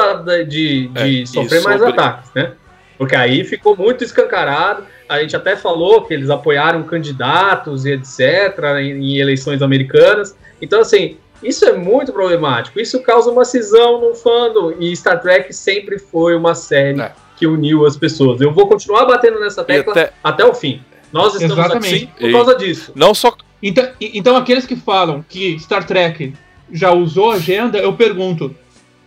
de, de é, sofrer mais sobre... ataques, né? Porque aí ficou muito escancarado. A gente até falou que eles apoiaram candidatos e etc. em, em eleições americanas. Então, assim, isso é muito problemático. Isso causa uma cisão no fandom. E Star Trek sempre foi uma série é. Que uniu as pessoas. Eu vou continuar batendo nessa tecla até... até... o fim. Nós estamos Exatamente. aqui por causa disso. Não só. Então, então, aqueles que falam que Star Trek já usou agenda, eu pergunto: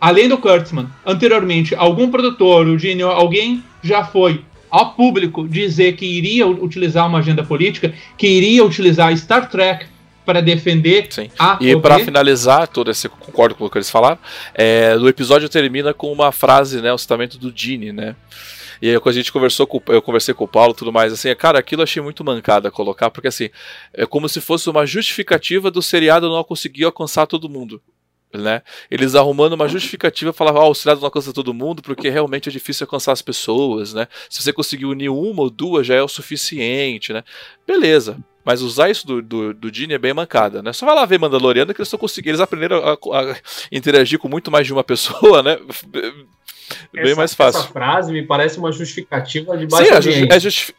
além do Kurtzman, anteriormente, algum produtor, o Gene, alguém já foi ao público dizer que iria utilizar uma agenda política, que iria utilizar Star Trek para defender Sim. a E para finalizar todo esse concordo com o que eles falaram, é, o episódio termina com uma frase, né, o citamento do Gene, né? E aí quando a gente conversou com, eu conversei com o Paulo tudo mais, assim, cara, aquilo eu achei muito mancada colocar, porque assim, é como se fosse uma justificativa do seriado não conseguir alcançar todo mundo né? Eles arrumando uma justificativa falavam, ah, o seriado não alcança todo mundo porque realmente é difícil alcançar as pessoas, né? Se você conseguir unir uma ou duas já é o suficiente, né? Beleza, Mas usar isso do, do, do Gene é bem mancada, né? Só vai lá ver Mandaloriano que eles estão conseguindo. Eles aprenderam a, a, interagir com muito mais de uma pessoa, né? Bem essa, mais fácil. Essa frase me parece uma justificativa de baixo Sim, é, justi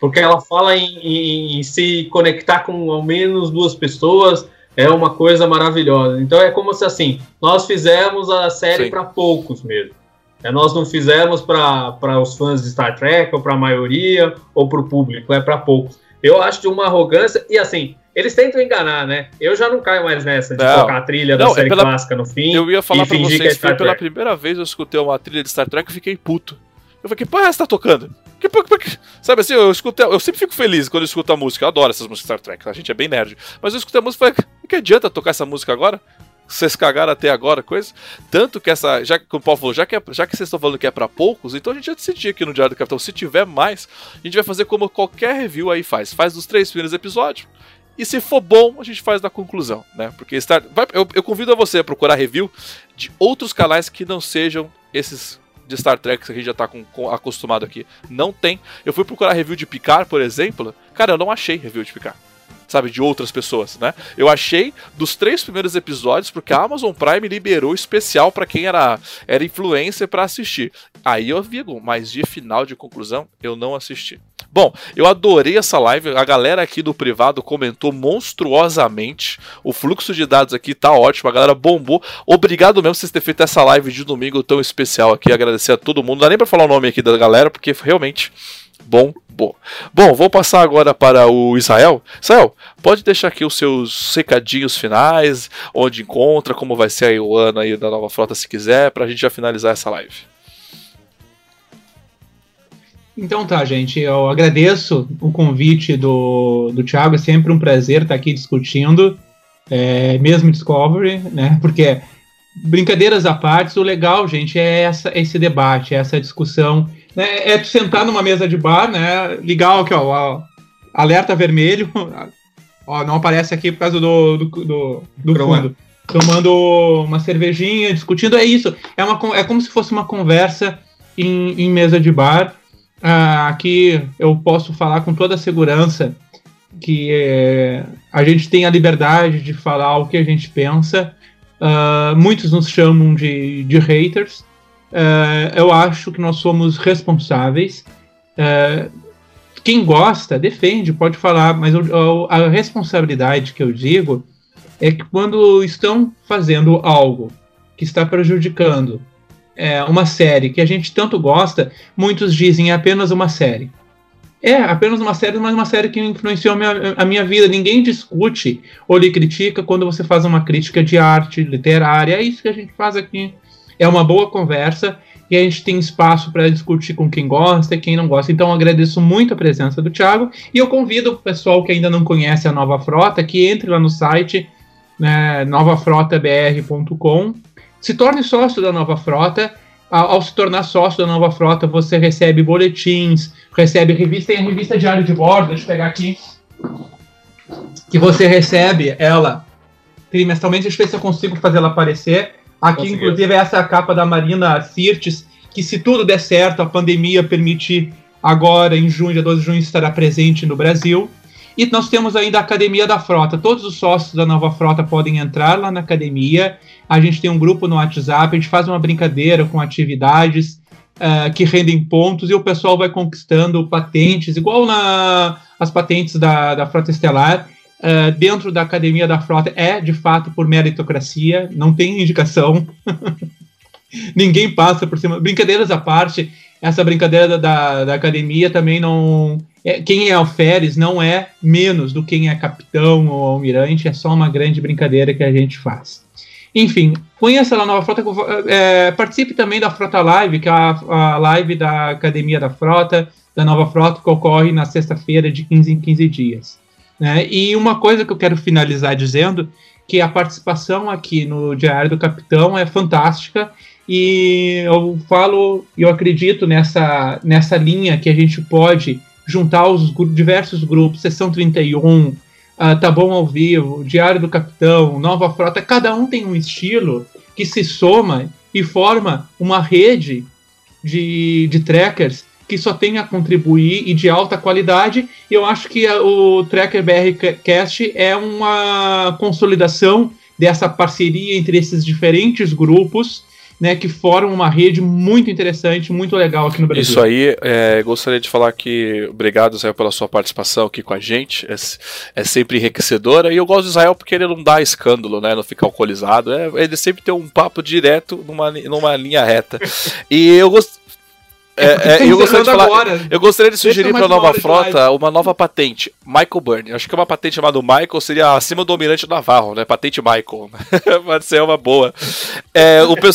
Porque ela fala em, em, em, se conectar com ao menos duas pessoas, é uma coisa maravilhosa. Então é como se assim, nós fizemos a série para poucos mesmo. É, nós não fizemos para os fãs de Star Trek, ou para a maioria, ou para o público, é para poucos. Eu acho de uma arrogância, e assim, eles tentam enganar, né? Eu já não caio mais nessa de não, colocar a trilha não, da é série é pela, clássica no fim. Eu ia falar pra vocês, que é pela primeira vez eu escutei uma trilha de Star Trek e fiquei puto. Eu falei, que porra é essa que tá tocando? Que, que, que, sabe assim, eu escutei, eu sempre fico feliz quando eu escuto a música. Eu adoro essas músicas Star Trek, a gente é bem nerd. Mas eu escutei a música e falei, que adianta tocar essa música agora? Vocês cagaram até agora, coisa. Tanto que essa. Já que o Paulo falou, já que, é, já que vocês estão falando que é para poucos, então a gente já decidiu aqui no Diário do Capitão. Se tiver mais, a gente vai fazer como qualquer review aí faz. Faz dos três primeiros episódios. E se for bom, a gente faz da conclusão, né? Porque Star, vai, eu, eu convido a você a procurar review de outros canais que não sejam esses de Star Trek que a gente já tá com, acostumado aqui. Não tem. Eu fui procurar review de Picard, por exemplo. Cara, eu não achei review de Picard sabe, de outras pessoas, né? Eu achei dos três primeiros episódios, porque a Amazon Prime liberou especial para quem era, era influencer para assistir. Aí eu vi, mas de final de conclusão, eu não assisti. Bom, eu adorei essa live. A galera aqui do privado comentou monstruosamente. O fluxo de dados aqui tá ótimo. A galera bombou. Obrigado mesmo vocês terem feito essa live de domingo tão especial aqui. Agradecer a todo mundo. Não dá nem pra falar o nome aqui da galera, porque realmente bom, bom. Bom, vou passar agora para o Israel. Israel, pode deixar aqui os seus recadinhos finais, onde encontra, como vai ser o ano aí da nova frota, se quiser, para a gente já finalizar essa live. Então tá, gente, eu agradeço o convite do, do Thiago, é sempre um prazer estar aqui discutindo, é, mesmo Discovery, né, porque brincadeiras à parte, o legal, gente, é essa, esse debate, essa discussão né, é tu sentar numa mesa de bar, né? Ligar aqui, ó, ó alerta vermelho. Ó, não aparece aqui por causa do, do, do, do fundo. Tomando uma cervejinha, discutindo. É isso. É, uma, é como se fosse uma conversa em, em mesa de bar. Ah, aqui eu posso falar com toda a segurança que é, a gente tem a liberdade de falar o que a gente pensa. Uh, muitos nos chamam de, de haters. Uh, eu acho que nós somos responsáveis. Uh, quem gosta, defende, pode falar, mas eu, a responsabilidade que eu digo é que quando estão fazendo algo que está prejudicando é, uma série que a gente tanto gosta, muitos dizem é apenas uma série. É, apenas uma série, mas uma série que influenciou minha, a minha vida. Ninguém discute ou lhe critica quando você faz uma crítica de arte literária. É isso que a gente faz aqui é uma boa conversa e a gente tem espaço para discutir com quem gosta e quem não gosta. Então, agradeço muito a presença do Thiago e eu convido o pessoal que ainda não conhece a Nova Frota que entre lá no site né, novafrotabr.com, se torne sócio da Nova Frota. Ao, se tornar sócio da Nova Frota, você recebe boletins, recebe revista, tem a revista Diário de Bordo, deixa eu pegar aqui, que você recebe ela trimestralmente, deixa eu ver se eu consigo fazer ela aparecer Aqui, Conseguiu. inclusive, essa é a capa da Marina Sirtes, que se tudo der certo, a pandemia permitir agora, em junho, dia 12 de junho, estará presente no Brasil. E nós temos ainda a Academia da Frota. Todos os sócios da Nova Frota podem entrar lá na academia. A gente tem um grupo no WhatsApp, a gente faz uma brincadeira com atividades uh, que rendem pontos e o pessoal vai conquistando patentes, igual na as patentes da, da Frota Estelar. Uh, dentro da academia da frota é de fato por meritocracia, não tem indicação. Ninguém passa por cima. Brincadeiras à parte, essa brincadeira da, da academia também não. É, quem é alferes não é menos do que quem é capitão ou almirante, é só uma grande brincadeira que a gente faz. Enfim, conheça a Nova Frota, é, participe também da Frota Live, que é a, a live da Academia da Frota, da Nova Frota, que ocorre na sexta-feira de 15 em 15 dias. Né? E uma coisa que eu quero finalizar dizendo que a participação aqui no Diário do Capitão é fantástica e eu falo, eu acredito nessa, nessa linha que a gente pode juntar os diversos grupos, Sessão 31, uh, ah, Tá Bom ao Vivo, Diário do Capitão, Nova Frota, cada um tem um estilo que se soma e forma uma rede de, de trackers que só tem a contribuir e de alta qualidade. E eu acho que o Tracker BR Cast é uma consolidação dessa parceria entre esses diferentes grupos né, que formam uma rede muito interessante, muito legal aqui no Brasil. Isso aí, é, gostaria de falar que obrigado, Israel, pela sua participação aqui com a gente. É, é, sempre enriquecedora. E eu gosto do Israel porque ele não dá escândalo, né? Não fica alcoolizado. É, ele sempre tem um papo direto numa, numa linha reta. E eu gosto. É, é, é eu, gostaria de falar, agora. eu gostaria de sugerir para a nova frota uma nova patente, Michael Burn. Acho que uma patente chamada Michael seria acima do Almirante Navarro, né? Patente Michael. Pode ser uma boa. É, o, pe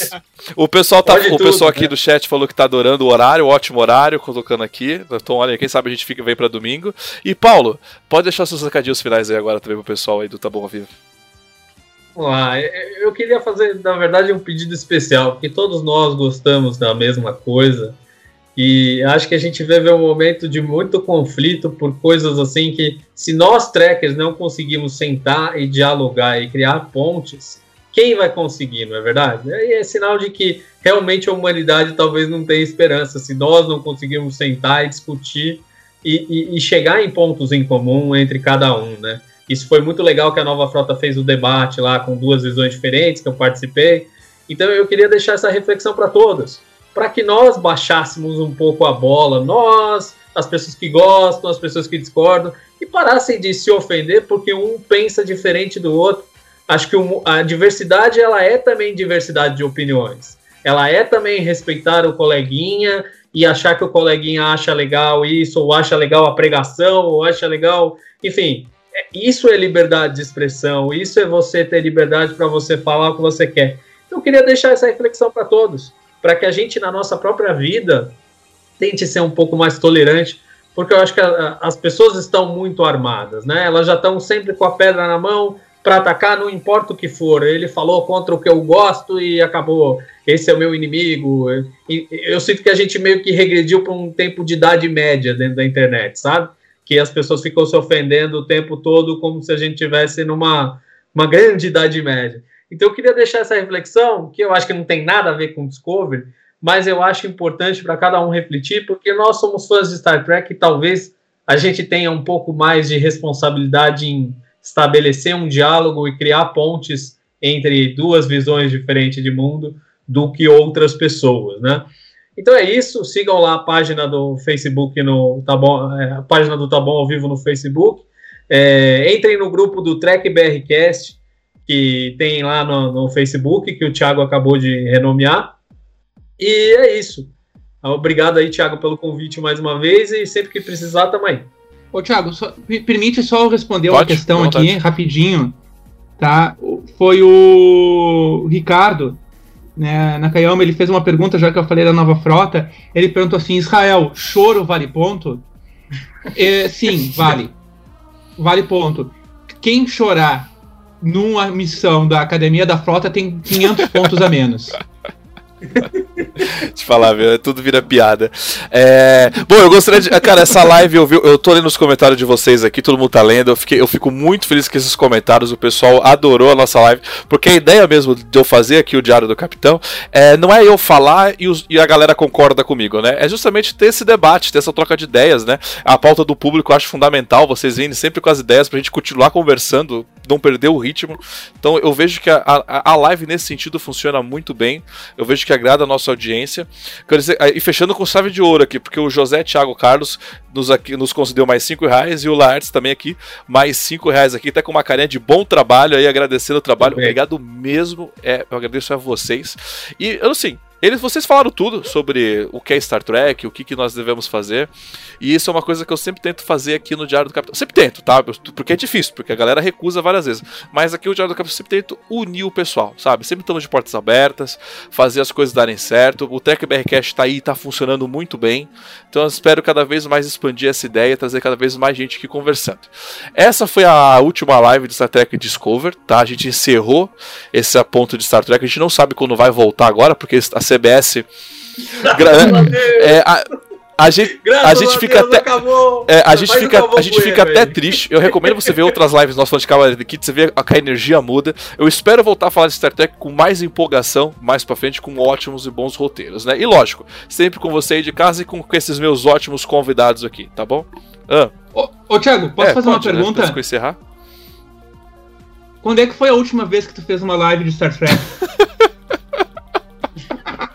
o pessoal tá, o pessoal aqui né? do chat falou que tá adorando o horário, ótimo horário, colocando aqui. Então, olha, quem sabe a gente fica vem para domingo. E Paulo, pode deixar seus recadinhos finais aí agora também pro pessoal aí do Tá Bom Vivo. Vamos lá, eu queria fazer, na verdade, um pedido especial, porque todos nós gostamos da mesma coisa. E acho que a gente vive um momento de muito conflito por coisas assim que, se nós trackers não conseguimos sentar e dialogar e criar pontes, quem vai conseguir, não é verdade? É, é sinal de que realmente a humanidade talvez não tenha esperança. Se nós não conseguirmos sentar e discutir e, e, e chegar em pontos em comum entre cada um, né? Isso foi muito legal que a Nova Frota fez o debate lá com duas visões diferentes que eu participei. Então eu queria deixar essa reflexão para todos para que nós baixássemos um pouco a bola, nós, as pessoas que gostam, as pessoas que discordam, e parassem de se ofender porque um pensa diferente do outro. Acho que a diversidade ela é também diversidade de opiniões. Ela é também respeitar o coleguinha e achar que o coleguinha acha legal isso, ou acha legal a pregação, ou acha legal. Enfim, é, isso é liberdade de expressão, isso é você ter liberdade para você falar o que você quer. Então, eu queria deixar essa reflexão para todos para que a gente, na nossa própria vida, tente ser um pouco mais tolerante, porque eu acho que a, as pessoas estão muito armadas, né? Elas já estão sempre com a pedra na mão para atacar, não importa o que for. Ele falou contra o que eu gosto e acabou. Esse é o meu inimigo. E, eu sinto que a gente meio que regrediu para um tempo de idade média dentro da internet, sabe? Que as pessoas ficam se ofendendo o tempo todo como se a gente tivesse numa uma grande idade média. Então eu queria deixar essa reflexão, que eu acho que não tem nada a ver com Discovery, mas eu acho importante para cada um refletir, porque nós somos fãs de Star Trek e talvez a gente tenha um pouco mais de responsabilidade em estabelecer um diálogo e criar pontes entre duas visões diferentes de mundo do que outras pessoas, né? Então é isso, sigam lá a página do Facebook no tá bom, é, a página do Tá Bom ao Vivo no Facebook. É, entrem no grupo do Trek BRcast, que tem lá no, no Facebook, que o Thiago acabou de renomear. E é isso. Obrigado aí, Thiago, pelo convite mais uma vez e sempre que precisar também. Ô, Thiago, só, permite só responder Pode, uma questão aqui, rapidinho. Tá? Foi o Ricardo, né, na Caiama, ele fez uma pergunta, já que eu falei da nova frota. Ele perguntou assim: Israel, choro vale ponto? é, sim, vale. Vale ponto. Quem chorar numa missão da Academia da Frota tem 500 pontos a menos. Te falar, viu? Tudo vira piada. É... Bom, eu gostaria de. Cara, essa live eu, vi, eu tô lendo os comentários de vocês aqui, todo mundo tá lendo. Eu, fiquei, eu fico muito feliz com esses comentários. O pessoal adorou a nossa live. Porque a ideia mesmo de eu fazer aqui o Diário do Capitão é, não é eu falar e, os, e a galera concorda comigo, né? É justamente ter esse debate, ter essa troca de ideias, né? A pauta do público eu acho fundamental. Vocês vêm sempre com as ideias pra gente continuar conversando, não perder o ritmo. Então eu vejo que a, a live nesse sentido funciona muito bem. Eu vejo que agrada a nossa audiência. E fechando com chave de ouro aqui, porque o José Thiago Carlos nos, aqui, nos concedeu mais 5 reais e o Laertes também aqui, mais 5 reais aqui, tá com uma carinha de bom trabalho aí, agradecendo o trabalho. Obrigado mesmo, é, eu agradeço a vocês. E, assim, eles, vocês falaram tudo sobre o que é Star Trek, o que, que nós devemos fazer. E isso é uma coisa que eu sempre tento fazer aqui no Diário do Capitão. Sempre tento, tá? Porque é difícil, porque a galera recusa várias vezes. Mas aqui o Diário do Capitão sempre tento unir o pessoal, sabe? Sempre estamos de portas abertas, fazer as coisas darem certo. O Tech BRCast tá aí, tá funcionando muito bem. Então eu espero cada vez mais expandir essa ideia, trazer cada vez mais gente aqui conversando. Essa foi a última live de Star Trek Discover, tá? A gente encerrou esse ponto de Star Trek. A gente não sabe quando vai voltar agora, porque a CBS. é, a, a gente, a gente fica até. É, a gente fica, a gente fica até triste. Eu recomendo você ver outras lives nossas falando de Cavaleiro Kit, você vê que a energia muda. Eu espero voltar a falar de Star Trek com mais empolgação, mais pra frente, com ótimos e bons roteiros, né? E lógico, sempre com você aí de casa e com, com esses meus ótimos convidados aqui, tá bom? Ah. Ô, ô Thiago, posso é, fazer pode, uma né? pergunta? Né? encerrar? Quando é que foi a última vez que tu fez uma live de Star Trek?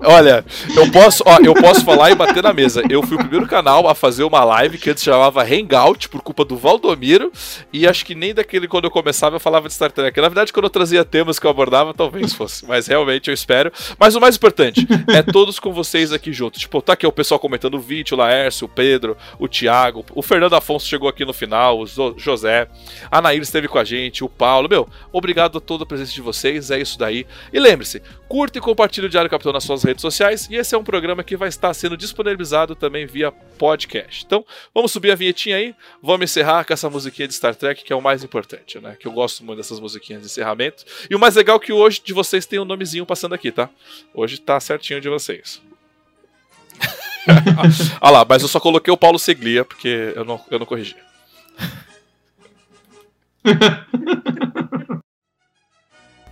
Olha, eu posso, ó, eu posso falar e bater na mesa. Eu fui o primeiro canal a fazer uma live que antes chamava Hangout, por culpa do Valdomiro, e acho que nem daquele quando eu começava eu falava de Star Trek. Na verdade, quando eu trazia temas que eu abordava, talvez fosse, mas realmente eu espero. Mas o mais importante é todos com vocês aqui juntos. Tipo, tá aqui o pessoal comentando o vídeo, o Laércio, o Pedro, o Thiago, o Fernando Afonso chegou aqui no final, o José, a Nair esteve com a gente, o Paulo. Meu, obrigado a toda a presença de vocês, é isso daí. E lembre-se, curta e compartilhe o Diário Capitão nas suas redes sociais e esse é um programa que vai estar sendo disponibilizado também via podcast. Então, vamos subir a vinhetinha aí, vamos encerrar com essa musiquinha de Star Trek que é o mais importante, né? Que eu gosto muito dessas musiquinhas de encerramento. E o mais legal é que hoje de vocês tem um nomezinho passando aqui, tá? Hoje tá certinho de vocês. ah lá, mas eu só coloquei o Paulo Seglia porque eu não, eu não corrigi.